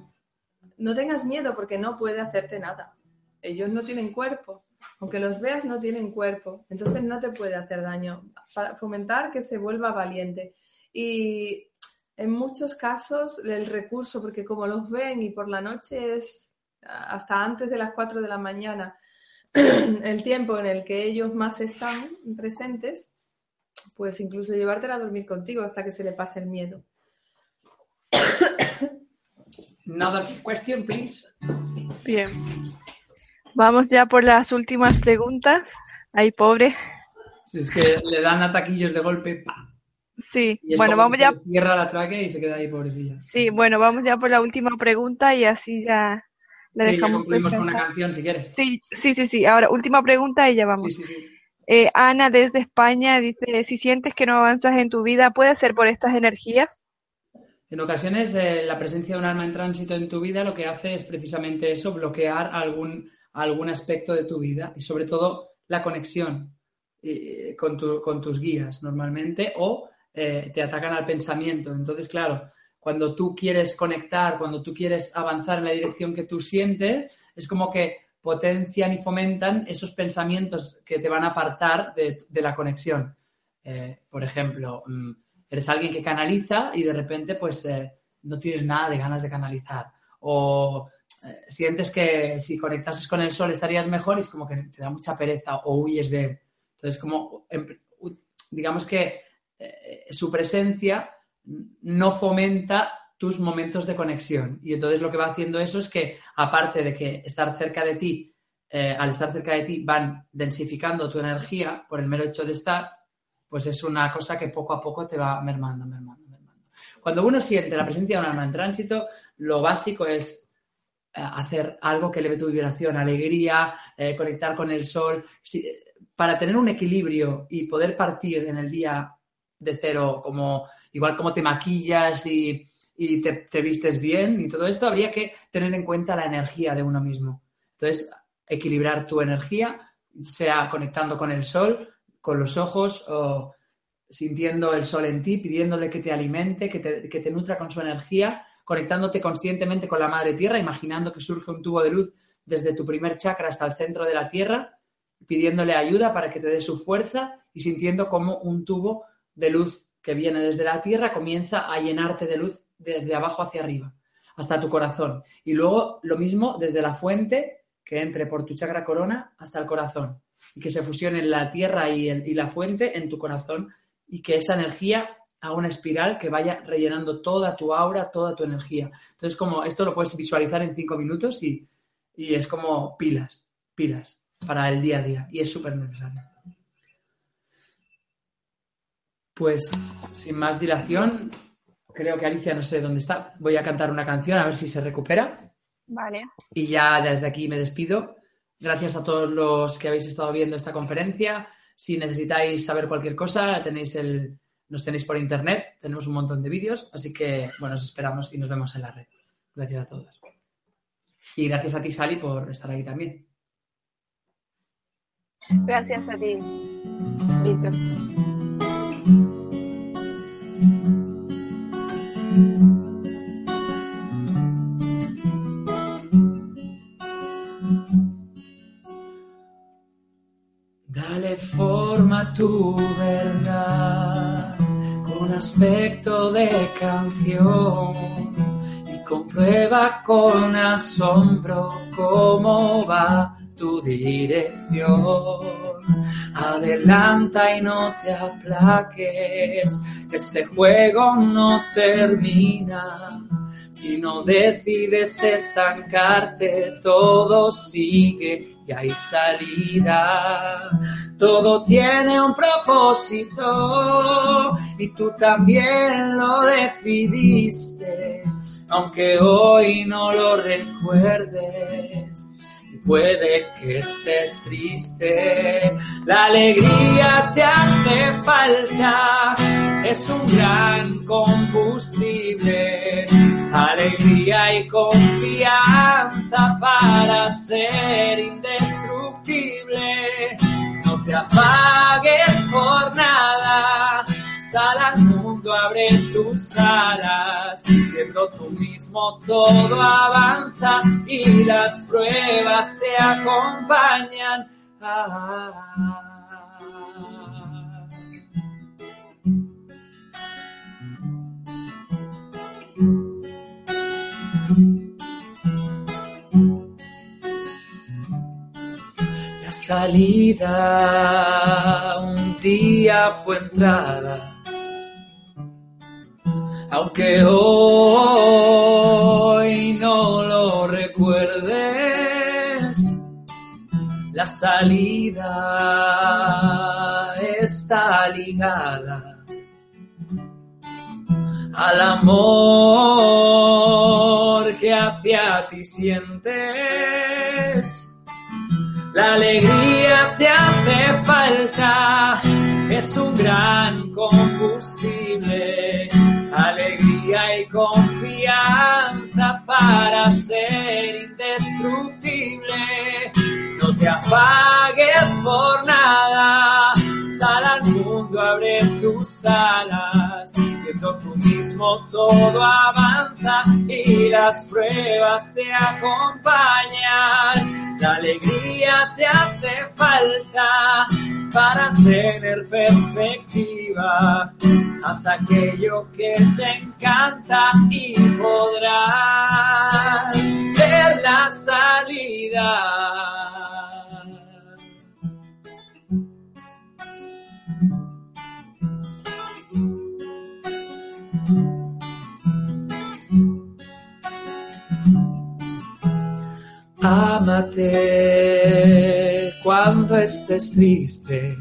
[SPEAKER 3] no tengas miedo porque no puede hacerte nada. Ellos no tienen cuerpo. Aunque los veas, no tienen cuerpo. Entonces no te puede hacer daño. Para fomentar que se vuelva valiente. Y en muchos casos el recurso, porque como los ven y por la noche es hasta antes de las 4 de la mañana, [clears throat] el tiempo en el que ellos más están presentes, pues incluso llevártela a dormir contigo hasta que se le pase el miedo. [coughs]
[SPEAKER 2] Another question, please.
[SPEAKER 1] Bien. Vamos ya por las últimas preguntas. Ay, pobre.
[SPEAKER 2] Si es que le dan ataquillos de golpe. ¡pa!
[SPEAKER 1] Sí,
[SPEAKER 2] Y es
[SPEAKER 1] bueno, vamos ya,
[SPEAKER 2] Cierra la tráquea y se queda ahí, pobrecilla.
[SPEAKER 1] sí, bueno, vamos ya por la última pregunta y así ya le
[SPEAKER 2] Sí,
[SPEAKER 1] dejamos
[SPEAKER 2] concluimos con una
[SPEAKER 1] descansar.
[SPEAKER 2] canción si quieres.
[SPEAKER 1] Sí, sí, sí, sí. Ahora, última pregunta y ya vamos.
[SPEAKER 2] Sí, sí, sí.
[SPEAKER 1] Eh, Ana desde España dice, si sientes que no avanzas en tu vida, ¿puede ser por estas energías?
[SPEAKER 2] En ocasiones, eh, la presencia de un alma en tránsito en tu vida lo que hace es precisamente eso, bloquear algún, algún aspecto de tu vida y sobre todo la conexión eh, con, tu- con tus guías normalmente o te atacan al pensamiento. Entonces, claro, cuando tú quieres conectar, cuando tú quieres avanzar en la dirección que tú sientes, es como que potencian y fomentan esos pensamientos que te van a apartar de, de la conexión. Eh, por ejemplo, mm, eres alguien que canaliza y de repente pues eh, no tienes nada de ganas de canalizar. O eh, sientes que si conectases con el sol estarías mejor y es como que te da mucha pereza o huyes de él. Entonces, como em, digamos que eh, su presencia no fomenta tus momentos de conexión. Y entonces lo que va haciendo eso es que, aparte de que estar cerca de ti, eh, al estar cerca de ti, van densificando tu energía por el mero hecho de estar, pues es una cosa que poco a poco te va mermando, mermando, mermando. Cuando uno siente la presencia de un alma en tránsito, lo básico es eh, hacer algo que eleve tu vibración, alegría, eh, conectar con el sol. Para tener un equilibrio y poder partir en el día de cero, como igual como te maquillas y, y te, te vistes bien y todo esto, habría que tener en cuenta la energía de uno mismo. Entonces, equilibrar tu energía, sea conectando con el sol, con los ojos o sintiendo el sol en ti, pidiéndole que te alimente, que te, que te nutra con su energía, conectándote conscientemente con la madre tierra, imaginando que surge un tubo de luz desde tu primer chakra hasta el centro de la tierra, pidiéndole ayuda para que te dé su fuerza y sintiendo como un tubo de luz que viene desde la tierra comienza a llenarte de luz desde abajo hacia arriba, hasta tu corazón. Y luego lo mismo desde la fuente que entre por tu chakra corona hasta el corazón y que se fusionen la tierra y, el- y la fuente en tu corazón y que esa energía haga una espiral que vaya rellenando toda tu aura, toda tu energía. Entonces, como esto lo puedes visualizar en cinco minutos y, y es como pilas, pilas para el día a día y es súper necesario. Pues sin más dilación, creo que Alicia no sé dónde está. Voy a cantar una canción a ver si se recupera.
[SPEAKER 1] Vale.
[SPEAKER 2] Y ya desde aquí me despido. Gracias a todos los que habéis estado viendo esta conferencia. Si necesitáis saber cualquier cosa, tenéis el, nos tenéis por internet. Tenemos un montón de vídeos. Así que, bueno, os esperamos y nos vemos en la red. Gracias a todos. Y gracias a ti, Sally, por estar ahí también.
[SPEAKER 1] Gracias a ti, Víctor.
[SPEAKER 2] Tu verdad con aspecto de canción y comprueba con asombro cómo va tu dirección. Adelanta y no te aplaques, que este juego no termina. Si no decides estancarte, todo sigue y hay salida. Todo tiene un propósito y tú también lo decidiste, aunque hoy no lo recuerdes. Puede que estés triste, la alegría te hace falta, es un gran combustible, alegría y confianza para ser indestructible. No te apagues por nada, sal al mundo, abre tus alas, siendo tú mismo todo avanza y las pruebas te acompañan. Ah. Salida un día fue entrada, aunque hoy no lo recuerdes. La salida está ligada al amor que hacia ti sientes. La alegría te hace falta, es un gran para ser indestructible. No te apagues por nada, sal al mundo, abre tus alas, tú mismo todo avanza y las pruebas te acompañan. La alegría te hace falta para tener perspectiva. Haz aquello que te encanta y podrás ver la salida. Ámate cuando estés triste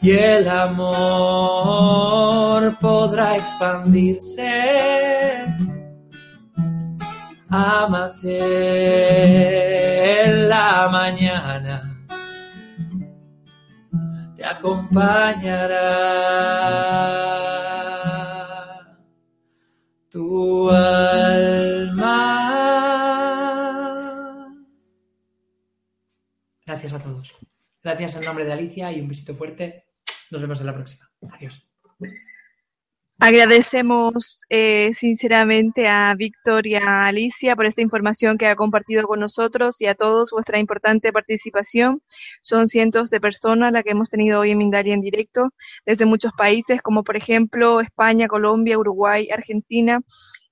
[SPEAKER 2] y el amor podrá expandirse. Ámate en la mañana, te acompañará tu alma.
[SPEAKER 6] Gracias a todos. Gracias en nombre de Alicia y un besito fuerte. Nos vemos en la próxima. Adiós.
[SPEAKER 1] Agradecemos eh, sinceramente a Víctor y a Alicia por esta información que ha compartido con nosotros y a todos vuestra importante participación. Son cientos de personas las que hemos tenido hoy en Mindalia en directo desde muchos países como por ejemplo España, Colombia, Uruguay, Argentina,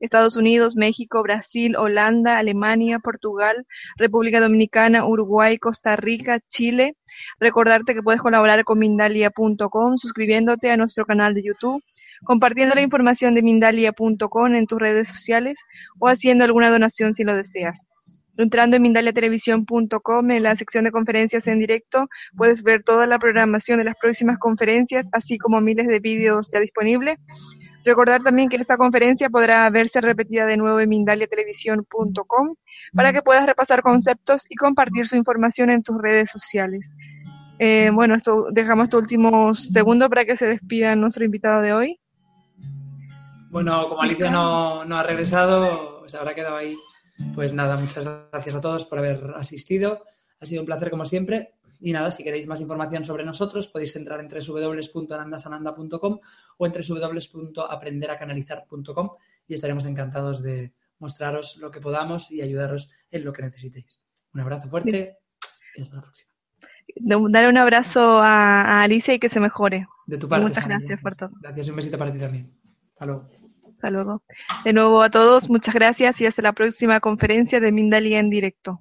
[SPEAKER 1] Estados Unidos, México, Brasil, Holanda, Alemania, Portugal, República Dominicana, Uruguay, Costa Rica, Chile. Recordarte que puedes colaborar con Mindalia.com suscribiéndote a nuestro canal de YouTube, compartiendo la información de Mindalia.com en tus redes sociales o haciendo alguna donación si lo deseas. Entrando en mindaliatelevisión.com en la sección de conferencias en directo puedes ver toda la programación de las próximas conferencias, así como miles de vídeos ya disponibles. Recordar también que esta conferencia podrá verse repetida de nuevo en mindaliatelevisión.com para que puedas repasar conceptos y compartir su información en tus redes sociales. Eh, bueno, esto, dejamos estos últimos segundos para que se despida nuestro invitado de hoy.
[SPEAKER 6] Bueno, como Alicia no, no ha regresado, se habrá quedado ahí. Pues nada, muchas gracias a todos por haber asistido. Ha sido un placer como siempre. Y nada, si queréis más información sobre nosotros, podéis entrar en www.anandasananda.com o en www.aprenderacanalizar.com y estaremos encantados de mostraros lo que podamos y ayudaros en lo que necesitéis. Un abrazo fuerte y hasta la próxima.
[SPEAKER 1] Darle un abrazo a, Alicia y que se mejore.
[SPEAKER 6] De tu parte.
[SPEAKER 1] Muchas gracias por todo.
[SPEAKER 6] Gracias y un besito para ti también. Hasta luego.
[SPEAKER 1] Hasta luego. De nuevo a todos, muchas gracias y hasta la próxima conferencia de Mindalia en directo.